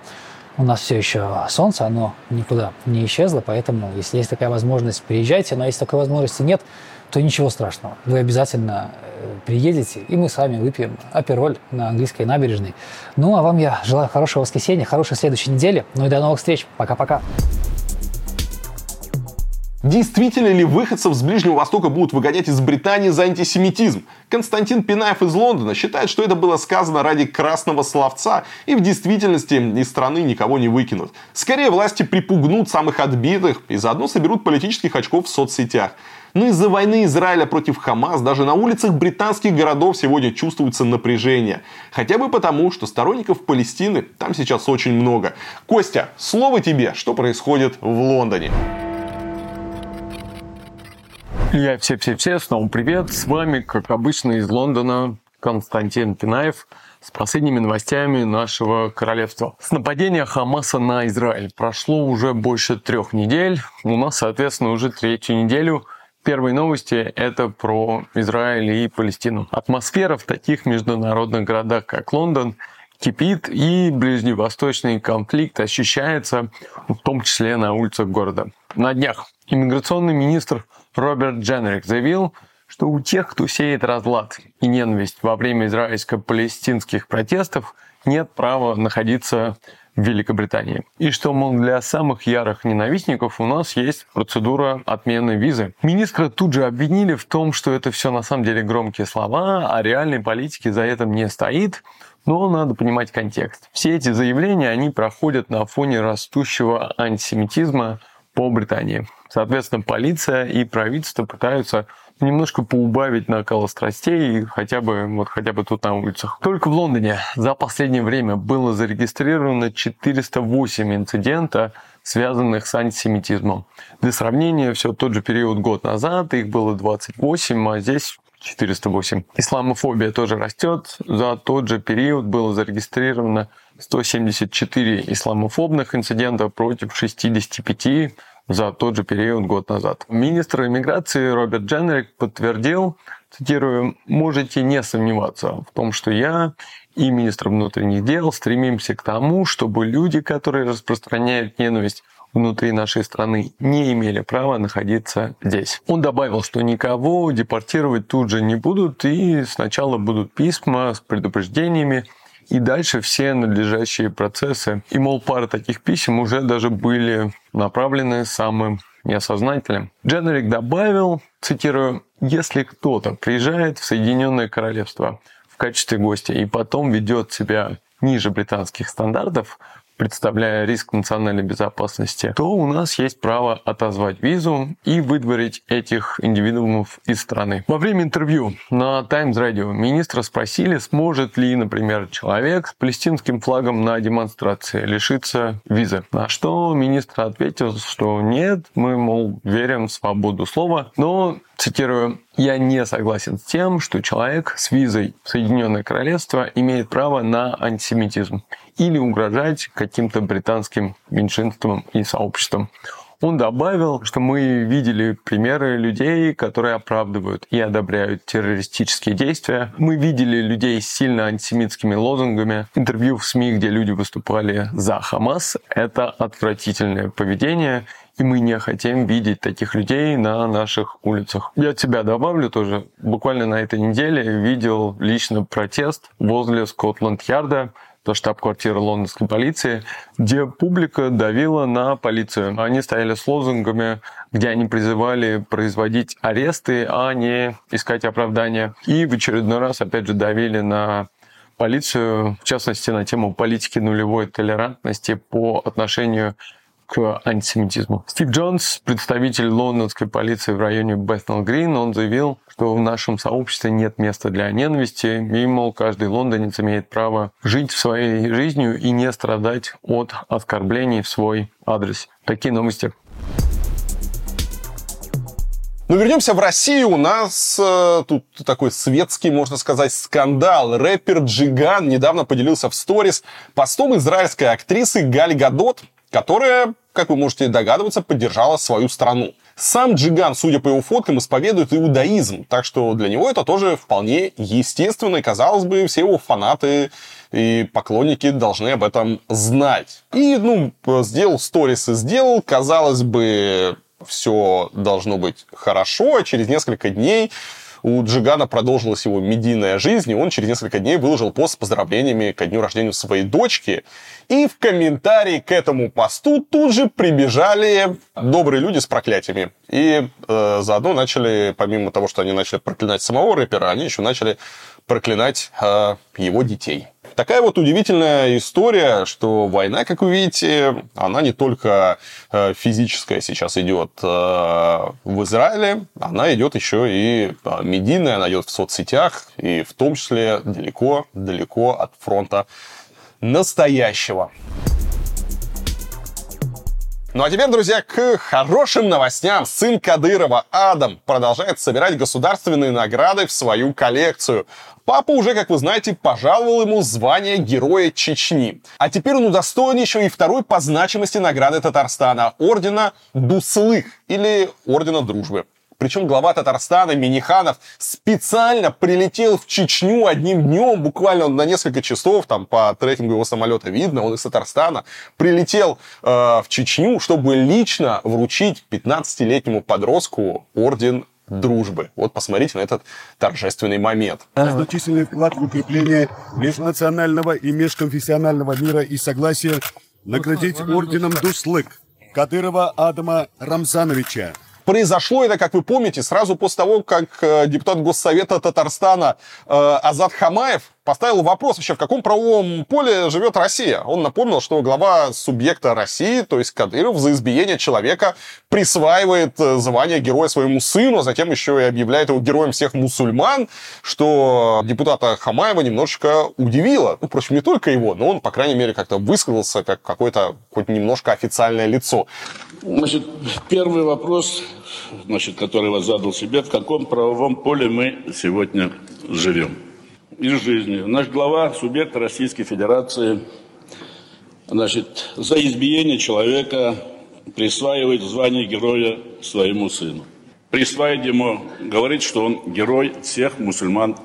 у нас все еще солнце, оно никуда не исчезло, поэтому если есть такая возможность, приезжайте, но если такой возможности нет, то ничего страшного. Вы обязательно э, приедете, и мы с вами выпьем апероль на английской набережной. Ну, а вам я желаю хорошего воскресенья, хорошей следующей недели. Ну и до новых встреч. Пока-пока. Действительно ли выходцев с Ближнего Востока будут выгонять из Британии за антисемитизм? Константин Пинаев из Лондона считает, что это было сказано ради красного словца, и в действительности из страны никого не выкинут. Скорее, власти припугнут самых отбитых и заодно соберут политических очков в соцсетях. Но из-за войны Израиля против Хамас даже на улицах британских городов сегодня чувствуется напряжение. Хотя бы потому, что сторонников Палестины там сейчас очень много. Костя, слово тебе, что происходит в Лондоне? Я все-все-все, снова привет. С вами, как обычно, из Лондона Константин Пинаев с последними новостями нашего королевства. С нападения Хамаса на Израиль прошло уже больше трех недель. У нас, соответственно, уже третью неделю Первые новости – это про Израиль и Палестину. Атмосфера в таких международных городах, как Лондон, кипит, и ближневосточный конфликт ощущается в том числе на улицах города. На днях иммиграционный министр Роберт Дженрик заявил, что у тех, кто сеет разлад и ненависть во время израильско-палестинских протестов, нет права находиться в Великобритании. И что, мол, для самых ярых ненавистников у нас есть процедура отмены визы. Министра тут же обвинили в том, что это все на самом деле громкие слова, а реальной политики за этим не стоит. Но надо понимать контекст. Все эти заявления, они проходят на фоне растущего антисемитизма по Британии. Соответственно, полиция и правительство пытаются немножко поубавить накал страстей, хотя бы, вот, хотя бы тут на улицах. Только в Лондоне за последнее время было зарегистрировано 408 инцидента, связанных с антисемитизмом. Для сравнения, все тот же период год назад их было 28, а здесь 408. Исламофобия тоже растет. За тот же период было зарегистрировано 174 исламофобных инцидента против 65 за тот же период год назад. Министр иммиграции Роберт Дженрик подтвердил, цитирую, «можете не сомневаться в том, что я и министр внутренних дел стремимся к тому, чтобы люди, которые распространяют ненависть внутри нашей страны не имели права находиться здесь. Он добавил, что никого депортировать тут же не будут, и сначала будут письма с предупреждениями, и дальше все надлежащие процессы. И, мол, пара таких писем уже даже были направлены самым неосознательным. Дженерик добавил, цитирую, «Если кто-то приезжает в Соединенное Королевство в качестве гостя и потом ведет себя ниже британских стандартов, представляя риск национальной безопасности, то у нас есть право отозвать визу и выдворить этих индивидуумов из страны. Во время интервью на Times Radio министра спросили, сможет ли, например, человек с палестинским флагом на демонстрации лишиться визы. На что министр ответил, что нет, мы, мол, верим в свободу слова, но Цитирую, «Я не согласен с тем, что человек с визой в Соединенное Королевство имеет право на антисемитизм или угрожать каким-то британским меньшинствам и сообществам. Он добавил, что мы видели примеры людей, которые оправдывают и одобряют террористические действия. Мы видели людей с сильно антисемитскими лозунгами. Интервью в СМИ, где люди выступали за Хамас. Это отвратительное поведение, и мы не хотим видеть таких людей на наших улицах. Я от себя добавлю тоже. Буквально на этой неделе видел лично протест возле Скотланд-Ярда, штаб-квартира лондонской полиции, где публика давила на полицию. Они стояли с лозунгами, где они призывали производить аресты, а не искать оправдания. И в очередной раз, опять же, давили на полицию, в частности, на тему политики нулевой толерантности по отношению к антисемитизму. Стив Джонс, представитель лондонской полиции в районе Бэтнелл Грин, он заявил, что в нашем сообществе нет места для ненависти, и, мол, каждый лондонец имеет право жить своей жизнью и не страдать от оскорблений в свой адрес. Такие новости. Ну, вернемся в Россию. У нас э, тут такой светский, можно сказать, скандал. Рэпер Джиган недавно поделился в сторис постом израильской актрисы Галь Гадот, которая, как вы можете догадываться, поддержала свою страну. Сам Джиган, судя по его фоткам, исповедует иудаизм, так что для него это тоже вполне естественно, и, казалось бы, все его фанаты и поклонники должны об этом знать. И, ну, сделал сторис и сделал, казалось бы, все должно быть хорошо, а через несколько дней у Джигана продолжилась его медийная жизнь, и он через несколько дней выложил пост с поздравлениями ко дню рождения своей дочки. И в комментарии к этому посту тут же прибежали добрые люди с проклятиями. И э, заодно начали, помимо того, что они начали проклинать самого рэпера, они еще начали проклинать э, его детей. Такая вот удивительная история, что война, как вы видите, она не только э, физическая сейчас идет э, в Израиле, она идет еще и э, медийная, она идет в соцсетях, и в том числе далеко-далеко от фронта настоящего. Ну а теперь, друзья, к хорошим новостям. Сын Кадырова, Адам, продолжает собирать государственные награды в свою коллекцию. Папа уже, как вы знаете, пожаловал ему звание Героя Чечни. А теперь он удостоен еще и второй по значимости награды Татарстана – ордена Дуслых или Ордена Дружбы. Причем глава Татарстана Миниханов специально прилетел в Чечню одним днем, буквально на несколько часов, там по трекингу его самолета видно, он из Татарстана, прилетел э, в Чечню, чтобы лично вручить 15-летнему подростку орден дружбы. Вот посмотрите на этот торжественный момент. Значительный вклад в укрепление межнационального и межконфессионального мира и согласия наградить орденом Дуслык Кадырова Адама Рамзановича, Произошло это, как вы помните, сразу после того, как э, депутат Госсовета Татарстана э, Азат Хамаев поставил вопрос вообще, в каком правовом поле живет Россия. Он напомнил, что глава субъекта России, то есть Кадыров, за избиение человека присваивает э, звание героя своему сыну, а затем еще и объявляет его героем всех мусульман, что депутата Хамаева немножечко удивило. Ну, впрочем, не только его, но он, по крайней мере, как-то высказался как какое-то хоть немножко официальное лицо. Значит, первый вопрос, значит, который вас задал себе, в каком правовом поле мы сегодня живем из жизни. Наш глава, субъект Российской Федерации, значит, за избиение человека присваивает звание героя своему сыну. Присваивает ему, говорит, что он герой всех мусульман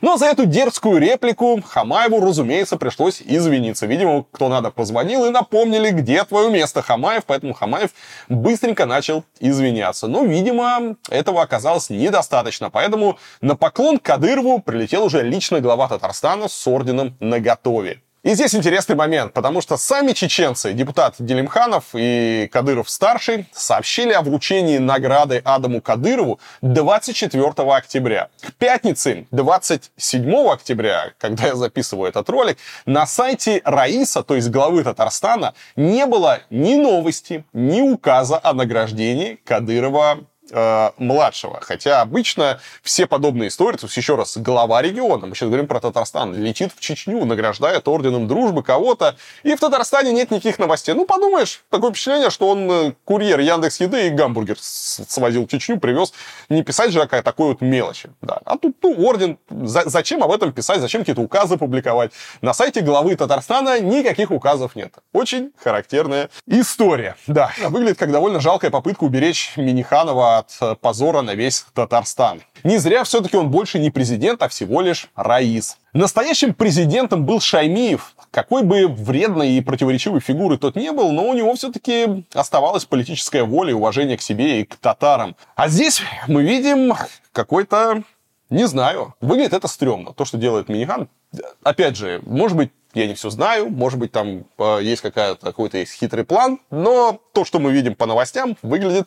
но за эту дерзкую реплику Хамаеву, разумеется, пришлось извиниться. Видимо, кто надо позвонил и напомнили, где твое место, Хамаев. Поэтому Хамаев быстренько начал извиняться. Но, видимо, этого оказалось недостаточно. Поэтому на поклон Кадырову прилетел уже лично глава Татарстана с орденом наготове. И здесь интересный момент, потому что сами чеченцы, депутат Делимханов и Кадыров-старший, сообщили о вручении награды Адаму Кадырову 24 октября. К пятнице 27 октября, когда я записываю этот ролик, на сайте Раиса, то есть главы Татарстана, не было ни новости, ни указа о награждении Кадырова э, младшего. Хотя обычно все подобные истории, то есть еще раз, глава региона, мы сейчас говорим про Татарстан, летит в Чечню, награждает орденом дружбы кого-то, и в Татарстане нет никаких новостей. Ну, подумаешь, такое впечатление, что он э, курьер Яндекс Еды и гамбургер свозил в Чечню, привез. Не писать же какая такой вот мелочи. Да. А тут ну, орден, за, зачем об этом писать, зачем какие-то указы публиковать? На сайте главы Татарстана никаких указов нет. Очень характерная история. Да, выглядит как довольно жалкая попытка уберечь Миниханова от э, позора на весь Татарстан. Не зря все-таки он больше не президент, а всего лишь Раис. Настоящим президентом был Шаймиев. Какой бы вредной и противоречивой фигуры тот не был, но у него все-таки оставалась политическая воля и уважение к себе и к татарам. А здесь мы видим какой-то не знаю. Выглядит это стрёмно. То, что делает Минихан. Опять же, может быть, я не все знаю, может быть, там э, есть какая-то, какой-то есть хитрый план, но то, что мы видим по новостям, выглядит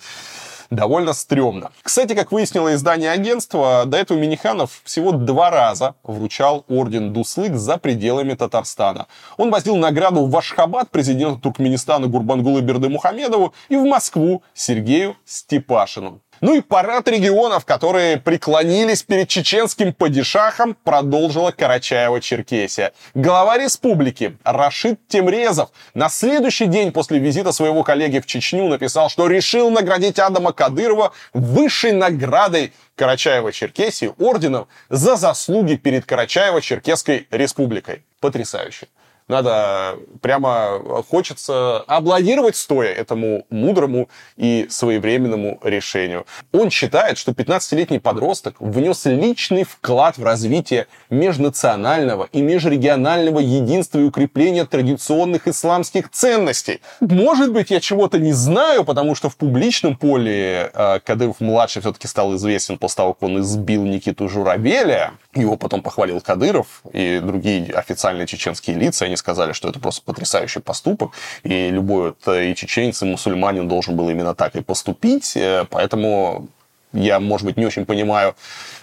довольно стрёмно. Кстати, как выяснило издание агентства, до этого Миниханов всего два раза вручал орден Дуслык за пределами Татарстана. Он возил награду в Ашхабад президенту Туркменистана Гурбангулы Бердымухамедову и в Москву Сергею Степашину. Ну и парад регионов, которые преклонились перед чеченским падишахом, продолжила Карачаева-Черкесия. Глава республики Рашид Темрезов на следующий день после визита своего коллеги в Чечню написал, что решил наградить Адама Кадырова высшей наградой Карачаева-Черкесии орденом за заслуги перед Карачаево-Черкесской республикой. Потрясающе. Надо прямо хочется аплодировать стоя этому мудрому и своевременному решению. Он считает, что 15-летний подросток внес личный вклад в развитие межнационального и межрегионального единства и укрепления традиционных исламских ценностей. Может быть, я чего-то не знаю, потому что в публичном поле э, Кадыров-младший все-таки стал известен после того, как он избил Никиту Журавеля. Его потом похвалил Кадыров и другие официальные чеченские лица. Они сказали, что это просто потрясающий поступок, и любой вот и чеченец, и мусульманин должен был именно так и поступить. Э, поэтому я, может быть, не очень понимаю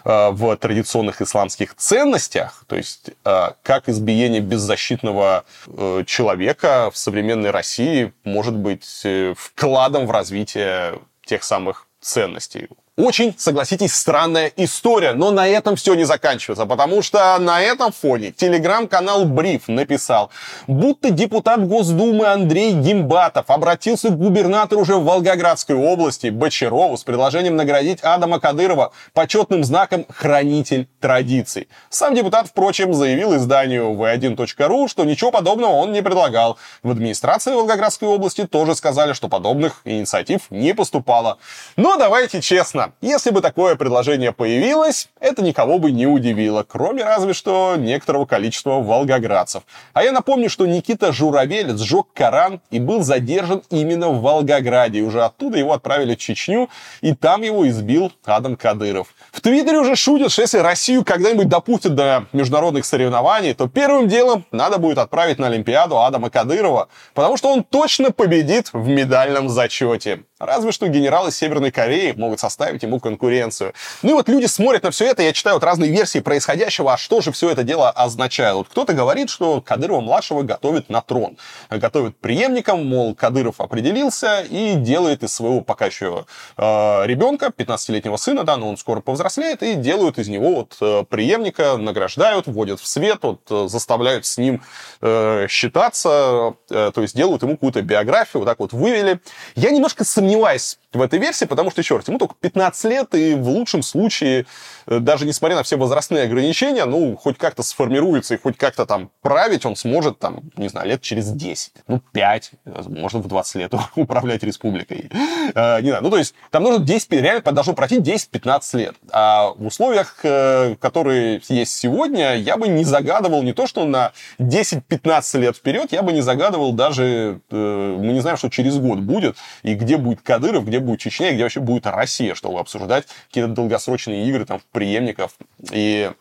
э, в традиционных исламских ценностях, то есть э, как избиение беззащитного э, человека в современной России может быть э, вкладом в развитие тех самых ценностей. Очень, согласитесь, странная история, но на этом все не заканчивается, потому что на этом фоне телеграм-канал Бриф написал, будто депутат Госдумы Андрей Гимбатов обратился к губернатору уже в Волгоградской области Бочарову с предложением наградить Адама Кадырова почетным знаком «Хранитель традиций». Сам депутат, впрочем, заявил изданию v1.ru, что ничего подобного он не предлагал. В администрации Волгоградской области тоже сказали, что подобных инициатив не поступало. Но давайте честно, если бы такое предложение появилось, это никого бы не удивило, кроме разве что некоторого количества волгоградцев. А я напомню, что Никита Журавель сжег Коран и был задержан именно в Волгограде. И уже оттуда его отправили в Чечню, и там его избил Адам Кадыров. В Твиттере уже шутят, что если Россию когда-нибудь допустят до международных соревнований, то первым делом надо будет отправить на Олимпиаду Адама Кадырова, потому что он точно победит в медальном зачете. Разве что генералы Северной Кореи могут составить ему конкуренцию. Ну и вот люди смотрят на все это, я читаю вот разные версии происходящего, а что же все это дело означает. Вот кто-то говорит, что Кадырова-младшего готовит на трон. Готовит преемником, мол, Кадыров определился и делает из своего пока еще э, ребенка, 15-летнего сына, да, но он скоро повзрослеет, и делают из него вот э, преемника, награждают, вводят в свет, вот, э, заставляют с ним э, считаться, э, то есть делают ему какую-то биографию, вот так вот вывели. Я немножко сомневаюсь в этой версии, потому что, раз, ему только 15 лет, и в лучшем случае, э, даже несмотря на все возрастные ограничения, ну, хоть как-то сформируется и хоть как-то там править он сможет, там, не знаю, лет через 10, ну, 5, может, в 20 лет управлять республикой. Не знаю, ну, то есть, там нужно 10, реально должно пройти 10-15 лет. А в условиях, э, которые есть сегодня, я бы не загадывал не то, что на 10-15 лет вперед, я бы не загадывал даже, мы не знаем, что через год будет, и где будет Кадыров, где будет Чечня, и где вообще будет Россия, чтобы обсуждать какие-то долгосрочные игры там в преемников. И Э,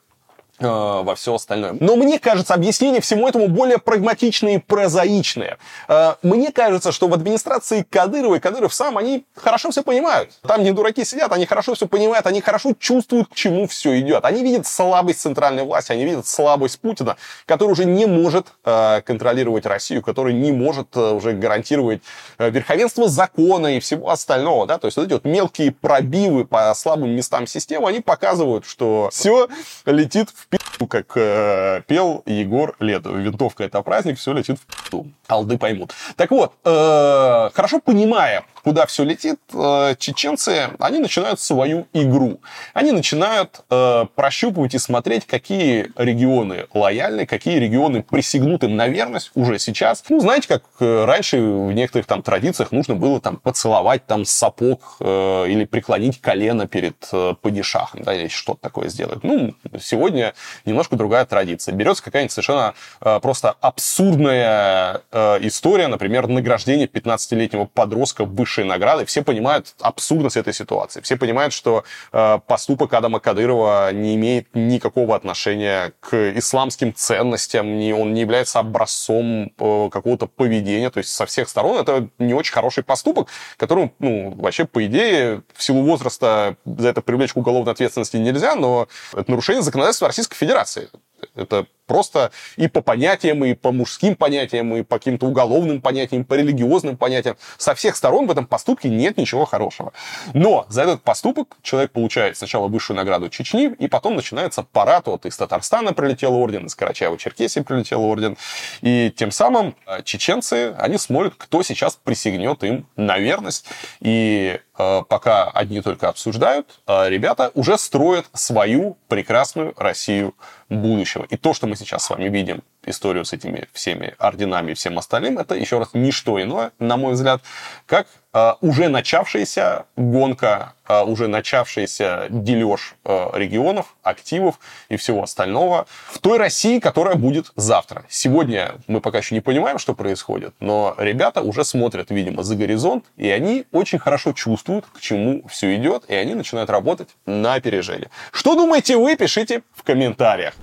во все остальное. Но мне кажется, объяснение всему этому более прагматичное и прозаичное. Э, мне кажется, что в администрации Кадырова и Кадыров сам, они хорошо все понимают. Там не дураки сидят, они хорошо все понимают, они хорошо чувствуют, к чему все идет. Они видят слабость центральной власти, они видят слабость Путина, который уже не может э, контролировать Россию, который не может уже гарантировать верховенство закона и всего остального. Да? То есть вот эти вот мелкие пробивы по слабым местам системы, они показывают, что все летит в как э, пел Егор Летов. Винтовка это праздник, все летит в пи***у. Алды поймут. Так вот, э, хорошо понимая, куда все летит, э, чеченцы, они начинают свою игру. Они начинают э, прощупывать и смотреть, какие регионы лояльны, какие регионы присягнут им на верность уже сейчас. Ну, знаете, как э, раньше в некоторых там традициях нужно было там поцеловать там сапог или преклонить колено перед падишахом, да, или что-то такое сделать. Ну, сегодня немножко другая традиция. Берется какая-нибудь совершенно просто абсурдная история, например, награждение 15-летнего подростка высшей награды. Все понимают абсурдность этой ситуации. Все понимают, что э, поступок Адама Кадырова не имеет никакого отношения к исламским ценностям, не, он не является образцом э, какого-то поведения. То есть со всех сторон это не очень хороший поступок, которому, ну, вообще, по идее, в силу возраста за это привлечь к уголовной ответственности нельзя, но это нарушение законодательства Российской Федерации. Это просто и по понятиям, и по мужским понятиям, и по каким-то уголовным понятиям, по религиозным понятиям. Со всех сторон в этом поступке нет ничего хорошего. Но за этот поступок человек получает сначала высшую награду Чечни, и потом начинается парад. Вот из Татарстана прилетел орден, из Карачаева-Черкесии прилетел орден. И тем самым э, чеченцы, они смотрят, кто сейчас присягнет им на верность. И э, пока одни только обсуждают, э, ребята уже строят свою прекрасную Россию будущего. И то, что мы сейчас с вами видим историю с этими всеми орденами и всем остальным, это еще раз не что иное, на мой взгляд, как э, уже начавшаяся гонка, э, уже начавшийся дележ э, регионов, активов и всего остального в той России, которая будет завтра. Сегодня мы пока еще не понимаем, что происходит, но ребята уже смотрят, видимо, за горизонт, и они очень хорошо чувствуют, к чему все идет, и они начинают работать на опережение. Что думаете вы, пишите в комментариях.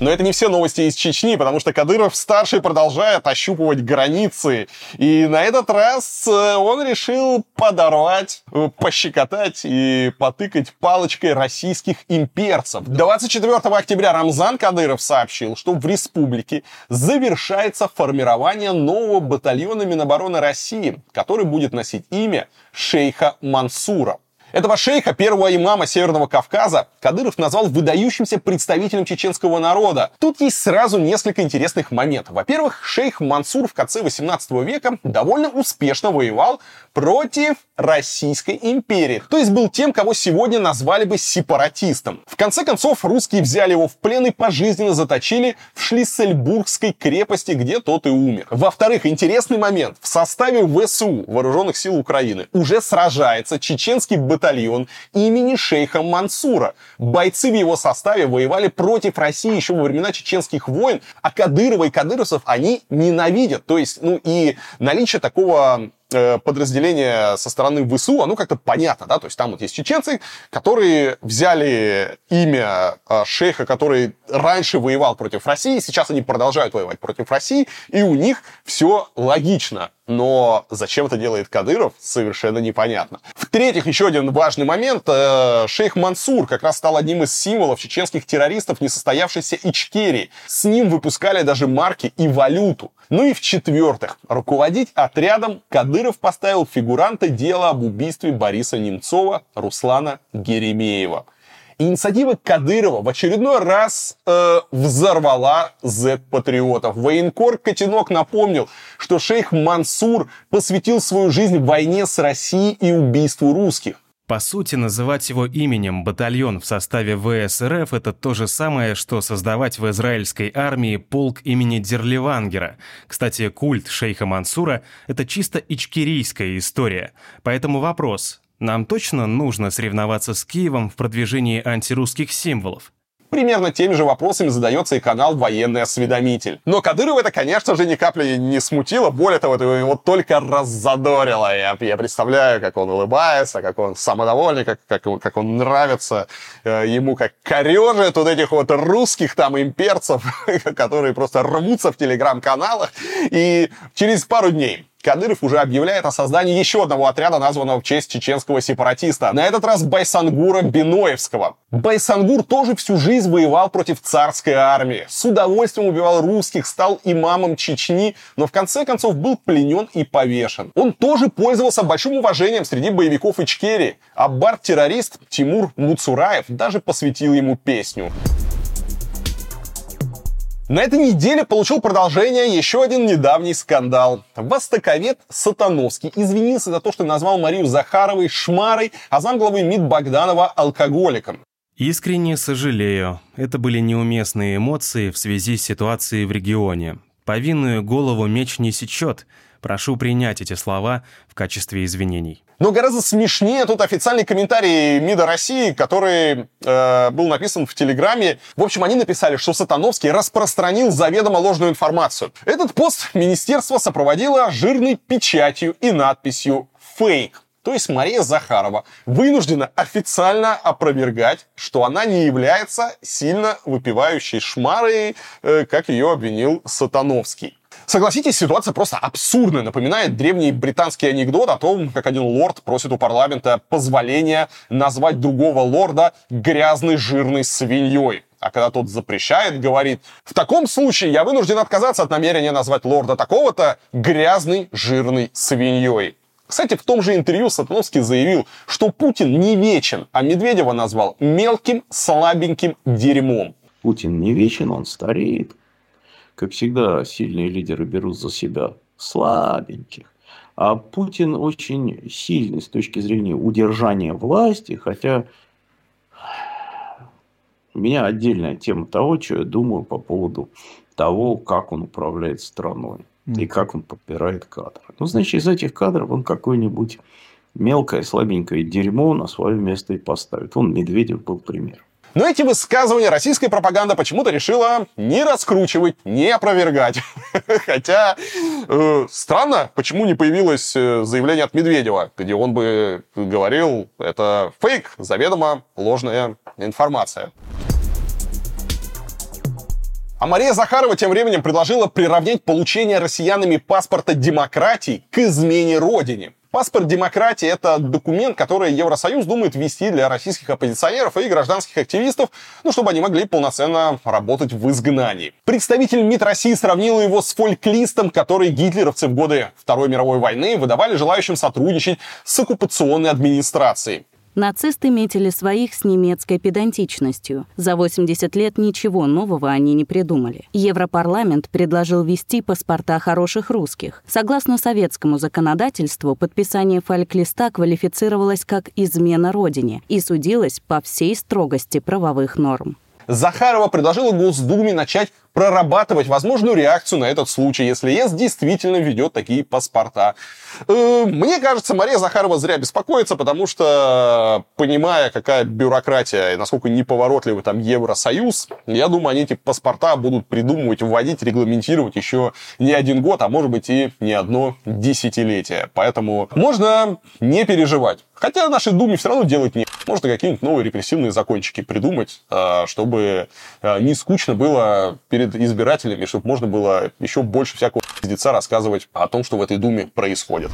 Но это не все новости из Чечни, потому что Кадыров-старший продолжает ощупывать границы. И на этот раз э, он решил подорвать, э, пощекотать и потыкать палочкой российских имперцев. 24 октября Рамзан Кадыров сообщил, что в республике завершается формирование нового батальона Минобороны России, который будет носить имя шейха Мансура. Этого шейха, первого имама Северного Кавказа, Кадыров назвал выдающимся представителем чеченского народа. Тут есть сразу несколько интересных моментов. Во-первых, шейх Мансур в конце 18 века довольно успешно воевал против Российской империи. То есть был тем, кого сегодня назвали бы сепаратистом. В конце концов, русские взяли его в плен и пожизненно заточили в Шлиссельбургской крепости, где тот и умер. Во-вторых, интересный момент. В составе ВСУ, Вооруженных сил Украины, уже сражается чеченский батальон имени шейха Мансура. Бойцы в его составе воевали против России еще во времена чеченских войн, а Кадырова и кадыровцев они ненавидят. То есть, ну и наличие такого Э, подразделение со стороны ВСУ, оно как-то понятно, да, то есть там вот есть чеченцы, которые взяли имя э, шейха, который раньше воевал против России, сейчас они продолжают воевать против России, и у них все логично. Но зачем это делает Кадыров, совершенно непонятно. В-третьих, еще один важный момент. Э, шейх Мансур как раз стал одним из символов чеченских террористов несостоявшейся Ичкерии. С ним выпускали даже марки и валюту. Ну и в-четвертых, руководить отрядом Кадыров поставил фигуранта дела об убийстве Бориса Немцова Руслана Геремеева. Инициатива Кадырова в очередной раз э, взорвала Z-патриотов. Военкор Котенок напомнил, что шейх Мансур посвятил свою жизнь войне с Россией и убийству русских. По сути, называть его именем батальон в составе ВСРФ – это то же самое, что создавать в израильской армии полк имени Дерливангера. Кстати, культ шейха Мансура – это чисто ичкерийская история. Поэтому вопрос – нам точно нужно соревноваться с Киевом в продвижении антирусских символов? Примерно теми же вопросами задается и канал «Военный осведомитель». Но Кадырова это, конечно же, ни капли не смутило. Более того, это его только раззадорило. Я, я представляю, как он улыбается, как он самодовольный, как, как, как он нравится э, ему, как корежит вот этих вот русских там имперцев, которые просто рвутся в телеграм-каналах. И через пару дней Кадыров уже объявляет о создании еще одного отряда, названного в честь чеченского сепаратиста. На этот раз Байсангура Биноевского. Байсангур тоже всю жизнь воевал против царской армии. С удовольствием убивал русских, стал имамом Чечни, но в конце концов был пленен и повешен. Он тоже пользовался большим уважением среди боевиков Ичкерии. А бард-террорист Тимур Муцураев даже посвятил ему песню. На этой неделе получил продолжение еще один недавний скандал. Востоковед Сатановский извинился за то, что назвал Марию Захаровой шмарой, а замглавы МИД Богданова алкоголиком. Искренне сожалею. Это были неуместные эмоции в связи с ситуацией в регионе. Повинную голову меч не сечет. Прошу принять эти слова в качестве извинений. Но гораздо смешнее тут официальный комментарий МИДа России, который э, был написан в Телеграме. В общем, они написали, что Сатановский распространил заведомо ложную информацию. Этот пост министерство сопроводило жирной печатью и надписью «фейк». То есть Мария Захарова вынуждена официально опровергать, что она не является сильно выпивающей шмарой, э, как ее обвинил Сатановский. Согласитесь, ситуация просто абсурдная. Напоминает древний британский анекдот о том, как один лорд просит у парламента позволения назвать другого лорда грязной жирной свиньей. А когда тот запрещает, говорит, в таком случае я вынужден отказаться от намерения назвать лорда такого-то грязной жирной свиньей. Кстати, в том же интервью Сатановский заявил, что Путин не вечен, а Медведева назвал мелким, слабеньким дерьмом. Путин не вечен, он стареет. Как всегда, сильные лидеры берут за себя слабеньких. А Путин очень сильный с точки зрения удержания власти, хотя У меня отдельная тема того, что я думаю по поводу того, как он управляет страной и как он подбирает кадры. Ну, значит, из этих кадров он какой-нибудь мелкое, слабенькое дерьмо на свое место и поставит. Он Медведев был пример. Но эти высказывания российская пропаганда почему-то решила не раскручивать, не опровергать. Хотя э, странно, почему не появилось э, заявление от Медведева, где он бы говорил, это фейк, заведомо ложная информация. А Мария Захарова тем временем предложила приравнять получение россиянами паспорта демократии к измене родине. Паспорт демократии – это документ, который Евросоюз думает ввести для российских оппозиционеров и гражданских активистов, ну, чтобы они могли полноценно работать в изгнании. Представитель МИД России сравнил его с фольклистом, который гитлеровцы в годы Второй мировой войны выдавали желающим сотрудничать с оккупационной администрацией. Нацисты метили своих с немецкой педантичностью. За 80 лет ничего нового они не придумали. Европарламент предложил ввести паспорта хороших русских. Согласно советскому законодательству, подписание фальклиста квалифицировалось как измена родине и судилось по всей строгости правовых норм. Захарова предложила Госдуме начать прорабатывать возможную реакцию на этот случай, если ЕС действительно ведет такие паспорта. Э, мне кажется, Мария Захарова зря беспокоится, потому что, понимая, какая бюрократия и насколько неповоротливый там Евросоюз, я думаю, они эти паспорта будут придумывать, вводить, регламентировать еще не один год, а может быть и не одно десятилетие. Поэтому можно не переживать. Хотя нашей Думе все равно делать не можно какие-нибудь новые репрессивные закончики придумать, э, чтобы э, не скучно было перед избирателями, чтобы можно было еще больше всякого пиздеца рассказывать о том, что в этой Думе происходит.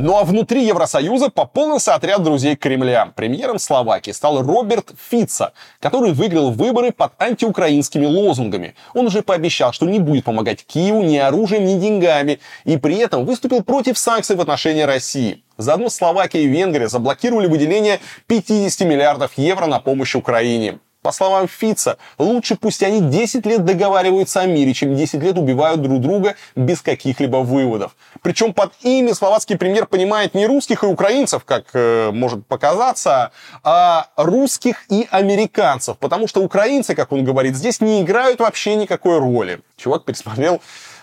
Ну а внутри Евросоюза пополнился отряд друзей Кремля. Премьером Словакии стал Роберт Фица, который выиграл выборы под антиукраинскими лозунгами. Он уже пообещал, что не будет помогать Киеву ни оружием, ни деньгами, и при этом выступил против санкций в отношении России. Заодно Словакия и Венгрия заблокировали выделение 50 миллиардов евро на помощь Украине. По словам Фица, лучше пусть они 10 лет договариваются о мире, чем 10 лет убивают друг друга без каких-либо выводов. Причем под ими словацкий премьер понимает не русских и украинцев, как э, может показаться, а русских и американцев. Потому что украинцы, как он говорит, здесь не играют вообще никакой роли. Чувак пересмотрел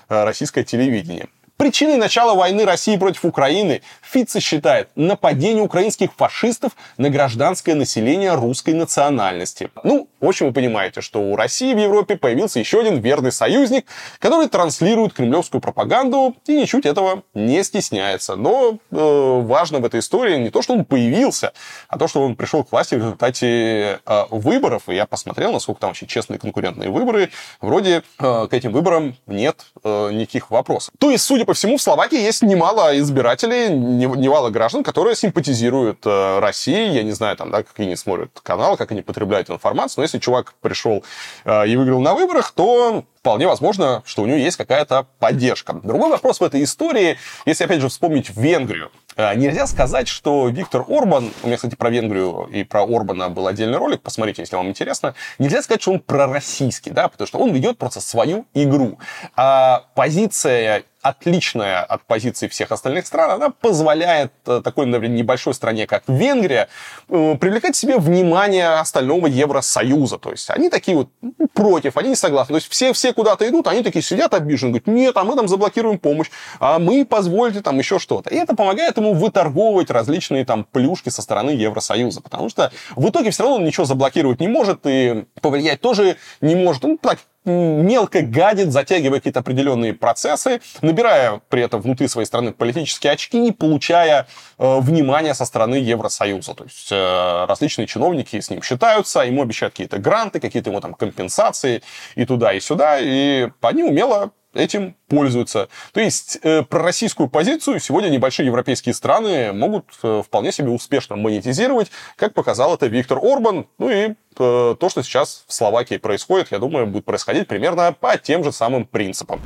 э, российское телевидение. Причиной начала войны России против Украины Фице считает нападение украинских фашистов на гражданское население русской национальности. Ну, в общем, вы понимаете, что у России в Европе появился еще один верный союзник, который транслирует кремлевскую пропаганду и ничуть этого не стесняется. Но э, важно в этой истории не то, что он появился, а то, что он пришел к власти в результате э, выборов. И я посмотрел, насколько там вообще честные конкурентные выборы. Вроде э, к этим выборам нет э, никаких вопросов. То есть, судя по всему, в Словакии есть немало избирателей, немало граждан, которые симпатизируют э, России. Я не знаю, там, да, как они смотрят канал, как они потребляют информацию. Но если чувак пришел э, и выиграл на выборах, то вполне возможно, что у него есть какая-то поддержка. Другой вопрос в этой истории, если, опять же, вспомнить Венгрию. Э, нельзя сказать, что Виктор Орбан, у меня, кстати, про Венгрию и про Орбана был отдельный ролик, посмотрите, если вам интересно, нельзя сказать, что он пророссийский, да, потому что он ведет просто свою игру. А позиция отличная от позиции всех остальных стран, она позволяет э, такой, например, небольшой стране, как Венгрия, э, привлекать себе внимание остального Евросоюза. То есть они такие вот ну, против, они не согласны. То есть все, все куда-то идут, они такие сидят обижены, говорят, нет, а мы там заблокируем помощь, а мы позвольте там еще что-то. И это помогает ему выторговывать различные там плюшки со стороны Евросоюза, потому что в итоге все равно он ничего заблокировать не может и повлиять тоже не может. Он так мелко гадит, затягивая какие-то определенные процессы, набирая при этом внутри своей страны политические очки, не получая э, внимания со стороны Евросоюза. То есть э, различные чиновники с ним считаются, ему обещают какие-то гранты, какие-то ему там компенсации и туда, и сюда, и они умело этим пользуются. То есть э, пророссийскую позицию сегодня небольшие европейские страны могут э, вполне себе успешно монетизировать, как показал это Виктор Орбан. Ну и э, то, что сейчас в Словакии происходит, я думаю, будет происходить примерно по тем же самым принципам.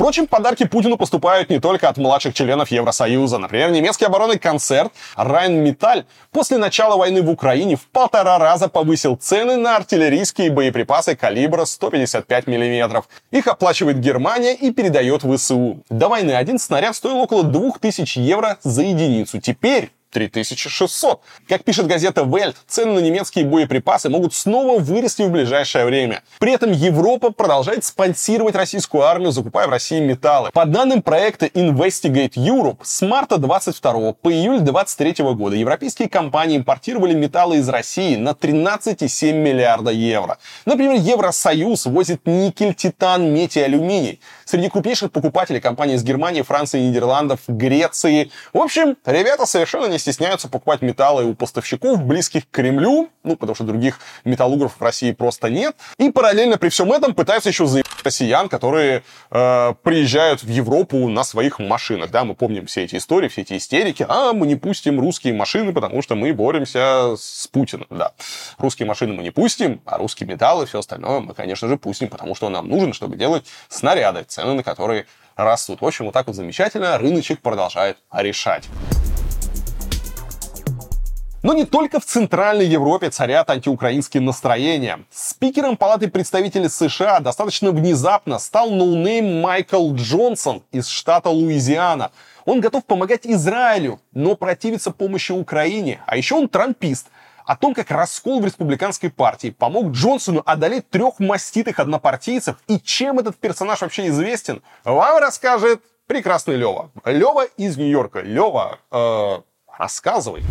Впрочем, подарки Путину поступают не только от младших членов Евросоюза. Например, немецкий оборонный концерт Rheinmetall после начала войны в Украине в полтора раза повысил цены на артиллерийские боеприпасы калибра 155 мм. Их оплачивает Германия и передает в ВСУ. До войны один снаряд стоил около 2000 евро за единицу. Теперь 3600. Как пишет газета Welt, цены на немецкие боеприпасы могут снова вырасти в ближайшее время. При этом Европа продолжает спонсировать российскую армию, закупая в России металлы. По данным проекта Investigate Europe, с марта 22 по июль 23 года европейские компании импортировали металлы из России на 13,7 миллиарда евро. Например, Евросоюз возит никель, титан, медь и алюминий. Среди крупнейших покупателей компании из Германии, Франции, Нидерландов, Греции. В общем, ребята совершенно не стесняются покупать металлы у поставщиков, близких к Кремлю, ну, потому что других металлургов в России просто нет. И параллельно при всем этом пытаются еще заебать россиян, которые э, приезжают в Европу на своих машинах. Да, мы помним все эти истории, все эти истерики. А, мы не пустим русские машины, потому что мы боремся с Путиным. Да, русские машины мы не пустим, а русские металлы и все остальное мы, конечно же, пустим, потому что нам нужен, чтобы делать снаряды, цены на которые растут. В общем, вот так вот замечательно рыночек продолжает решать. Но не только в Центральной Европе царят антиукраинские настроения. Спикером Палаты представителей США достаточно внезапно стал ноунейм Майкл Джонсон из штата Луизиана. Он готов помогать Израилю, но противится помощи Украине. А еще он трампист. О том, как раскол в республиканской партии помог Джонсону одолеть трех маститых однопартийцев и чем этот персонаж вообще известен, вам расскажет прекрасный Лева. Лева из Нью-Йорка. Лева, э, рассказывай.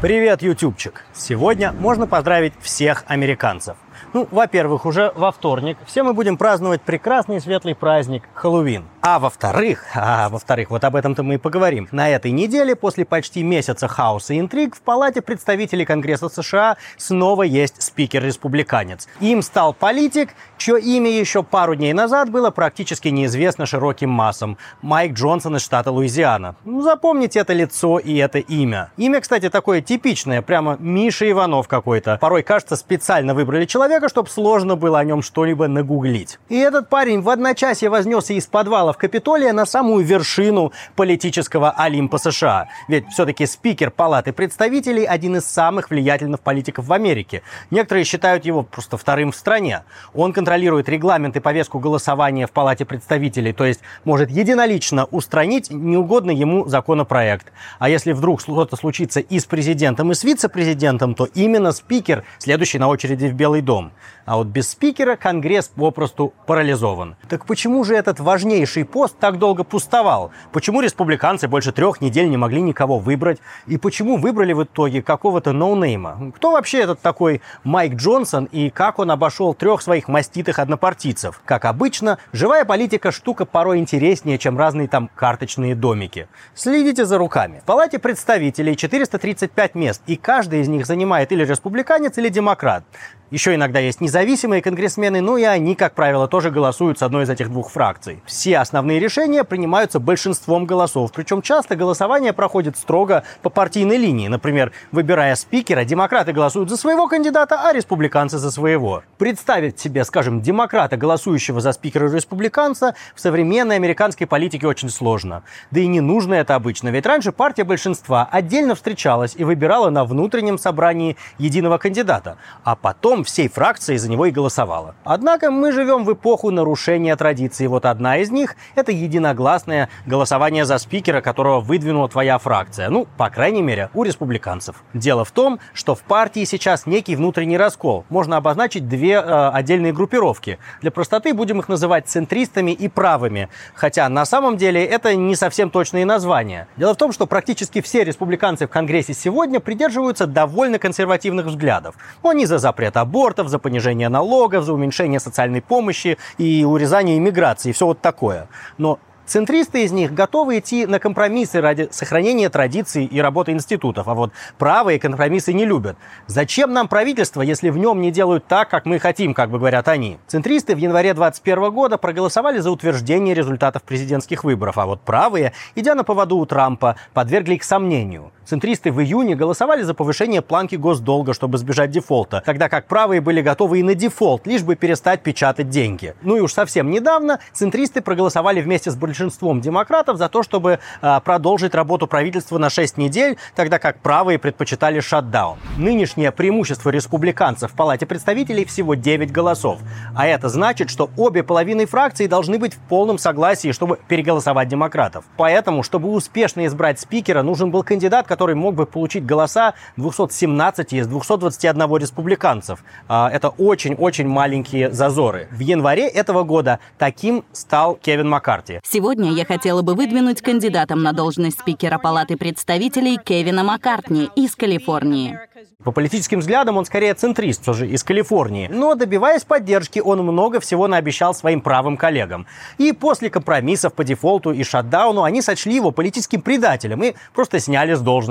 Привет, ютубчик! Сегодня можно поздравить всех американцев. Ну, во-первых, уже во вторник все мы будем праздновать прекрасный светлый праздник Хэллоуин. А во-вторых, а во-вторых, вот об этом-то мы и поговорим. На этой неделе, после почти месяца хаоса и интриг, в Палате представителей Конгресса США снова есть спикер-республиканец. Им стал политик, чье имя еще пару дней назад было практически неизвестно широким массам. Майк Джонсон из штата Луизиана. Ну, запомните это лицо и это имя. Имя, кстати, такое типичное, прямо Миша Иванов какой-то. Порой, кажется, специально выбрали человека, чтобы сложно было о нем что-либо нагуглить. И этот парень в одночасье вознесся из подвала в Капитолия на самую вершину политического Олимпа США. Ведь все-таки спикер Палаты представителей один из самых влиятельных политиков в Америке. Некоторые считают его просто вторым в стране. Он контролирует регламент и повестку голосования в Палате представителей, то есть может единолично устранить неугодный ему законопроект. А если вдруг что-то случится и с президентом, и с вице-президентом, то именно спикер следующий на очереди в Белый дом. А вот без спикера Конгресс попросту парализован. Так почему же этот важнейший пост так долго пустовал? Почему республиканцы больше трех недель не могли никого выбрать? И почему выбрали в итоге какого-то ноунейма? Кто вообще этот такой Майк Джонсон и как он обошел трех своих маститых однопартийцев? Как обычно, живая политика штука порой интереснее, чем разные там карточные домики. Следите за руками. В Палате представителей 435 мест, и каждый из них занимает или республиканец, или демократ. Еще иногда есть независимые конгрессмены, ну и они, как правило, тоже голосуют с одной из этих двух фракций. Все основные решения принимаются большинством голосов, причем часто голосование проходит строго по партийной линии. Например, выбирая спикера, демократы голосуют за своего кандидата, а республиканцы за своего. Представить себе, скажем, демократа, голосующего за спикера республиканца, в современной американской политике очень сложно. Да и не нужно это обычно, ведь раньше партия большинства отдельно встречалась и выбирала на внутреннем собрании единого кандидата, а потом всей фракции за него и голосовала. Однако мы живем в эпоху нарушения традиций. Вот одна из них – это единогласное голосование за спикера, которого выдвинула твоя фракция. Ну, по крайней мере, у республиканцев. Дело в том, что в партии сейчас некий внутренний раскол. Можно обозначить две э, отдельные группировки. Для простоты будем их называть центристами и правыми. Хотя на самом деле это не совсем точные названия. Дело в том, что практически все республиканцы в Конгрессе сегодня придерживаются довольно консервативных взглядов. Они за запрет абортов, за понижение налогов, за уменьшение социальной помощи и урезание иммиграции, все вот такое. Но Центристы из них готовы идти на компромиссы ради сохранения традиций и работы институтов, а вот правые компромиссы не любят. Зачем нам правительство, если в нем не делают так, как мы хотим, как бы говорят они? Центристы в январе 2021 года проголосовали за утверждение результатов президентских выборов, а вот правые, идя на поводу у Трампа, подвергли их сомнению. Центристы в июне голосовали за повышение планки госдолга, чтобы избежать дефолта, тогда как правые были готовы и на дефолт, лишь бы перестать печатать деньги. Ну и уж совсем недавно центристы проголосовали вместе с большинством демократов за то, чтобы э, продолжить работу правительства на 6 недель, тогда как правые предпочитали шатдаун. Нынешнее преимущество республиканцев в Палате представителей всего 9 голосов. А это значит, что обе половины фракции должны быть в полном согласии, чтобы переголосовать демократов. Поэтому, чтобы успешно избрать спикера, нужен был кандидат, который мог бы получить голоса 217 из 221 республиканцев. А, это очень-очень маленькие зазоры. В январе этого года таким стал Кевин Маккарти. Сегодня я хотела бы выдвинуть кандидатом на должность спикера Палаты представителей Кевина Маккартни из Калифорнии. По политическим взглядам он скорее центрист, все же из Калифорнии. Но добиваясь поддержки, он много всего наобещал своим правым коллегам. И после компромиссов по дефолту и шатдауну они сочли его политическим предателем и просто сняли с должности.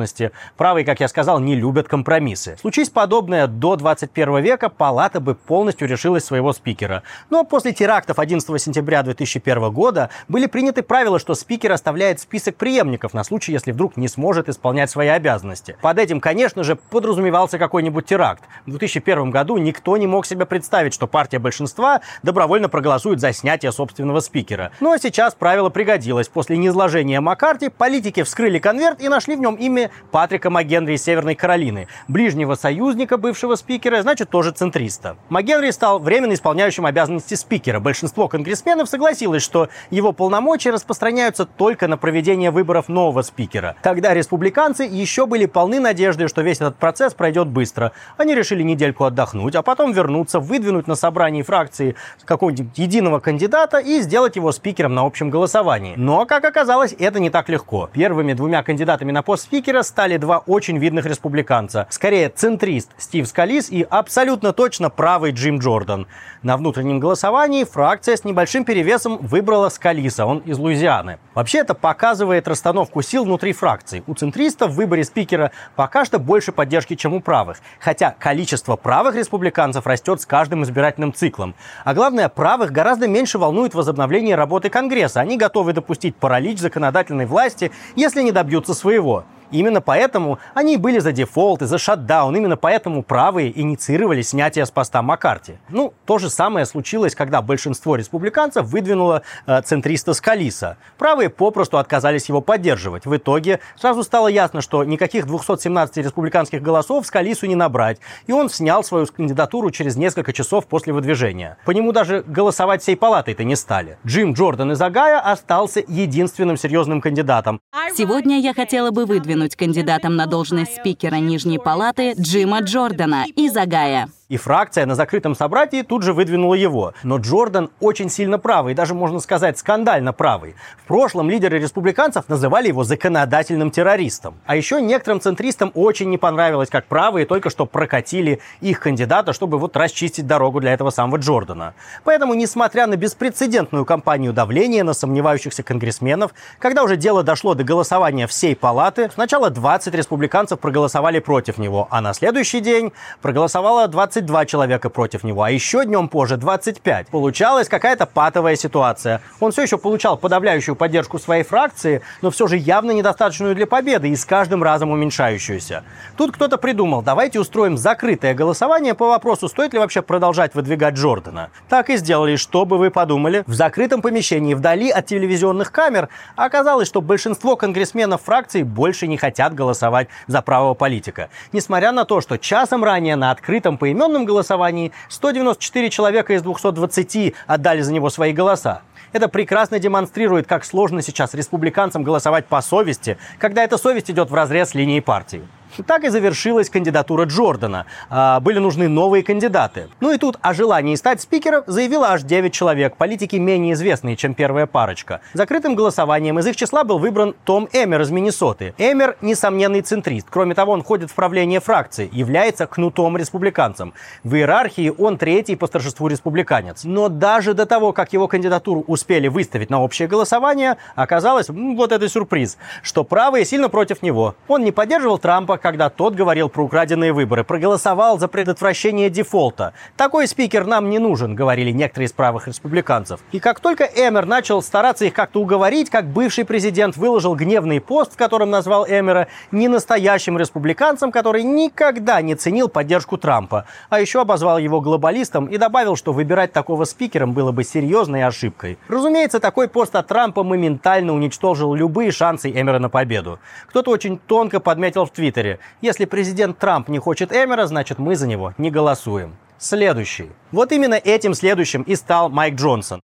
Правые, как я сказал, не любят компромиссы. Случись подобное до 21 века, палата бы полностью решилась своего спикера. Но после терактов 11 сентября 2001 года были приняты правила, что спикер оставляет список преемников на случай, если вдруг не сможет исполнять свои обязанности. Под этим, конечно же, подразумевался какой-нибудь теракт. В 2001 году никто не мог себе представить, что партия большинства добровольно проголосует за снятие собственного спикера. А сейчас правило пригодилось. После низложения Маккарти политики вскрыли конверт и нашли в нем имя Патрика МакГенри из Северной Каролины, ближнего союзника бывшего спикера, значит, тоже центриста. МакГенри стал временно исполняющим обязанности спикера. Большинство конгрессменов согласилось, что его полномочия распространяются только на проведение выборов нового спикера. Тогда республиканцы еще были полны надежды, что весь этот процесс пройдет быстро. Они решили недельку отдохнуть, а потом вернуться, выдвинуть на собрании фракции какого-нибудь единого кандидата и сделать его спикером на общем голосовании. Но, как оказалось, это не так легко. Первыми двумя кандидатами на пост спикера стали два очень видных республиканца. Скорее, центрист Стив Скалис и абсолютно точно правый Джим Джордан. На внутреннем голосовании фракция с небольшим перевесом выбрала Скалиса, он из Луизианы. Вообще это показывает расстановку сил внутри фракции. У центристов в выборе спикера пока что больше поддержки, чем у правых. Хотя количество правых республиканцев растет с каждым избирательным циклом. А главное, правых гораздо меньше волнует возобновление работы Конгресса. Они готовы допустить паралич законодательной власти, если не добьются своего. Именно поэтому они были за дефолт и за шатдаун. Именно поэтому правые инициировали снятие с поста Маккарти. Ну, то же самое случилось, когда большинство республиканцев выдвинуло э, центриста Скалиса. Правые попросту отказались его поддерживать. В итоге сразу стало ясно, что никаких 217 республиканских голосов Скалису не набрать. И он снял свою кандидатуру через несколько часов после выдвижения. По нему даже голосовать всей палатой-то не стали. Джим Джордан из Агая остался единственным серьезным кандидатом. Сегодня я хотела бы выдвинуть выдвинуть кандидатом на должность спикера Нижней Палаты Джима Джордана из Агая. И фракция на закрытом собратии тут же выдвинула его. Но Джордан очень сильно правый, даже можно сказать скандально правый. В прошлом лидеры республиканцев называли его законодательным террористом. А еще некоторым центристам очень не понравилось, как правые только что прокатили их кандидата, чтобы вот расчистить дорогу для этого самого Джордана. Поэтому, несмотря на беспрецедентную кампанию давления на сомневающихся конгрессменов, когда уже дело дошло до голосования всей палаты, сначала 20 республиканцев проголосовали против него, а на следующий день проголосовало 20 22 человека против него, а еще днем позже 25. Получалась какая-то патовая ситуация. Он все еще получал подавляющую поддержку своей фракции, но все же явно недостаточную для победы и с каждым разом уменьшающуюся. Тут кто-то придумал, давайте устроим закрытое голосование по вопросу, стоит ли вообще продолжать выдвигать Джордана. Так и сделали, что бы вы подумали. В закрытом помещении, вдали от телевизионных камер, оказалось, что большинство конгрессменов фракции больше не хотят голосовать за правого политика. Несмотря на то, что часом ранее на открытом поименном электронном голосовании 194 человека из 220 отдали за него свои голоса. Это прекрасно демонстрирует, как сложно сейчас республиканцам голосовать по совести, когда эта совесть идет в разрез с линией партии. Так и завершилась кандидатура Джордана. А, были нужны новые кандидаты. Ну и тут о желании стать спикером заявило аж 9 человек, политики менее известные, чем первая парочка. Закрытым голосованием из их числа был выбран Том Эмер из Миннесоты. Эмер – несомненный центрист. Кроме того, он входит в правление фракции, является кнутом республиканцем. В иерархии он третий по старшеству республиканец. Но даже до того, как его кандидатуру успели выставить на общее голосование, оказалось, вот это сюрприз, что правые сильно против него. Он не поддерживал Трампа, когда тот говорил про украденные выборы, проголосовал за предотвращение дефолта. Такой спикер нам не нужен, говорили некоторые из правых республиканцев. И как только Эмер начал стараться их как-то уговорить, как бывший президент выложил гневный пост, в котором назвал Эмера ненастоящим республиканцем, который никогда не ценил поддержку Трампа, а еще обозвал его глобалистом и добавил, что выбирать такого спикером было бы серьезной ошибкой. Разумеется, такой пост от Трампа моментально уничтожил любые шансы Эмера на победу. Кто-то очень тонко подметил в Твиттере, если президент Трамп не хочет Эмера, значит мы за него не голосуем. Следующий. Вот именно этим следующим и стал Майк Джонсон.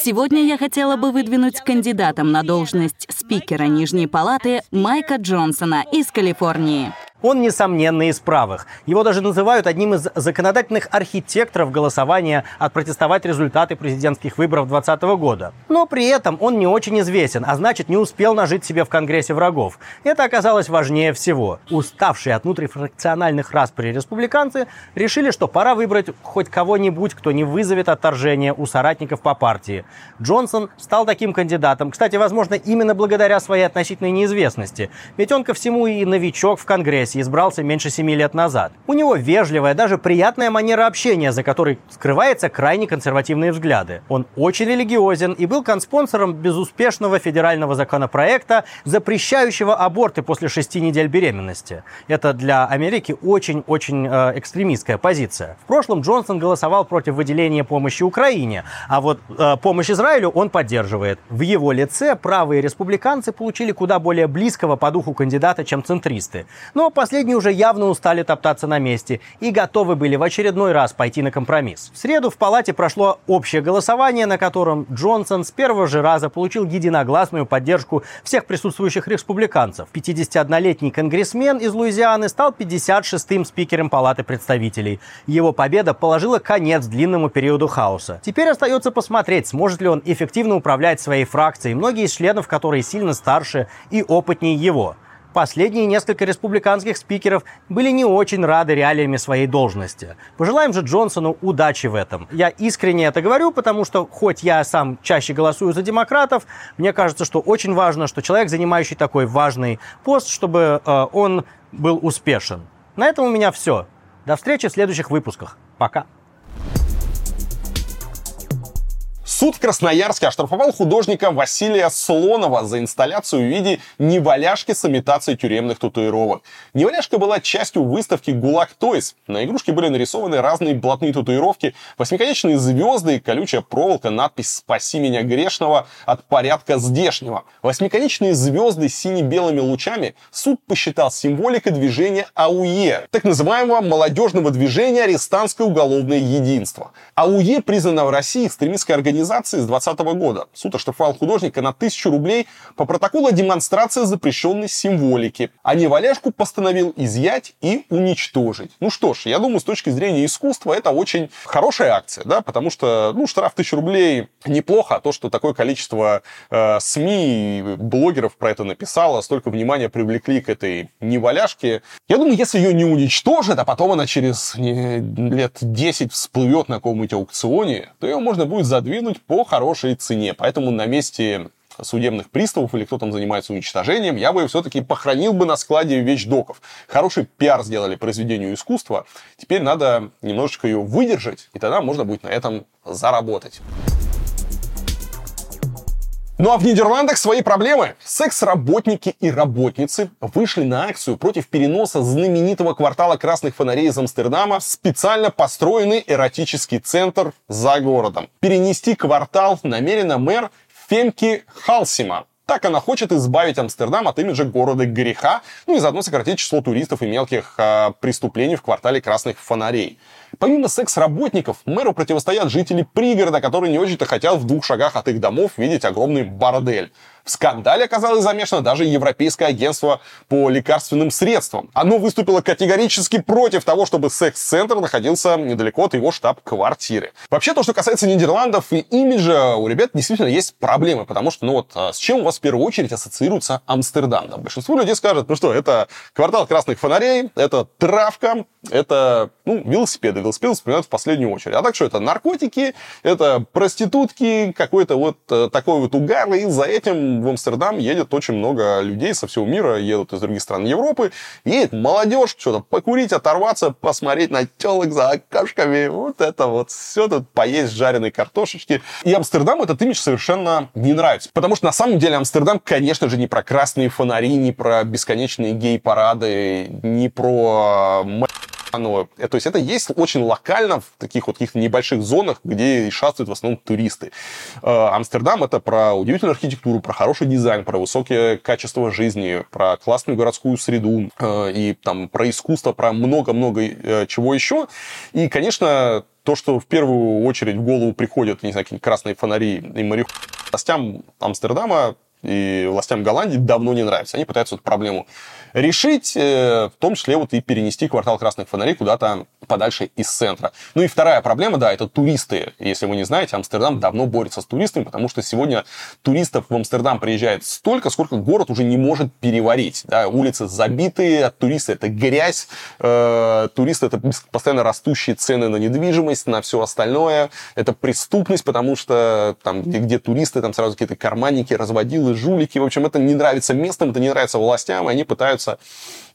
Сегодня я хотела бы выдвинуть кандидатом на должность спикера Нижней Палаты Майка Джонсона из Калифорнии. Он, несомненно, из правых. Его даже называют одним из законодательных архитекторов голосования отпротестовать результаты президентских выборов 2020 года. Но при этом он не очень известен, а значит, не успел нажить себе в Конгрессе врагов. Это оказалось важнее всего. Уставшие от внутрифракциональных распри республиканцы решили, что пора выбрать хоть кого-нибудь, кто не вызовет отторжения у соратников по партии. Джонсон стал таким кандидатом, кстати, возможно, именно благодаря своей относительной неизвестности. Ведь он ко всему и новичок в Конгрессе, Конгрессе избрался меньше семи лет назад. У него вежливая, даже приятная манера общения, за которой скрывается крайне консервативные взгляды. Он очень религиозен и был конспонсором безуспешного федерального законопроекта, запрещающего аборты после шести недель беременности. Это для Америки очень-очень э, экстремистская позиция. В прошлом Джонсон голосовал против выделения помощи Украине, а вот э, помощь Израилю он поддерживает. В его лице правые республиканцы получили куда более близкого по духу кандидата, чем центристы. Но последние уже явно устали топтаться на месте и готовы были в очередной раз пойти на компромисс. В среду в палате прошло общее голосование, на котором Джонсон с первого же раза получил единогласную поддержку всех присутствующих республиканцев. 51-летний конгрессмен из Луизианы стал 56-м спикером Палаты представителей. Его победа положила конец длинному периоду хаоса. Теперь остается посмотреть, сможет ли он эффективно управлять своей фракцией, многие из членов которой сильно старше и опытнее его. Последние несколько республиканских спикеров были не очень рады реалиями своей должности. Пожелаем же Джонсону удачи в этом. Я искренне это говорю, потому что хоть я сам чаще голосую за демократов, мне кажется, что очень важно, что человек, занимающий такой важный пост, чтобы э, он был успешен. На этом у меня все. До встречи в следующих выпусках. Пока. Суд в Красноярске оштрафовал художника Василия Слонова за инсталляцию в виде неваляшки с имитацией тюремных татуировок. Неваляшка была частью выставки «ГУЛАГ Тойс». На игрушке были нарисованы разные блатные татуировки, восьмиконечные звезды колючая проволока, надпись «Спаси меня грешного от порядка здешнего». Восьмиконечные звезды с сине-белыми лучами суд посчитал символикой движения АУЕ, так называемого молодежного движения «Арестантское уголовное единство». АУЕ признана в России экстремистской организацией организации с 2020 года. Суд оштрафовал художника на 1000 рублей по протоколу демонстрации запрещенной символики. А неваляшку постановил изъять и уничтожить. Ну что ж, я думаю, с точки зрения искусства это очень хорошая акция, да, потому что, ну, штраф 1000 рублей неплохо, а то, что такое количество э, СМИ и блогеров про это написало, столько внимания привлекли к этой неваляшке. Я думаю, если ее не уничтожат, а потом она через не, лет 10 всплывет на каком-нибудь аукционе, то ее можно будет задвинуть продать по хорошей цене. Поэтому на месте судебных приставов или кто там занимается уничтожением, я бы все-таки похоронил бы на складе вещдоков. Хороший пиар сделали произведению искусства. Теперь надо немножечко ее выдержать, и тогда можно будет на этом заработать. Ну а в Нидерландах свои проблемы. Секс-работники и работницы вышли на акцию против переноса знаменитого квартала красных фонарей из Амстердама в специально построенный эротический центр за городом. Перенести квартал намерена мэр Фемки Халсима. Так она хочет избавить Амстердам от имиджа города греха, ну и заодно сократить число туристов и мелких э, преступлений в квартале красных фонарей. Помимо секс-работников, мэру противостоят жители пригорода, которые не очень-то хотят в двух шагах от их домов видеть огромный бордель. В скандале оказалось замешано даже Европейское агентство по лекарственным средствам. Оно выступило категорически против того, чтобы секс-центр находился недалеко от его штаб-квартиры. Вообще, то, что касается Нидерландов и имиджа, у ребят действительно есть проблемы, потому что, ну вот, а с чем у вас в первую очередь ассоциируется Амстердам? Да, большинство людей скажет, ну что, это квартал красных фонарей, это травка, это, ну, велосипеды. Велосипеды вспоминают в последнюю очередь. А так что это наркотики, это проститутки, какой-то вот э, такой вот угар, и за этим в Амстердам едет очень много людей со всего мира, едут из других стран Европы, едет молодежь, что-то покурить, оторваться, посмотреть на телок за окошками, вот это вот все тут поесть жареной картошечки. И Амстердам этот имидж совершенно не нравится, потому что на самом деле Амстердам, конечно же, не про красные фонари, не про бесконечные гей-парады, не про оно, то есть это есть очень локально в таких вот каких-то небольших зонах, где шастают в основном туристы. Э, Амстердам это про удивительную архитектуру, про хороший дизайн, про высокое качество жизни, про классную городскую среду э, и там про искусство, про много-много э, чего еще. И, конечно, то, что в первую очередь в голову приходят, не знаю, какие-нибудь красные фонари и марихуана, властям Амстердама и властям Голландии давно не нравится. Они пытаются эту проблему решить, э, в том числе вот и перенести квартал красных фонарей куда-то подальше из центра. Ну и вторая проблема, да, это туристы. Если вы не знаете, Амстердам давно борется с туристами, потому что сегодня туристов в Амстердам приезжает столько, сколько город уже не может переварить. Да, улицы забитые, от туристов это грязь, э, туристы это постоянно растущие цены на недвижимость, на все остальное, это преступность, потому что там, где, где туристы, там сразу какие-то карманники, разводилы, жулики, в общем, это не нравится местным, это не нравится властям, и они пытаются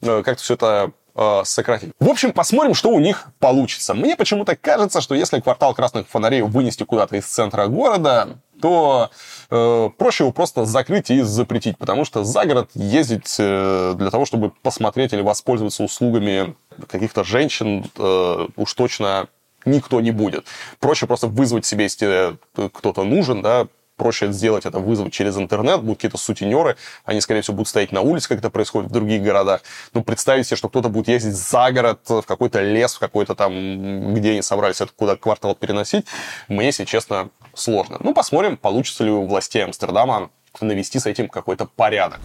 э, как-то все это э, сократить. В общем, посмотрим, что у них получится. Мне почему-то кажется, что если квартал красных фонарей вынести куда-то из центра города, то э, проще его просто закрыть и запретить, потому что за город ездить э, для того, чтобы посмотреть или воспользоваться услугами каких-то женщин, э, уж точно никто не будет. Проще просто вызвать себе, если кто-то нужен, да, проще сделать это, вызвать через интернет, будут какие-то сутенеры, они, скорее всего, будут стоять на улице, как это происходит в других городах. Ну, представить себе, что кто-то будет ездить за город, в какой-то лес, в какой-то там, где они собрались это куда квартал переносить, мне, если честно, сложно. Ну, посмотрим, получится ли у властей Амстердама навести с этим какой-то порядок.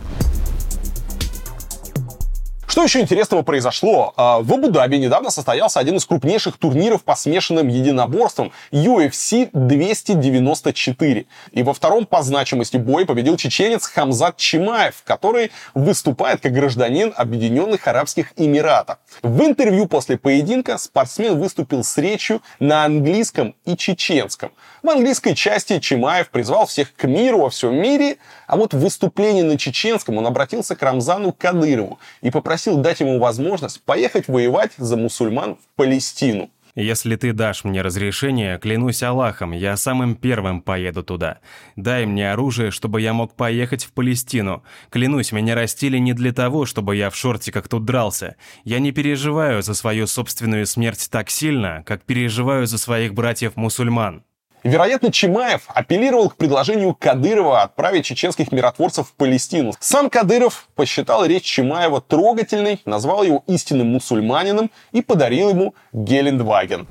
Что еще интересного произошло? А, в Абу-Даби недавно состоялся один из крупнейших турниров по смешанным единоборствам UFC 294. И во втором по значимости бой победил чеченец Хамзат Чимаев, который выступает как гражданин Объединенных Арабских Эмиратов. В интервью после поединка спортсмен выступил с речью на английском и чеченском. В английской части Чимаев призвал всех к миру во всем мире, а вот в выступлении на чеченском он обратился к Рамзану Кадырову и попросил дать ему возможность поехать воевать за мусульман в Палестину. Если ты дашь мне разрешение, клянусь Аллахом, я самым первым поеду туда. Дай мне оружие, чтобы я мог поехать в Палестину. Клянусь, меня растили не для того, чтобы я в шортиках тут дрался. Я не переживаю за свою собственную смерть так сильно, как переживаю за своих братьев-мусульман. Вероятно, Чимаев апеллировал к предложению Кадырова отправить чеченских миротворцев в Палестину. Сам Кадыров посчитал речь Чимаева трогательной, назвал его истинным мусульманином и подарил ему Гелендваген.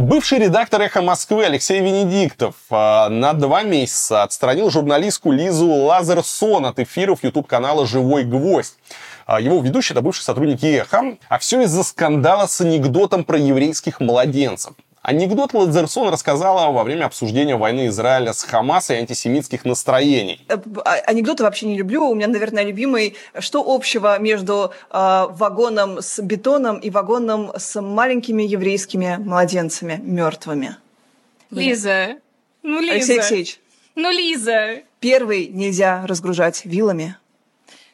Бывший редактор «Эхо Москвы» Алексей Венедиктов э, на два месяца отстранил журналистку Лизу Лазерсон от эфиров YouTube-канала «Живой гвоздь». А его ведущий – это бывший сотрудник ЕХА, а все из-за скандала с анекдотом про еврейских младенцев. Анекдот Ладзерсон рассказала во время обсуждения войны Израиля с Хамас и антисемитских настроений. Э, а, анекдоты вообще не люблю. У меня, наверное, любимый. Что общего между э, вагоном с бетоном и вагоном с маленькими еврейскими младенцами мертвыми? Лиза. Ну, Лиза. Алексей Алексеевич. Ну, Лиза. Первый нельзя разгружать вилами.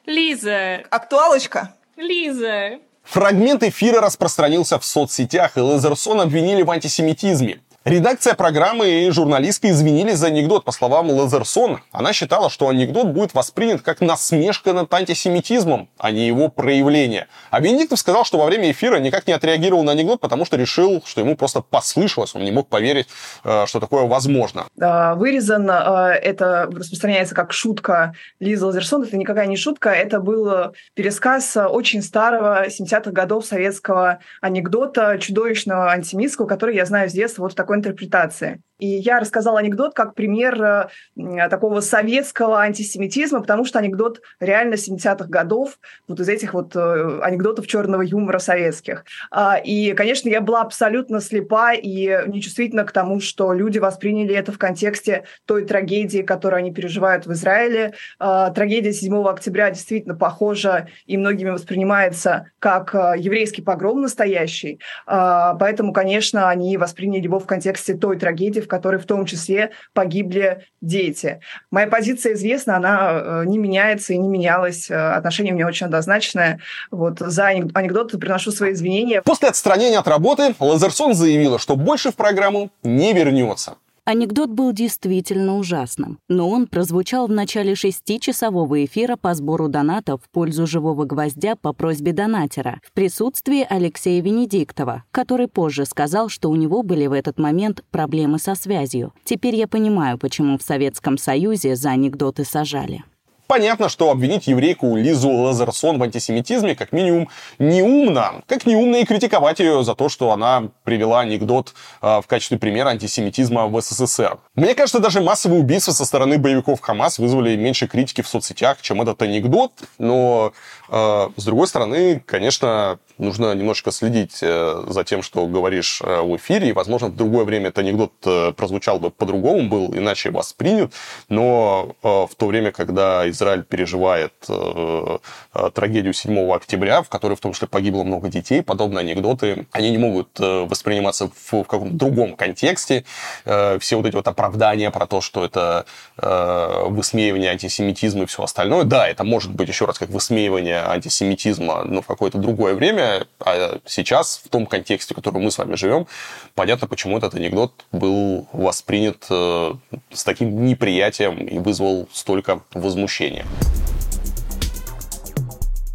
Лиза. Актуалочка. Лиза. Фрагмент эфира распространился в соцсетях, и Лазерсон обвинили в антисемитизме. Редакция программы и журналистка извинились за анекдот. По словам Лазерсон, она считала, что анекдот будет воспринят как насмешка над антисемитизмом, а не его проявление. А Венедиктов сказал, что во время эфира никак не отреагировал на анекдот, потому что решил, что ему просто послышалось, он не мог поверить, э, что такое возможно. Вырезан, э, это распространяется как шутка Лизы Лазерсон, это никакая не шутка, это был пересказ очень старого 70-х годов советского анекдота, чудовищного антисемитского, который я знаю с детства вот такой интерпретации. И я рассказала анекдот как пример э, такого советского антисемитизма, потому что анекдот реально 70-х годов, вот из этих вот э, анекдотов черного юмора советских. А, и, конечно, я была абсолютно слепа и нечувствительна к тому, что люди восприняли это в контексте той трагедии, которую они переживают в Израиле. А, трагедия 7 октября действительно похожа и многими воспринимается как э, еврейский погром настоящий. А, поэтому, конечно, они восприняли его в контексте той трагедии, в которой в том числе погибли дети. Моя позиция известна, она не меняется и не менялась. Отношение у меня очень однозначное. Вот за анекдоты приношу свои извинения. После отстранения от работы Лазерсон заявила, что больше в программу не вернется. Анекдот был действительно ужасным, но он прозвучал в начале шестичасового эфира по сбору донатов в пользу «Живого гвоздя» по просьбе донатера в присутствии Алексея Венедиктова, который позже сказал, что у него были в этот момент проблемы со связью. Теперь я понимаю, почему в Советском Союзе за анекдоты сажали. Понятно, что обвинить еврейку Лизу Лазерсон в антисемитизме как минимум неумно. Как неумно и критиковать ее за то, что она привела анекдот э, в качестве примера антисемитизма в СССР. Мне кажется, даже массовые убийства со стороны боевиков Хамас вызвали меньше критики в соцсетях, чем этот анекдот. Но, э, с другой стороны, конечно, нужно немножко следить э, за тем, что говоришь э, в эфире. И, возможно, в другое время этот анекдот э, прозвучал бы по-другому, был иначе воспринят. Но э, в то время, когда Израиль переживает э, э, трагедию 7 октября, в которой в том числе погибло много детей, подобные анекдоты, они не могут э, восприниматься в, в каком-то другом контексте. Все вот эти вот оправдания про то, что это высмеивание антисемитизма и все остальное, да, это может быть еще раз как высмеивание антисемитизма, но в какое-то другое время, а сейчас в том контексте, в котором мы с вами живем, понятно, почему этот анекдот был воспринят с таким неприятием и вызвал столько возмущения обучения.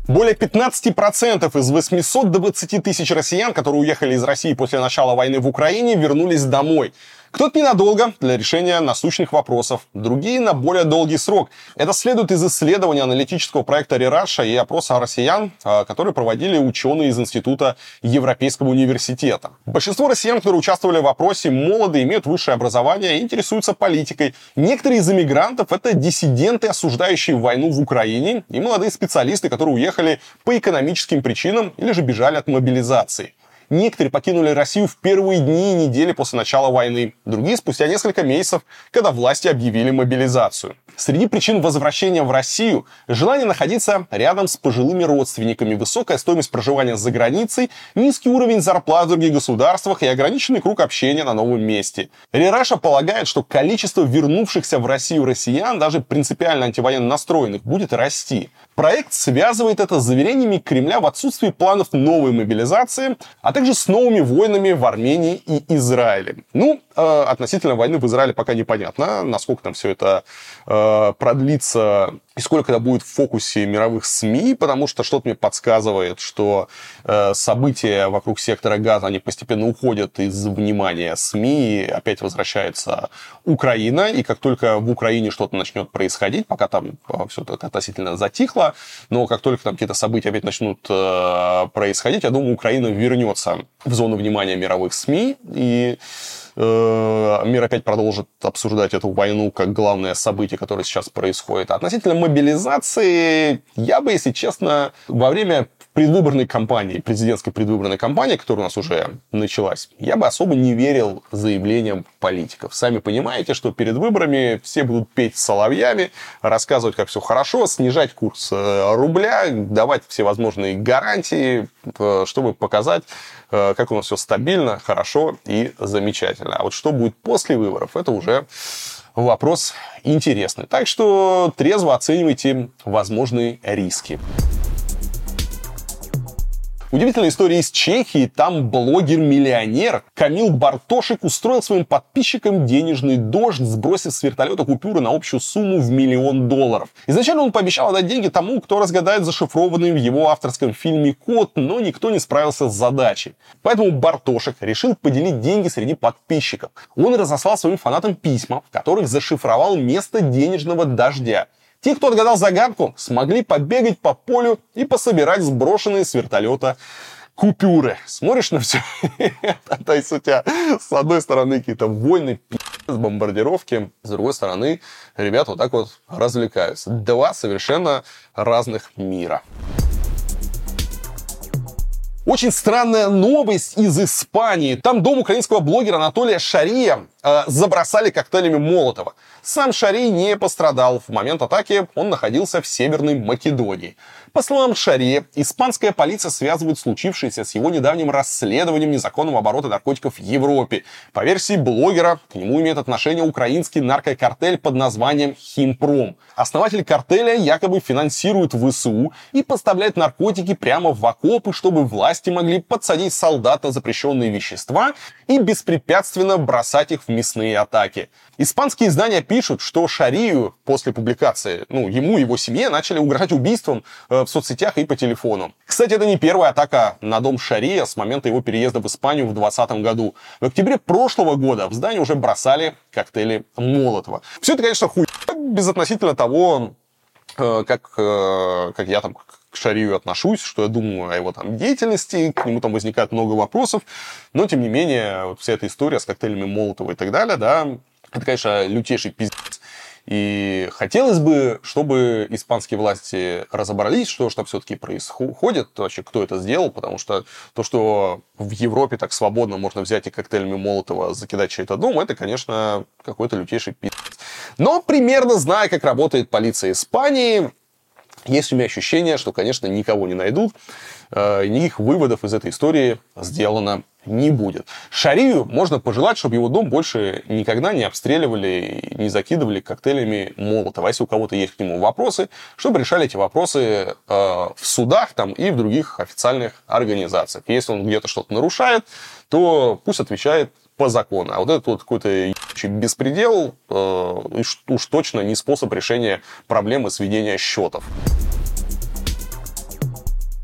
Более 15% из 820 тысяч россиян, которые уехали из России после начала войны в Украине, вернулись домой. Кто-то ненадолго для решения насущных вопросов, другие на более долгий срок. Это следует из исследования аналитического проекта Рераша и опроса россиян, а, которые проводили ученые из Института Европейского университета. Большинство россиян, которые участвовали в опросе, молоды, имеют высшее образование и интересуются политикой. Некоторые из иммигрантов — это диссиденты, осуждающие войну в Украине, и молодые специалисты, которые уехали по экономическим причинам или же бежали от мобилизации. Некоторые покинули Россию в первые дни и недели после начала войны, другие спустя несколько месяцев, когда власти объявили мобилизацию. Среди причин возвращения в Россию – желание находиться рядом с пожилыми родственниками, высокая стоимость проживания за границей, низкий уровень зарплат в других государствах и ограниченный круг общения на новом месте. Рераша полагает, что количество вернувшихся в Россию россиян, даже принципиально антивоенно настроенных, будет расти. Проект связывает это с заверениями Кремля в отсутствии планов новой мобилизации, а также с новыми войнами в Армении и Израиле. Ну, относительно войны в Израиле пока непонятно, насколько там все это э, продлится и сколько это будет в фокусе мировых СМИ, потому что что-то мне подсказывает, что э, события вокруг сектора газа, они постепенно уходят из внимания СМИ, и опять возвращается Украина, и как только в Украине что-то начнет происходить, пока там э, все это относительно затихло, но как только там какие-то события опять начнут э, происходить, я думаю, Украина вернется в зону внимания мировых СМИ, и Э, мир опять продолжит обсуждать эту войну как главное событие, которое сейчас происходит. Относительно мобилизации, я бы, если честно, во время предвыборной кампании, президентской предвыборной кампании, которая у нас уже началась, я бы особо не верил заявлениям политиков. Сами понимаете, что перед выборами все будут петь соловьями, рассказывать, как все хорошо, снижать курс э, рубля, давать всевозможные гарантии, э, чтобы показать, э, как у нас все стабильно, хорошо и замечательно. А вот что будет после выборов, это уже вопрос интересный. Так что трезво оценивайте возможные риски. Удивительная история из Чехии. Там блогер-миллионер Камил Бартошек устроил своим подписчикам денежный дождь, сбросив с вертолета купюры на общую сумму в миллион долларов. Изначально он пообещал отдать деньги тому, кто разгадает зашифрованный в его авторском фильме код, но никто не справился с задачей. Поэтому Бартошек решил поделить деньги среди подписчиков. Он разослал своим фанатам письма, в которых зашифровал место денежного дождя. Те, кто отгадал загадку, смогли побегать по полю и пособирать сброшенные с вертолета купюры. Смотришь на все это, то есть у тебя с одной стороны какие-то войны, с бомбардировки, с другой стороны ребята вот так вот развлекаются. Два совершенно разных мира. Очень странная новость из Испании. Там дом украинского блогера Анатолия Шария э, забросали коктейлями Молотова. Сам Шарий не пострадал. В момент атаки он находился в Северной Македонии. По словам Шария, испанская полиция связывает случившееся с его недавним расследованием незаконного оборота наркотиков в Европе. По версии блогера, к нему имеет отношение украинский наркокартель под названием Химпром. Основатель картеля якобы финансирует ВСУ и поставляет наркотики прямо в окопы, чтобы власти могли подсадить солдат на запрещенные вещества и беспрепятственно бросать их в мясные атаки. Испанские издания пишут, что Шарию после публикации, ну, ему и его семье начали угрожать убийством э, в соцсетях и по телефону. Кстати, это не первая атака на дом Шария с момента его переезда в Испанию в 2020 году. В октябре прошлого года в здание уже бросали коктейли Молотова. Все это, конечно, хуй безотносительно того, э, как, э, как я там к Шарию отношусь, что я думаю о его там деятельности, к нему там возникает много вопросов, но тем не менее вот вся эта история с коктейлями Молотова и так далее, да, это, конечно, лютейший пиздец. И хотелось бы, чтобы испанские власти разобрались, что же там все-таки происходит, вообще кто это сделал, потому что то, что в Европе так свободно можно взять и коктейлями Молотова закидать чей-то дом, это, конечно, какой-то лютейший пиздец. Но примерно зная, как работает полиция Испании, есть у меня ощущение, что, конечно, никого не найдут, э, никаких выводов из этой истории сделано не будет. Шарию можно пожелать, чтобы его дом больше никогда не обстреливали, не закидывали коктейлями Молотова. Если у кого-то есть к нему вопросы, чтобы решали эти вопросы э, в судах там, и в других официальных организациях. Если он где-то что-то нарушает, то пусть отвечает по закону. А вот этот вот какой-то беспредел э, уж точно не способ решения проблемы сведения счетов.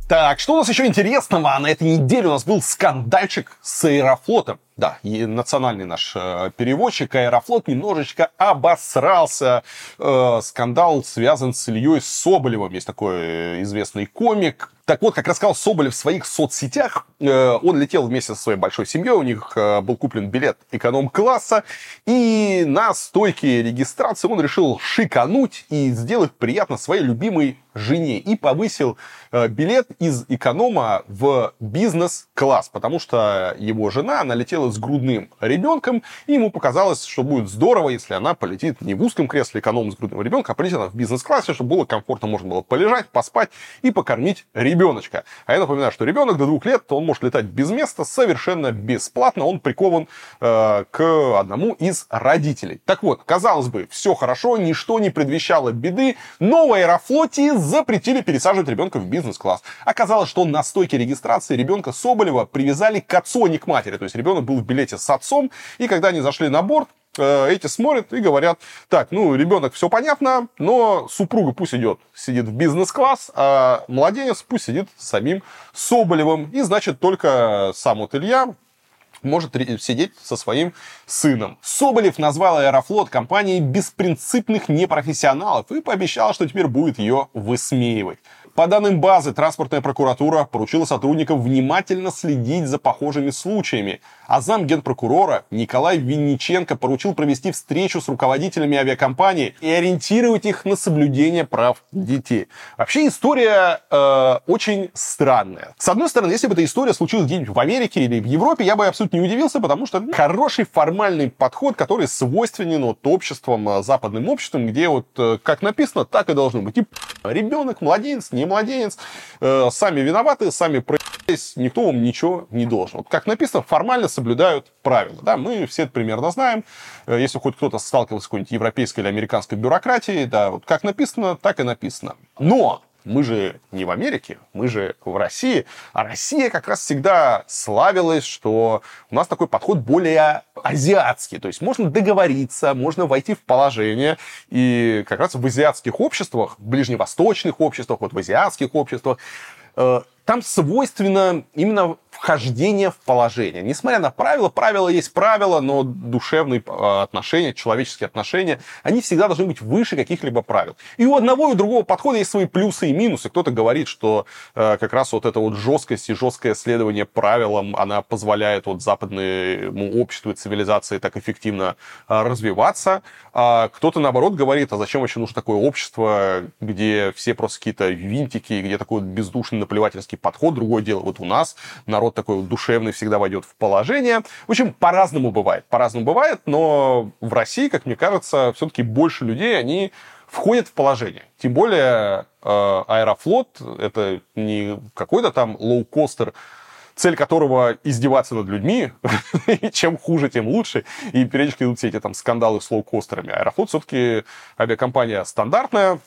Так, что у нас еще интересного? На этой неделе у нас был скандальчик с Аэрофлотом. Да, и национальный наш э, переводчик Аэрофлот немножечко обосрался. Э, скандал связан с Ильей Соболевым. Есть такой э, известный комик. Так вот, как рассказал Соболев в своих соцсетях, э, он летел вместе со своей большой семьей, у них э, был куплен билет эконом-класса, и на стойке регистрации он решил шикануть и сделать приятно своей любимой жене и повысил э, билет из эконома в бизнес-класс, потому что его жена, она летела с грудным ребенком, и ему показалось, что будет здорово, если она полетит не в узком кресле эконом с грудным ребенком, а полетит в бизнес-классе, чтобы было комфортно, можно было полежать, поспать и покормить ребеночка. А я напоминаю, что ребенок до двух лет, он может летать без места, совершенно бесплатно, он прикован э, к одному из родителей. Так вот, казалось бы, все хорошо, ничто не предвещало беды, но в Аэрофлоте запретили пересаживать ребенка в бизнес-класс. Оказалось, что на стойке регистрации ребенка Соболева привязали к отцу, а не к матери. То есть ребенок был в билете с отцом, и когда они зашли на борт, э, эти смотрят и говорят, так, ну, ребенок, все понятно, но супруга пусть идет, сидит в бизнес-класс, а младенец пусть сидит с самим Соболевым. И, значит, только сам вот Илья может сидеть со своим сыном. Соболев назвал Аэрофлот компанией беспринципных непрофессионалов и пообещал, что теперь будет ее высмеивать. По данным базы, транспортная прокуратура поручила сотрудникам внимательно следить за похожими случаями, а зам генпрокурора Николай Винниченко поручил провести встречу с руководителями авиакомпании и ориентировать их на соблюдение прав детей. Вообще история э, очень странная. С одной стороны, если бы эта история случилась где-нибудь в Америке или в Европе, я бы абсолютно не удивился, потому что хороший формальный подход, который свойственен вот обществам, э, западным обществам, где вот э, как написано, так и должно быть. И ребенок, младенец, не младенец, э, сами виноваты, сами проебались, никто вам ничего не должен. Вот как написано, формально соблюдают правила. Да, мы все это примерно знаем. Э, если хоть кто-то сталкивался с какой-нибудь европейской или американской бюрократией, да, вот как написано, так и написано. Но мы же не в Америке, мы же в России. А Россия как раз всегда славилась, что у нас такой подход более азиатский. То есть можно договориться, можно войти в положение. И как раз в азиатских обществах, в ближневосточных обществах, вот в азиатских обществах, э, там свойственно именно вхождение в положение. Несмотря на правила, правила есть правила, но душевные а, отношения, человеческие отношения, они всегда должны быть выше каких-либо правил. И у одного и у другого подхода есть свои плюсы и минусы. Кто-то говорит, что э, как раз вот эта вот жесткость и жесткое следование правилам, она позволяет вот западному обществу и цивилизации так эффективно э, развиваться. А кто-то, наоборот, говорит, а зачем вообще нужно такое общество, где все просто какие-то винтики, где такой бездушный наплевательский подход. Другое дело, вот у нас народ такой вот душевный всегда войдет в положение. В общем, по-разному бывает. По-разному бывает, но в России, как мне кажется, все-таки больше людей, они входят в положение. Тем более э, Аэрофлот — это не какой-то там лоукостер, цель которого издеваться над людьми, чем хуже, тем лучше. И периодически идут все эти там скандалы с лоукостерами. Аэрофлот все-таки авиакомпания стандартная,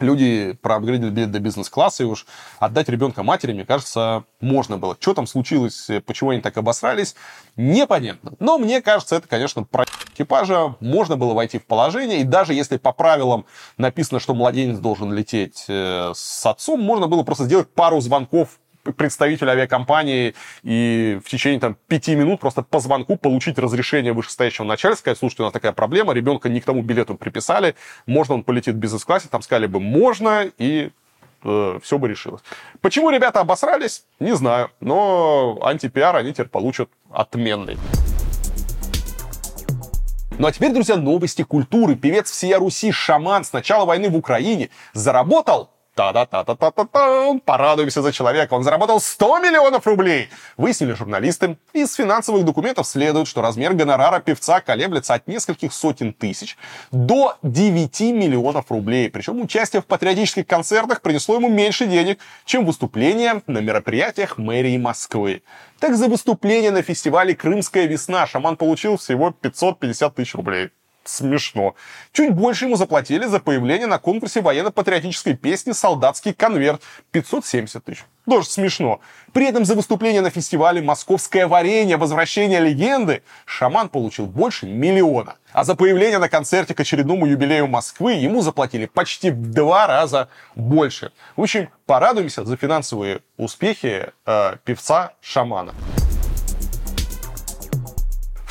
люди проапгрейдили билет до бизнес-класса, и уж отдать ребенка матери, мне кажется, можно было. Что там случилось, почему они так обосрались, непонятно. Но мне кажется, это, конечно, про экипажа. Можно было войти в положение, и даже если по правилам написано, что младенец должен лететь э, с отцом, можно было просто сделать пару звонков представителю авиакомпании и в течение там, пяти минут просто по звонку получить разрешение вышестоящего начальства, сказать, слушайте, у нас такая проблема, ребенка не к тому билету приписали, можно он полетит в бизнес-классе, там сказали бы можно, и э, все бы решилось. Почему ребята обосрались, не знаю, но антипиар они теперь получат отменный. Ну а теперь, друзья, новости культуры. Певец всея Руси Шаман с начала войны в Украине заработал Та-да-та-та-та-та-та. Порадуемся за человека. Он заработал 100 миллионов рублей. Выяснили журналисты. Из финансовых документов следует, что размер гонорара певца колеблется от нескольких сотен тысяч до 9 миллионов рублей. Причем участие в патриотических концертах принесло ему меньше денег, чем выступление на мероприятиях мэрии Москвы. Так за выступление на фестивале «Крымская весна» шаман получил всего 550 тысяч рублей смешно. Чуть больше ему заплатили за появление на конкурсе военно-патриотической песни «Солдатский конверт» 570 тысяч. Тоже смешно. При этом за выступление на фестивале «Московское варенье. Возвращение легенды» шаман получил больше миллиона. А за появление на концерте к очередному юбилею Москвы ему заплатили почти в два раза больше. В общем, порадуемся за финансовые успехи э, певца-шамана.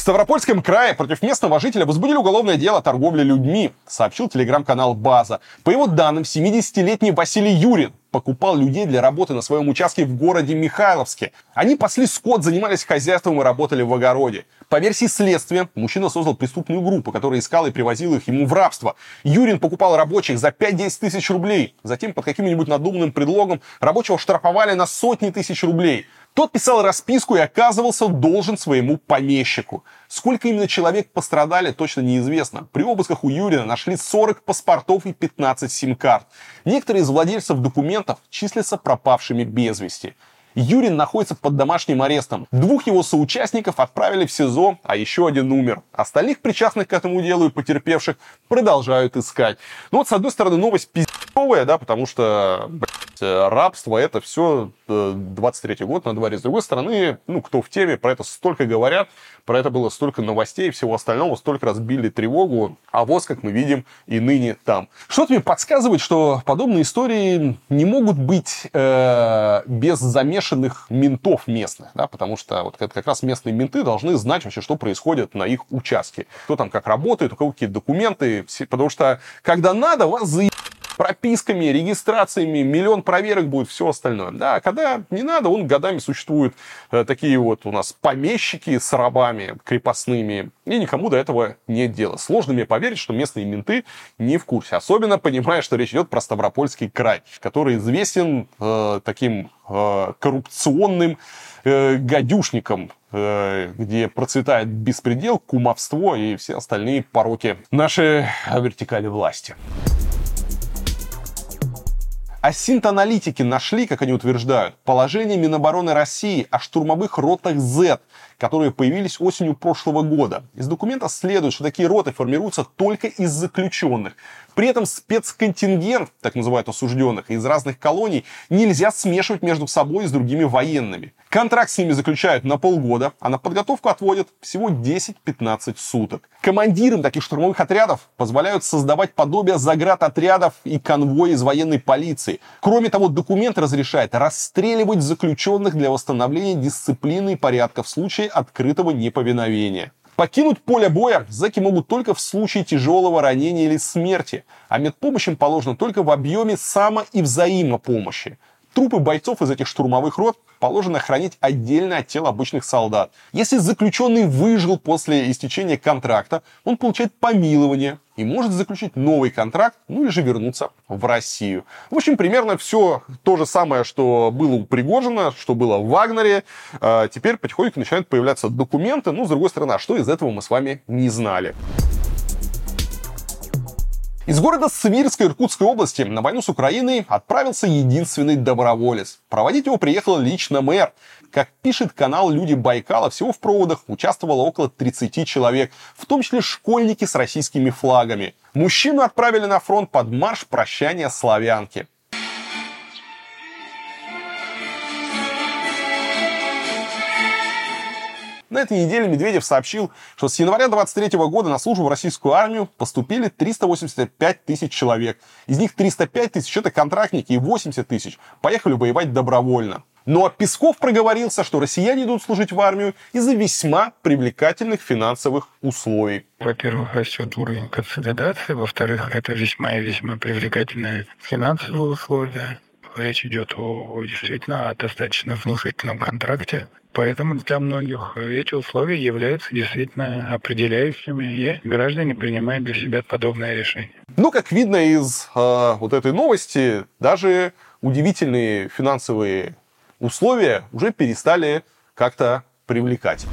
Ставропольском крае против местного жителя возбудили уголовное дело о торговле людьми, сообщил телеграм-канал «База». По его данным, 70-летний Василий Юрин покупал людей для работы на своем участке в городе Михайловске. Они пасли скот, занимались хозяйством и работали в огороде. По версии следствия, мужчина создал преступную группу, которая искала и привозила их ему в рабство. Юрин покупал рабочих за 5-10 тысяч рублей. Затем под каким-нибудь надуманным предлогом рабочего штрафовали на сотни тысяч рублей. Тот писал расписку и оказывался должен своему помещику. Сколько именно человек пострадали, точно неизвестно. При обысках у Юрина нашли 40 паспортов и 15 сим-карт. Некоторые из владельцев документов числятся пропавшими без вести. Юрин находится под домашним арестом. Двух его соучастников отправили в СИЗО, а еще один умер. Остальных причастных к этому делу и потерпевших продолжают искать. Ну вот, с одной стороны, новость пиздовая, да, потому что, блядь, рабство это все 23 год на дворе. С другой стороны, ну, кто в теме, про это столько говорят, про это было столько новостей и всего остального, столько разбили тревогу, а вот, как мы видим, и ныне там. Что-то мне подсказывает, что подобные истории не могут быть э, без замешанных ментов местных, да, потому что вот как раз местные менты должны знать вообще, что происходит на их участке, кто там как работает, у кого какие документы, потому что когда надо, вас заебать прописками, регистрациями, миллион проверок будет, все остальное. Да, когда не надо, он годами существует э, такие вот у нас помещики с рабами крепостными, и никому до этого нет дела. Сложно мне поверить, что местные менты не в курсе. Особенно понимая, что речь идет про Ставропольский край, который известен э, таким э, коррупционным э, гадюшником, э, где процветает беспредел, кумовство и все остальные пороки нашей вертикали власти. А синт-аналитики нашли, как они утверждают, положение Минобороны России о штурмовых ротах Z, которые появились осенью прошлого года. Из документа следует, что такие роты формируются только из заключенных. При этом спецконтингент, так называют осужденных, из разных колоний нельзя смешивать между собой и с другими военными. Контракт с ними заключают на полгода, а на подготовку отводят всего 10-15 суток. Командирам таких штурмовых отрядов позволяют создавать подобие заградотрядов и конвои из военной полиции. Кроме того, документ разрешает расстреливать заключенных для восстановления дисциплины и порядка в случае открытого неповиновения. Покинуть поле боя зэки могут только в случае тяжелого ранения или смерти, а медпомощь им положена только в объеме само- и взаимопомощи. Трупы бойцов из этих штурмовых рот положено хранить отдельно от тел обычных солдат. Если заключенный выжил после истечения контракта, он получает помилование и может заключить новый контракт, ну или же вернуться в Россию. В общем, примерно все то же самое, что было у Пригожина, что было в Вагнере. А, теперь потихоньку начинают появляться документы. Ну, с другой стороны, а что из этого мы с вами не знали? Из города Свирской Иркутской области на войну с Украиной отправился единственный доброволец. Проводить его приехал лично мэр. Как пишет канал «Люди Байкала», всего в проводах участвовало около 30 человек, в том числе школьники с российскими флагами. Мужчину отправили на фронт под марш прощания славянки. На этой неделе Медведев сообщил, что с января 23 года на службу в российскую армию поступили 385 тысяч человек. Из них 305 тысяч это контрактники и 80 тысяч поехали воевать добровольно. Но Песков проговорился, что россияне идут служить в армию из-за весьма привлекательных финансовых условий. Во-первых, растет уровень консолидации, во-вторых, это весьма и весьма привлекательные финансовые условия. Речь идет о, действительно о достаточно внушительном контракте, Поэтому для многих эти условия являются действительно определяющими, и граждане принимают для себя подобное решение. Ну, как видно из э, вот этой новости, даже удивительные финансовые условия уже перестали как-то привлекать.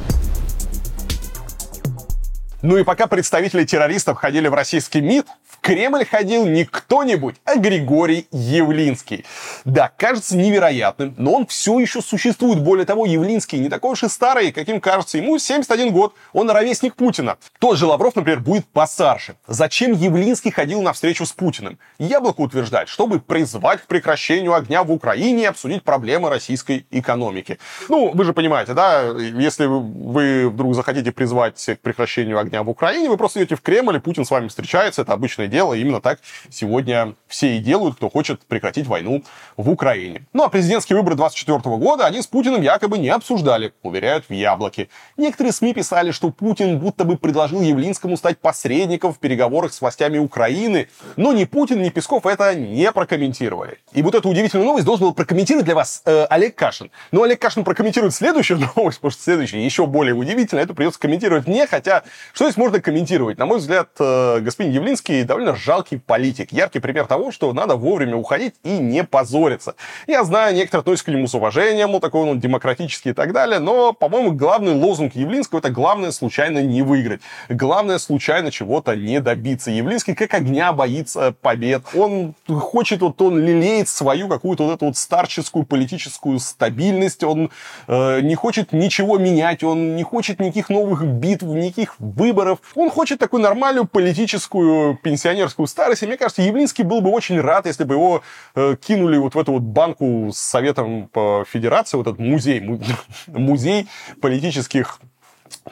Ну и пока представители террористов ходили в российский МИД, Кремль ходил не кто-нибудь, а Григорий Явлинский. Да, кажется невероятным, но он все еще существует. Более того, Явлинский не такой уж и старый, каким кажется. Ему 71 год, он ровесник Путина. Тот же Лавров, например, будет постарше. Зачем Явлинский ходил на встречу с Путиным? Яблоко утверждает, чтобы призвать к прекращению огня в Украине и обсудить проблемы российской экономики. Ну, вы же понимаете, да, если вы вдруг захотите призвать к прекращению огня в Украине, вы просто идете в Кремль, и Путин с вами встречается, это обычное дело. Именно так сегодня все и делают, кто хочет прекратить войну в Украине. Ну а президентские выборы 2024 года они с Путиным якобы не обсуждали, уверяют в Яблоке. Некоторые СМИ писали, что Путин будто бы предложил Явлинскому стать посредником в переговорах с властями Украины, но ни Путин, ни Песков это не прокомментировали. И вот эту удивительную новость должен был прокомментировать для вас э, Олег Кашин. Но Олег Кашин прокомментирует следующую новость, потому что следующая еще более удивительная. Это придется комментировать мне, хотя что здесь можно комментировать? На мой взгляд, э, господин Явлинский довольно довольно жалкий политик. Яркий пример того, что надо вовремя уходить и не позориться. Я знаю, некоторые относятся к нему с уважением, мол, такой он демократический и так далее, но, по-моему, главный лозунг Явлинского – это главное случайно не выиграть. Главное случайно чего-то не добиться. Явлинский как огня боится побед. Он хочет, вот он лелеет свою какую-то вот эту вот старческую политическую стабильность. Он э, не хочет ничего менять, он не хочет никаких новых битв, никаких выборов. Он хочет такую нормальную политическую пенсионерскую пенсионерскую старость. И мне кажется, Явлинский был бы очень рад, если бы его э, кинули вот в эту вот банку с Советом по Федерации, вот этот музей, музей политических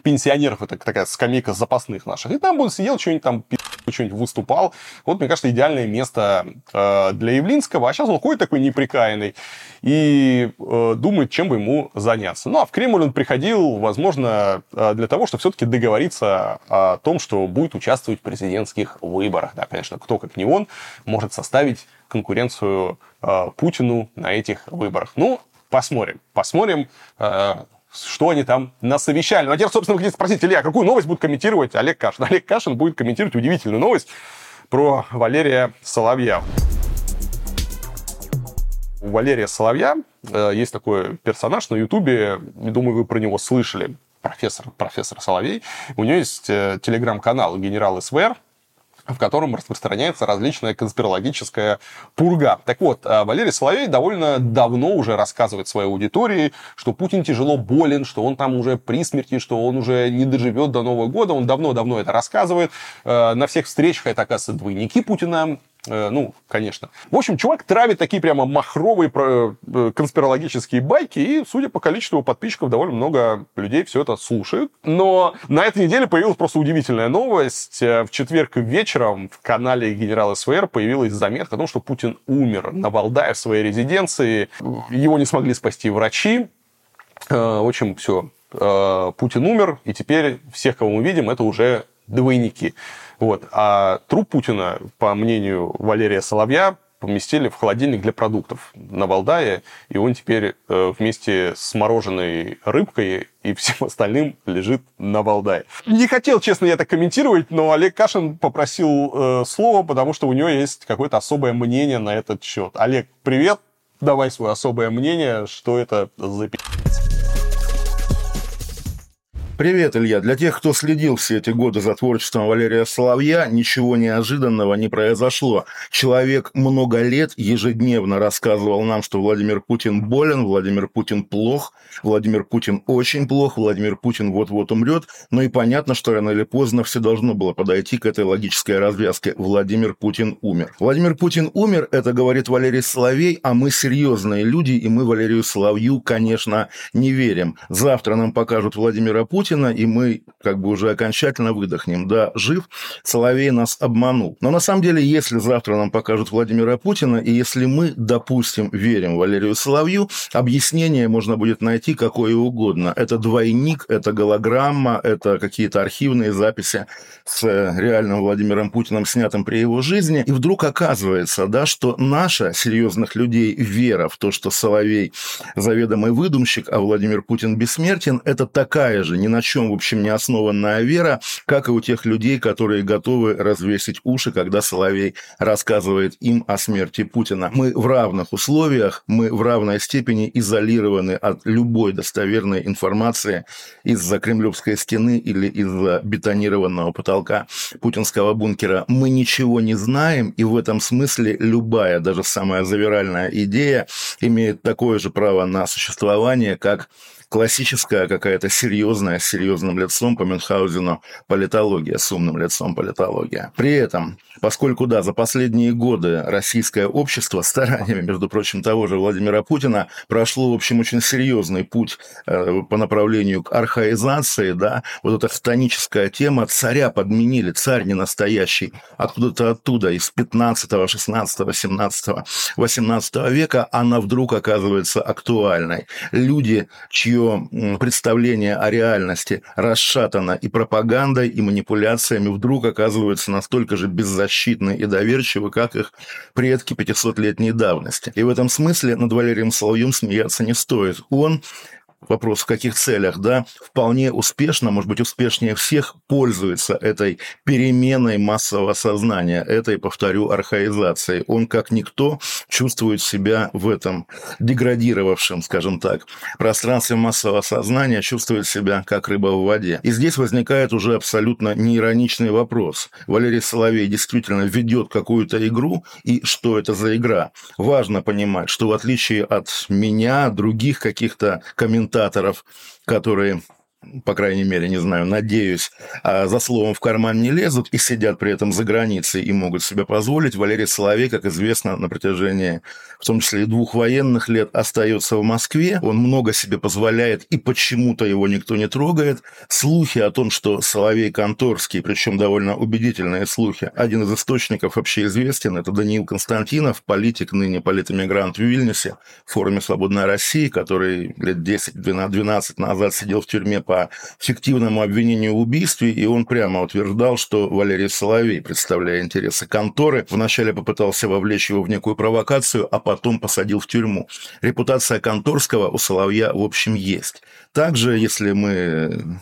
пенсионеров, это такая скамейка запасных наших. И там бы он сидел, что-нибудь там что-нибудь выступал. Вот, мне кажется, идеальное место э, для Явлинского. А сейчас он ходит такой неприкаянный и э, думает, чем бы ему заняться. Ну, а в Кремль он приходил, возможно, э, для того, чтобы все-таки договориться о том, что будет участвовать в президентских выборах. Да, конечно, кто, как не он, может составить конкуренцию э, Путину на этих выборах. Ну, посмотрим. Посмотрим, э, что они там насовещали. Ну, а теперь, собственно, хотите спросить, Илья, какую новость будет комментировать Олег Кашин? Олег Кашин будет комментировать удивительную новость про Валерия Соловья. У Валерия Соловья э, есть такой персонаж на Ютубе, думаю, вы про него слышали, профессор, профессор Соловей. У него есть э, телеграм-канал «Генерал СВР», в котором распространяется различная конспирологическая пурга. Так вот, э, Валерий Соловей довольно давно уже рассказывает своей аудитории, что Путин тяжело болен, что он там уже при смерти, что он уже не доживет до Нового года. Он давно-давно это рассказывает. Э, на всех встречах это, оказывается, двойники Путина. Э, ну, конечно. В общем, чувак травит такие прямо махровые э, конспирологические байки, и, судя по количеству подписчиков, довольно много людей все это слушают. Но на этой неделе появилась просто удивительная новость. Э, в четверг вечером в канале Генерал СВР появилась заметка о том, что Путин умер на Валдае в своей резиденции. Его не смогли спасти врачи. В общем, все. Путин умер, и теперь всех, кого мы видим, это уже двойники. Вот. А труп Путина, по мнению Валерия Соловья, поместили в холодильник для продуктов на Валдае, и он теперь э, вместе с мороженой рыбкой и всем остальным лежит на Валдае. Не хотел, честно, я это комментировать, но Олег Кашин попросил э, слова, потому что у него есть какое-то особое мнение на этот счет. Олег, привет, давай свое особое мнение, что это за пи***ц. Привет, Илья. Для тех, кто следил все эти годы за творчеством Валерия Соловья, ничего неожиданного не произошло. Человек много лет ежедневно рассказывал нам, что Владимир Путин болен, Владимир Путин плох, Владимир Путин очень плох, Владимир Путин вот-вот умрет. Ну и понятно, что рано или поздно все должно было подойти к этой логической развязке. Владимир Путин умер. Владимир Путин умер, это говорит Валерий Соловей, а мы серьезные люди, и мы Валерию Соловью, конечно, не верим. Завтра нам покажут Владимира Путина, Путина, и мы как бы уже окончательно выдохнем. Да, жив, Соловей нас обманул. Но на самом деле, если завтра нам покажут Владимира Путина, и если мы, допустим, верим Валерию Соловью, объяснение можно будет найти какое угодно. Это двойник, это голограмма, это какие-то архивные записи с реальным Владимиром Путиным, снятым при его жизни. И вдруг оказывается, да, что наша, серьезных людей, вера в то, что Соловей заведомый выдумщик, а Владимир Путин бессмертен, это такая же, не на чем, в общем, не основанная вера, как и у тех людей, которые готовы развесить уши, когда Соловей рассказывает им о смерти Путина. Мы в равных условиях, мы в равной степени изолированы от любой достоверной информации из-за Кремлевской стены или из-за бетонированного потолка путинского бункера. Мы ничего не знаем, и в этом смысле любая, даже самая завиральная идея имеет такое же право на существование, как классическая какая-то серьезная, с серьезным лицом по Мюнхгаузену политология, с умным лицом политология. При этом, поскольку, да, за последние годы российское общество стараниями, между прочим, того же Владимира Путина прошло, в общем, очень серьезный путь э, по направлению к архаизации, да, вот эта хтоническая тема, царя подменили, царь не настоящий, откуда-то оттуда, из 15, 16, 17, 18 века, она вдруг оказывается актуальной. Люди, чье чье представление о реальности расшатано и пропагандой, и манипуляциями, вдруг оказываются настолько же беззащитны и доверчивы, как их предки 500-летней давности. И в этом смысле над Валерием Соловьем смеяться не стоит. Он вопрос в каких целях, да, вполне успешно, может быть, успешнее всех пользуется этой переменой массового сознания, этой, повторю, архаизацией. Он, как никто, чувствует себя в этом деградировавшем, скажем так, пространстве массового сознания, чувствует себя как рыба в воде. И здесь возникает уже абсолютно неироничный вопрос. Валерий Соловей действительно ведет какую-то игру, и что это за игра? Важно понимать, что в отличие от меня, других каких-то комментариев, комментаторов, которые по крайней мере, не знаю, надеюсь, а за словом в карман не лезут и сидят при этом за границей и могут себе позволить. Валерий Соловей, как известно, на протяжении, в том числе и двух военных лет, остается в Москве. Он много себе позволяет, и почему-то его никто не трогает. Слухи о том, что Соловей Конторский, причем довольно убедительные слухи, один из источников вообще известен, это Даниил Константинов, политик, ныне политэмигрант в Вильнюсе, в форуме «Свободная Россия», который лет 10-12 назад сидел в тюрьме по по фиктивному обвинению в убийстве, и он прямо утверждал, что Валерий Соловей, представляя интересы конторы, вначале попытался вовлечь его в некую провокацию, а потом посадил в тюрьму. Репутация конторского у Соловья, в общем, есть. Также, если мы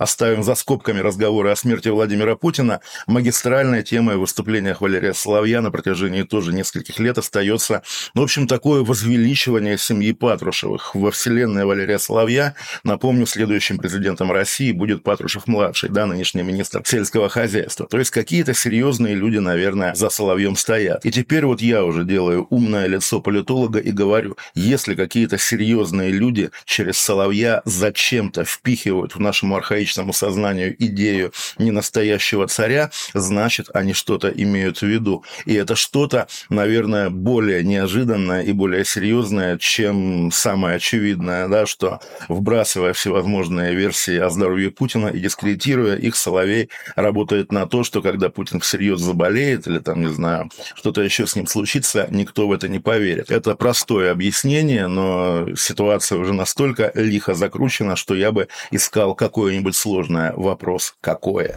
оставим за скобками разговоры о смерти Владимира Путина, магистральная тема в выступлениях Валерия Соловья на протяжении тоже нескольких лет остается, в общем, такое возвеличивание семьи Патрушевых. Во вселенной Валерия Соловья, напомню, следующим президентом России будет Патрушев-младший, да, нынешний министр сельского хозяйства. То есть какие-то серьезные люди, наверное, за Соловьем стоят. И теперь вот я уже делаю умное лицо политолога и говорю, если какие-то серьезные люди через Соловья зачем-то впихивают в нашему архаичному личному сознанию идею ненастоящего царя, значит, они что-то имеют в виду. И это что-то, наверное, более неожиданное и более серьезное, чем самое очевидное, да, что вбрасывая всевозможные версии о здоровье Путина и дискредитируя их, Соловей работает на то, что когда Путин всерьез заболеет или там, не знаю, что-то еще с ним случится, никто в это не поверит. Это простое объяснение, но ситуация уже настолько лихо закручена, что я бы искал какое-нибудь сложное. Вопрос какое?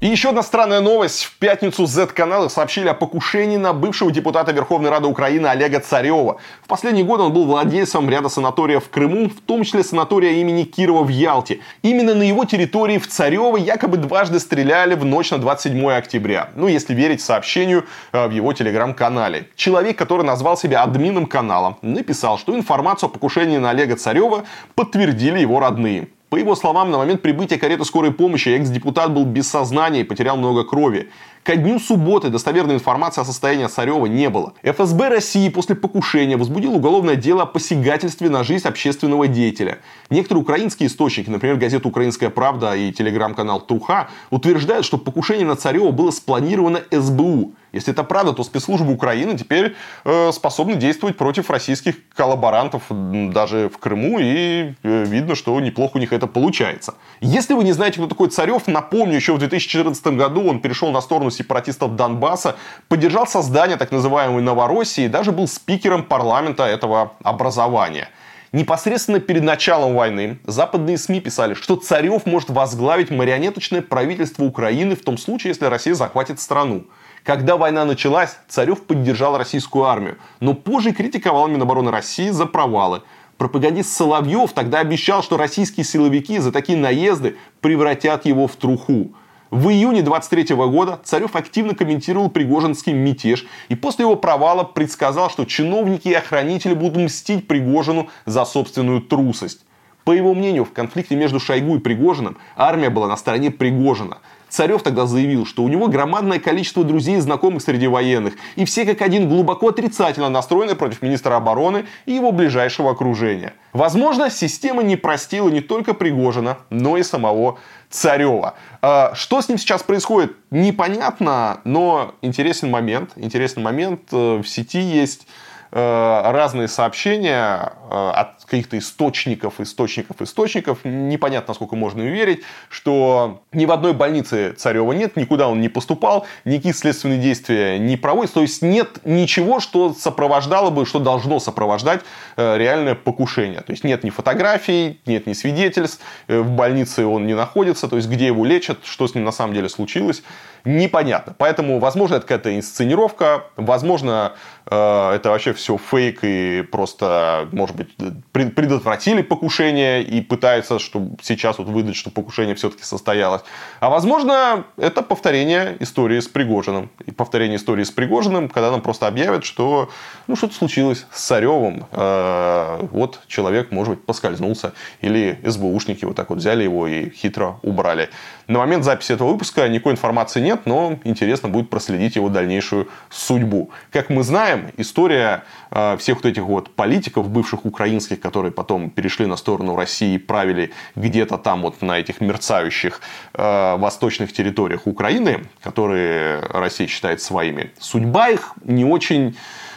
И еще одна странная новость. В пятницу Z-каналы сообщили о покушении на бывшего депутата Верховной Рады Украины Олега Царева. В последние годы он был владельцем ряда санаториев в Крыму, в том числе санатория имени Кирова в Ялте. Именно на его территории в Царево якобы дважды стреляли в ночь на 27 октября. Ну, если верить сообщению э, в его телеграм-канале. Человек, который назвал себя админом канала, написал, что информацию о покушении на Олега Царева подтвердили его родные. По его словам, на момент прибытия кареты скорой помощи экс-депутат был без сознания и потерял много крови. Ко дню субботы достоверной информации о состоянии Царева не было. ФСБ России после покушения возбудил уголовное дело о посягательстве на жизнь общественного деятеля. Некоторые украинские источники, например, газета «Украинская правда» и телеграм-канал «Труха», утверждают, что покушение на Царева было спланировано СБУ. Если это правда, то спецслужбы Украины теперь э, способны действовать против российских коллаборантов даже в Крыму, и э, видно, что неплохо у них это получается. Если вы не знаете, кто такой Царев, напомню, еще в 2014 году он перешел на сторону сепаратистов Донбасса, поддержал создание так называемой Новороссии и даже был спикером парламента этого образования. Непосредственно перед началом войны западные СМИ писали, что Царев может возглавить марионеточное правительство Украины в том случае, если Россия захватит страну. Когда война началась, Царев поддержал российскую армию, но позже критиковал Минобороны России за провалы. Пропагандист Соловьев тогда обещал, что российские силовики за такие наезды превратят его в труху. В июне 23 года Царев активно комментировал Пригожинский мятеж и после его провала предсказал, что чиновники и охранители будут мстить Пригожину за собственную трусость. По его мнению, в конфликте между Шойгу и Пригожиным армия была на стороне Пригожина. Царев тогда заявил, что у него громадное количество друзей и знакомых среди военных, и все как один глубоко отрицательно настроены против министра обороны и его ближайшего окружения. Возможно, система не простила не только Пригожина, но и самого Царева. А, что с ним сейчас происходит, непонятно, но интересен момент. Интересный момент. Э, в сети есть разные сообщения э, от каких-то источников, источников, источников, непонятно, насколько можно им верить, что ни в одной больнице Царева нет, никуда он не поступал, никакие следственные действия не проводятся, то есть нет ничего, что сопровождало бы, что должно сопровождать э, реальное покушение. То есть нет ни фотографий, нет ни свидетельств, э, в больнице он не находится, то есть где его лечат, что с ним на самом деле случилось, непонятно. Поэтому, возможно, это какая-то инсценировка, возможно, э, это вообще все фейк и просто, может быть, предотвратили покушение и пытаются чтобы сейчас вот выдать, что покушение все-таки состоялось. А возможно, это повторение истории с Пригожиным. И повторение истории с Пригожиным, когда нам просто объявят, что ну, что-то случилось с Царевым. Э, вот человек, может быть, поскользнулся. Или СБУшники вот так вот взяли его и хитро убрали. На момент записи этого выпуска никакой информации нет, но интересно будет проследить его дальнейшую судьбу. Как мы знаем, история э, всех вот этих вот политиков, бывших украинских, которые потом перешли на сторону России и правили где-то там вот на этих мерцающих э, восточных территориях Украины, которые Россия считает своими, судьба их не очень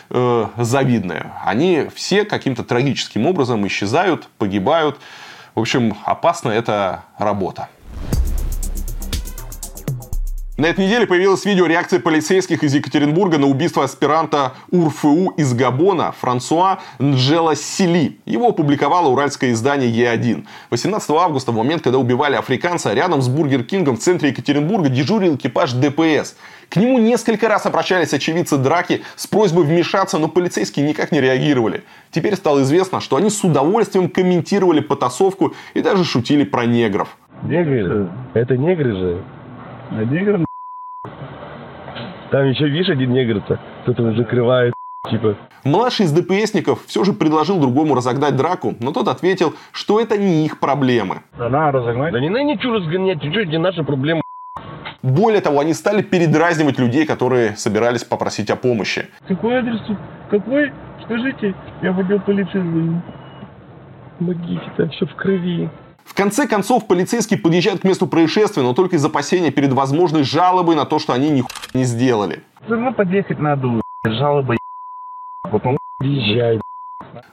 э, завидная. Они все каким-то трагическим образом исчезают, погибают. В общем, опасна эта работа. На этой неделе появилась видео реакции полицейских из Екатеринбурга на убийство аспиранта УРФУ из Габона Франсуа Нджела Сили. Его опубликовало уральское издание Е1. 18 августа, в момент, когда убивали африканца, рядом с Бургер Кингом в центре Екатеринбурга дежурил экипаж ДПС. К нему несколько раз обращались очевидцы драки с просьбой вмешаться, но полицейские никак не реагировали. Теперь стало известно, что они с удовольствием комментировали потасовку и даже шутили про негров. Негры? Это негры же. А негр Там еще, видишь, один негр-то. Кто-то закрывает, типа. Младший из ДПСников все же предложил другому разогнать драку, но тот ответил, что это не их проблемы. Да надо разогнать. Да не надо ничего разгонять, это не наша проблема. Более того, они стали передразнивать людей, которые собирались попросить о помощи. Какой адрес тут? Какой? Скажите, я в отдел полиции звоню. Помогите, там все в крови. В конце концов, полицейские подъезжают к месту происшествия, но только из опасения перед возможной жалобой на то, что они ни не сделали. Равно подъехать надо, жалоба, потом езжай.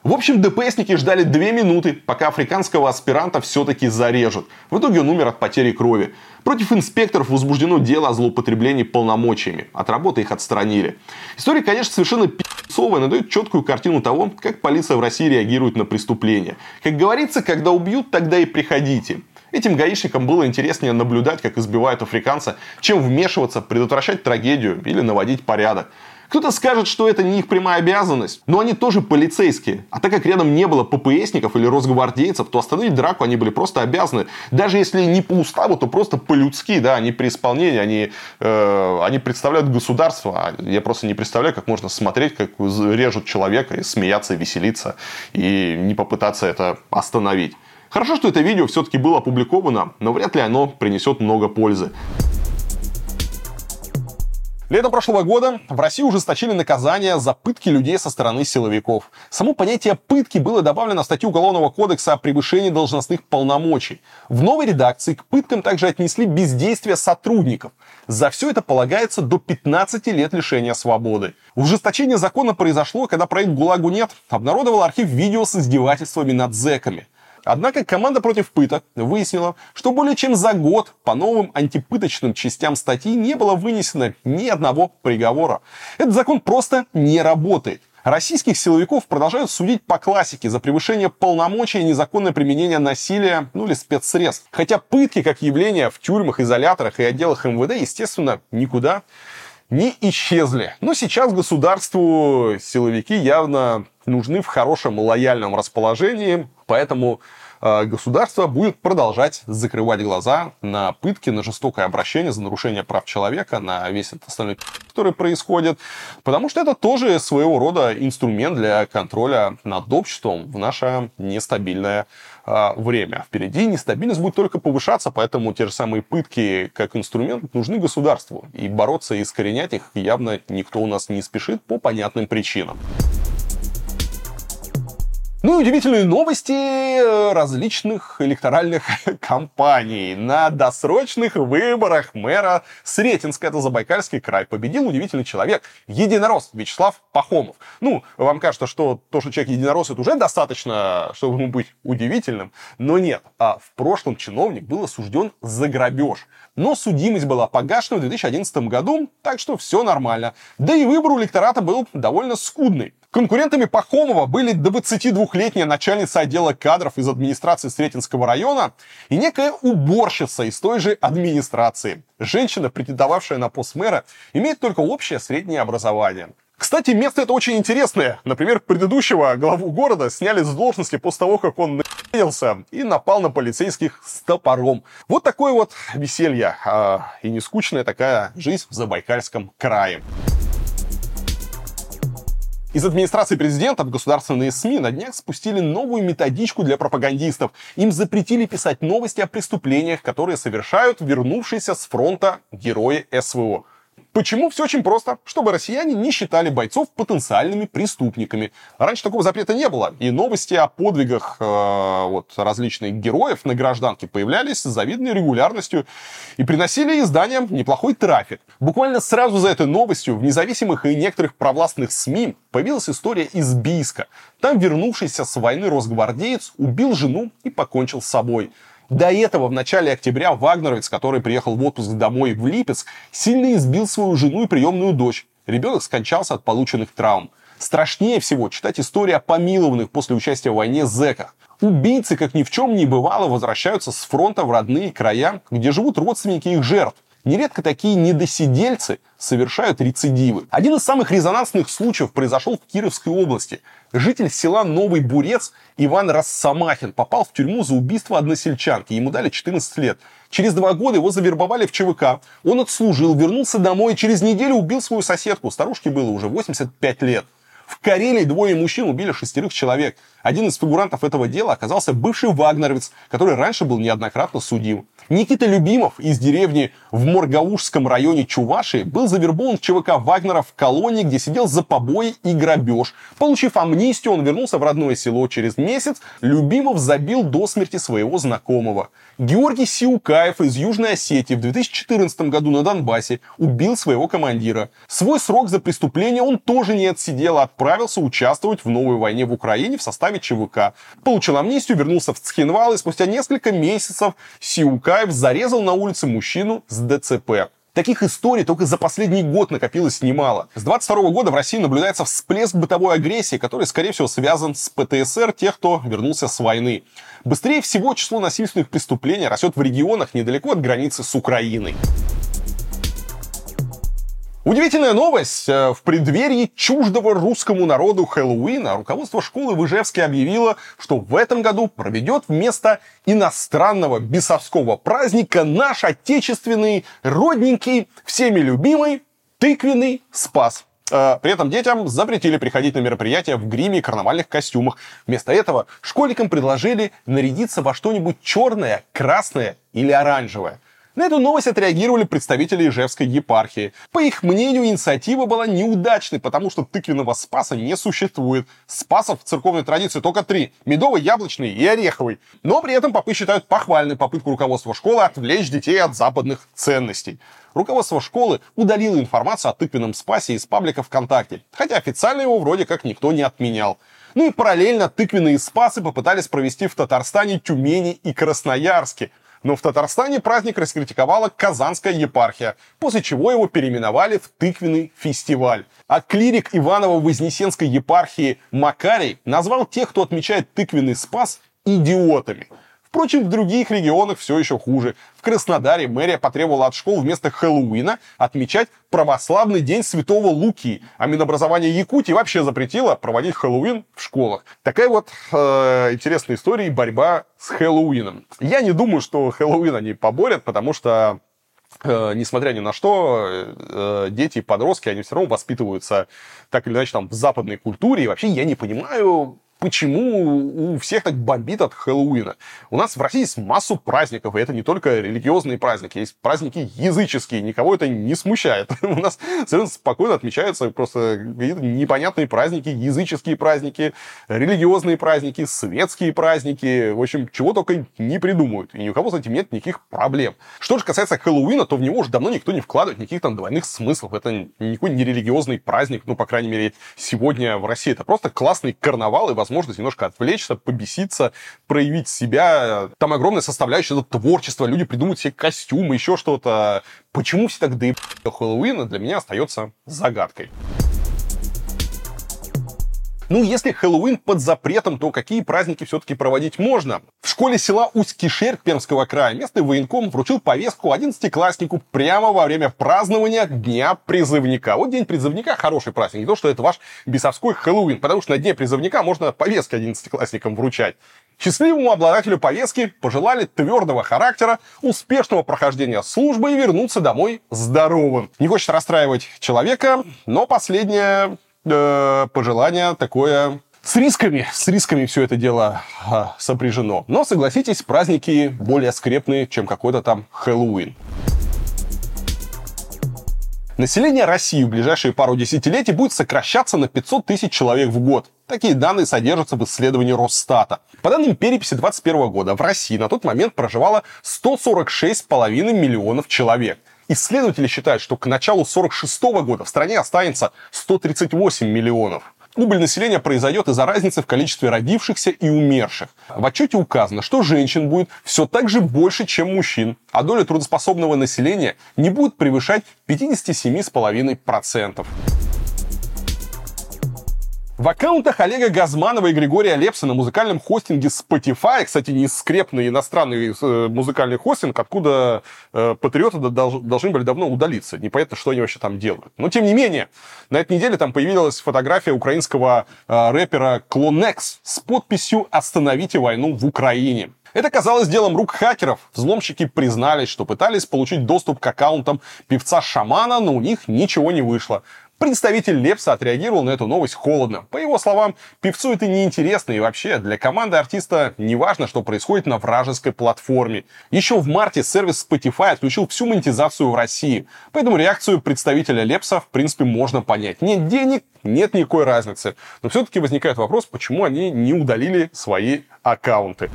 В общем, ДПСники ждали две минуты, пока африканского аспиранта все-таки зарежут. В итоге он умер от потери крови. Против инспекторов возбуждено дело о злоупотреблении полномочиями. От работы их отстранили. История, конечно, совершенно пи***цовая, но дает четкую картину того, как полиция в России реагирует на преступления. Как говорится, когда убьют, тогда и приходите. Этим гаишникам было интереснее наблюдать, как избивают африканца, чем вмешиваться, предотвращать трагедию или наводить порядок. Кто-то скажет, что это не их прямая обязанность, но они тоже полицейские. А так как рядом не было ППСников или росгвардейцев, то остановить драку они были просто обязаны. Даже если не по уставу, то просто по-людски, да, они при исполнении, они, э, они представляют государство. А я просто не представляю, как можно смотреть, как режут человека и смеяться, и веселиться, и не попытаться это остановить. Хорошо, что это видео все-таки было опубликовано, но вряд ли оно принесет много пользы. Летом прошлого года в России ужесточили наказание за пытки людей со стороны силовиков. Само понятие пытки было добавлено в статью Уголовного кодекса о превышении должностных полномочий. В новой редакции к пыткам также отнесли бездействие сотрудников. За все это полагается до 15 лет лишения свободы. Ужесточение закона произошло, когда проект «ГУЛАГу нет» обнародовал архив видео с издевательствами над зэками. Однако команда против пыток выяснила, что более чем за год по новым антипыточным частям статьи не было вынесено ни одного приговора. Этот закон просто не работает. Российских силовиков продолжают судить по классике за превышение полномочий и незаконное применение насилия, ну или спецсредств. Хотя пытки как явление в тюрьмах, изоляторах и отделах МВД, естественно, никуда не исчезли. Но сейчас государству силовики явно нужны в хорошем лояльном расположении, поэтому э, государство будет продолжать закрывать глаза на пытки, на жестокое обращение за нарушение прав человека, на весь этот остальной который происходит, потому что это тоже своего рода инструмент для контроля над обществом в наше нестабильное э, время. Впереди нестабильность будет только повышаться, поэтому те же самые пытки как инструмент нужны государству. И бороться и искоренять их явно никто у нас не спешит по понятным причинам. Ну и удивительные новости э, различных электоральных кампаний. На досрочных выборах мэра Сретенска, это Забайкальский край, победил удивительный человек, единорос Вячеслав Пахомов. Ну, вам кажется, что то, что человек единорос, это уже достаточно, чтобы ему быть удивительным, но нет. А в прошлом чиновник был осужден за грабеж. Но судимость была погашена в 2011 году, так что все нормально. Да и выбор у электората был довольно скудный. Конкурентами Пахомова были 22-летняя начальница отдела кадров из администрации Сретенского района и некая уборщица из той же администрации. Женщина, претендовавшая на пост мэра, имеет только общее среднее образование. Кстати, место это очень интересное. Например, предыдущего главу города сняли с должности после того, как он наелся и напал на полицейских с топором. Вот такое вот веселье а, и нескучная такая жизнь в Забайкальском крае. Из администрации президента в государственные СМИ на днях спустили новую методичку для пропагандистов. Им запретили писать новости о преступлениях, которые совершают вернувшиеся с фронта герои СВО. Почему? Все очень просто. Чтобы россияне не считали бойцов потенциальными преступниками. Раньше такого запрета не было. И новости о подвигах э, вот, различных героев на гражданке появлялись с завидной регулярностью и приносили изданиям неплохой трафик. Буквально сразу за этой новостью в независимых и некоторых провластных СМИ появилась история из Бийска. Там вернувшийся с войны росгвардеец убил жену и покончил с собой. До этого в начале октября Вагнеровец, который приехал в отпуск домой в Липецк, сильно избил свою жену и приемную дочь. Ребенок скончался от полученных травм. Страшнее всего читать истории о помилованных после участия в войне зэках. Убийцы, как ни в чем не бывало, возвращаются с фронта в родные края, где живут родственники их жертв. Нередко такие недосидельцы совершают рецидивы. Один из самых резонансных случаев произошел в Кировской области. Житель села Новый Бурец Иван Рассамахин попал в тюрьму за убийство односельчанки. Ему дали 14 лет. Через два года его завербовали в ЧВК. Он отслужил, вернулся домой и через неделю убил свою соседку. Старушке было уже 85 лет. В Карелии двое мужчин убили шестерых человек. Один из фигурантов этого дела оказался бывший вагнеровец, который раньше был неоднократно судим. Никита Любимов из деревни в Моргаушском районе Чувашии был завербован в ЧВК Вагнера в колонии, где сидел за побои и грабеж. Получив амнистию, он вернулся в родное село через месяц. Любимов забил до смерти своего знакомого. Георгий Сиукаев из Южной Осетии в 2014 году на Донбассе убил своего командира. Свой срок за преступление он тоже не отсидел, а отправился участвовать в новой войне в Украине в составе ЧВК. Получил амнистию, вернулся в Цхинвал и спустя несколько месяцев Сиукаев зарезал на улице мужчину с ДЦП. Таких историй только за последний год накопилось немало. С 22 года в России наблюдается всплеск бытовой агрессии, который, скорее всего, связан с ПТСР тех, кто вернулся с войны. Быстрее всего число насильственных преступлений растет в регионах недалеко от границы с Украиной. Удивительная новость. Э, в преддверии чуждого русскому народу Хэллоуина руководство школы в Ижевске объявило, что в этом году проведет вместо иностранного бесовского праздника наш отечественный, родненький, всеми любимый тыквенный спас. Э, при этом детям запретили приходить на мероприятия в гриме и карнавальных костюмах. Вместо этого школьникам предложили нарядиться во что-нибудь черное, красное или оранжевое – на эту новость отреагировали представители Ижевской епархии. По их мнению, инициатива была неудачной, потому что тыквенного спаса не существует. Спасов в церковной традиции только три – медовый, яблочный и ореховый. Но при этом попы считают похвальной попытку руководства школы отвлечь детей от западных ценностей. Руководство школы удалило информацию о тыквенном спасе из паблика ВКонтакте, хотя официально его вроде как никто не отменял. Ну и параллельно тыквенные спасы попытались провести в Татарстане, Тюмени и Красноярске. Но в Татарстане праздник раскритиковала Казанская епархия, после чего его переименовали в тыквенный фестиваль. А клирик Иваново-Вознесенской епархии Макарий назвал тех, кто отмечает тыквенный спас, идиотами. Впрочем, в других регионах все еще хуже. В Краснодаре мэрия потребовала от школ вместо Хэллоуина отмечать православный день Святого Луки, а Минобразование Якутии вообще запретило проводить Хэллоуин в школах. Такая вот э, интересная история и борьба с Хэллоуином. Я не думаю, что Хэллоуин они поборят, потому что э, несмотря ни на что, э, дети и подростки, они все равно воспитываются так или иначе там в западной культуре. И вообще я не понимаю, почему у всех так бомбит от Хэллоуина. У нас в России есть массу праздников, и это не только религиозные праздники, есть праздники языческие, никого это не смущает. У нас совершенно спокойно отмечаются просто какие-то непонятные праздники, языческие праздники, религиозные праздники, светские праздники, в общем, чего только не придумают, и ни у кого с этим нет никаких проблем. Что же касается Хэллоуина, то в него уже давно никто не вкладывает никаких там двойных смыслов, это никакой не религиозный праздник, ну, по крайней мере, сегодня в России, это просто классный карнавал и возможность возможность немножко отвлечься, побеситься, проявить себя. Там огромная составляющая это творчество, люди придумывают себе костюмы, еще что-то. Почему все так доебали Хэллоуина, для меня остается загадкой. Ну, если Хэллоуин под запретом, то какие праздники все-таки проводить можно? В школе села Усть-Кишер Пермского края местный военком вручил повестку 11-класснику прямо во время празднования Дня призывника. Вот День призывника хороший праздник, не то, что это ваш бесовской Хэллоуин, потому что на Дне призывника можно повестки 11-классникам вручать. Счастливому обладателю повестки пожелали твердого характера, успешного прохождения службы и вернуться домой здоровым. Не хочет расстраивать человека, но последнее э, пожелание такое с рисками, с рисками все это дело э, сопряжено. Но согласитесь, праздники более скрепные, чем какой-то там Хэллоуин. Население России в ближайшие пару десятилетий будет сокращаться на 500 тысяч человек в год. Такие данные содержатся в исследовании Росстата. По данным переписи 2021 года в России на тот момент проживало 146,5 миллионов человек. Исследователи считают, что к началу 1946 года в стране останется 138 миллионов. Убыль населения произойдет из-за разницы в количестве родившихся и умерших. В отчете указано, что женщин будет все так же больше, чем мужчин, а доля трудоспособного населения не будет превышать 57,5%. В аккаунтах Олега Газманова и Григория Лепса на музыкальном хостинге Spotify, кстати, не скрепный иностранный э, музыкальный хостинг, откуда э, патриоты должны были давно удалиться. Непонятно, что они вообще там делают. Но, тем не менее, на этой неделе там появилась фотография украинского э, рэпера Клонекс с подписью «Остановите войну в Украине». Это казалось делом рук хакеров. Взломщики признались, что пытались получить доступ к аккаунтам певца-шамана, но у них ничего не вышло. Представитель Лепса отреагировал на эту новость холодно. По его словам, певцу это неинтересно и вообще для команды артиста не важно, что происходит на вражеской платформе. Еще в марте сервис Spotify отключил всю монетизацию в России. Поэтому реакцию представителя Лепса в принципе можно понять. Нет денег, нет никакой разницы. Но все-таки возникает вопрос, почему они не удалили свои аккаунты.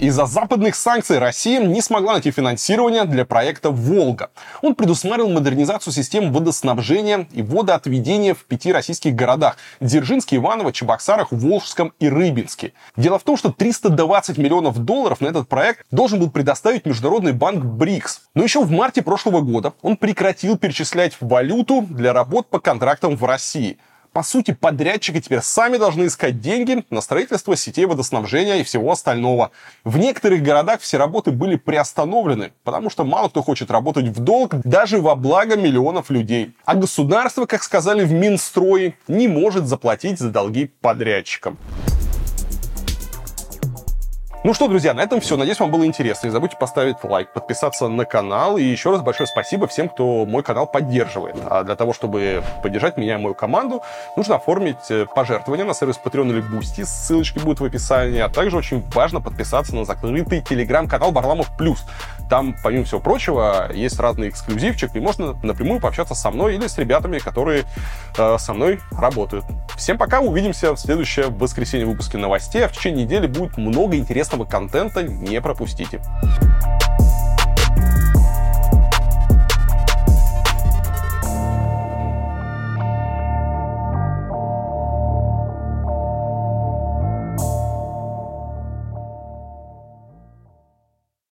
Из-за западных санкций Россия не смогла найти финансирование для проекта «Волга». Он предусматривал модернизацию систем водоснабжения и водоотведения в пяти российских городах – Дзержинске, Иваново, Чебоксарах, Волжском и Рыбинске. Дело в том, что 320 миллионов долларов на этот проект должен был предоставить Международный банк БРИКС. Но еще в марте прошлого года он прекратил перечислять валюту для работ по контрактам в России – по сути, подрядчики теперь сами должны искать деньги на строительство сетей водоснабжения и всего остального. В некоторых городах все работы были приостановлены, потому что мало кто хочет работать в долг даже во благо миллионов людей. А государство, как сказали в Минстрое, не может заплатить за долги подрядчикам. Ну что, друзья, на этом все. Надеюсь, вам было интересно. Не забудьте поставить лайк, подписаться на канал. И еще раз большое спасибо всем, кто мой канал поддерживает. А для того, чтобы поддержать меня и мою команду, нужно оформить э, пожертвование на сервис Patreon или Boosty. Ссылочки будут в описании. А также очень важно подписаться на закрытый телеграм-канал Барламов Плюс. Там, помимо всего прочего, есть разный эксклюзивчик, и можно напрямую пообщаться со мной или с ребятами, которые э, со мной работают. Всем пока, увидимся в следующее воскресенье выпуске новостей, а в течение недели будет много интересного контента, не пропустите.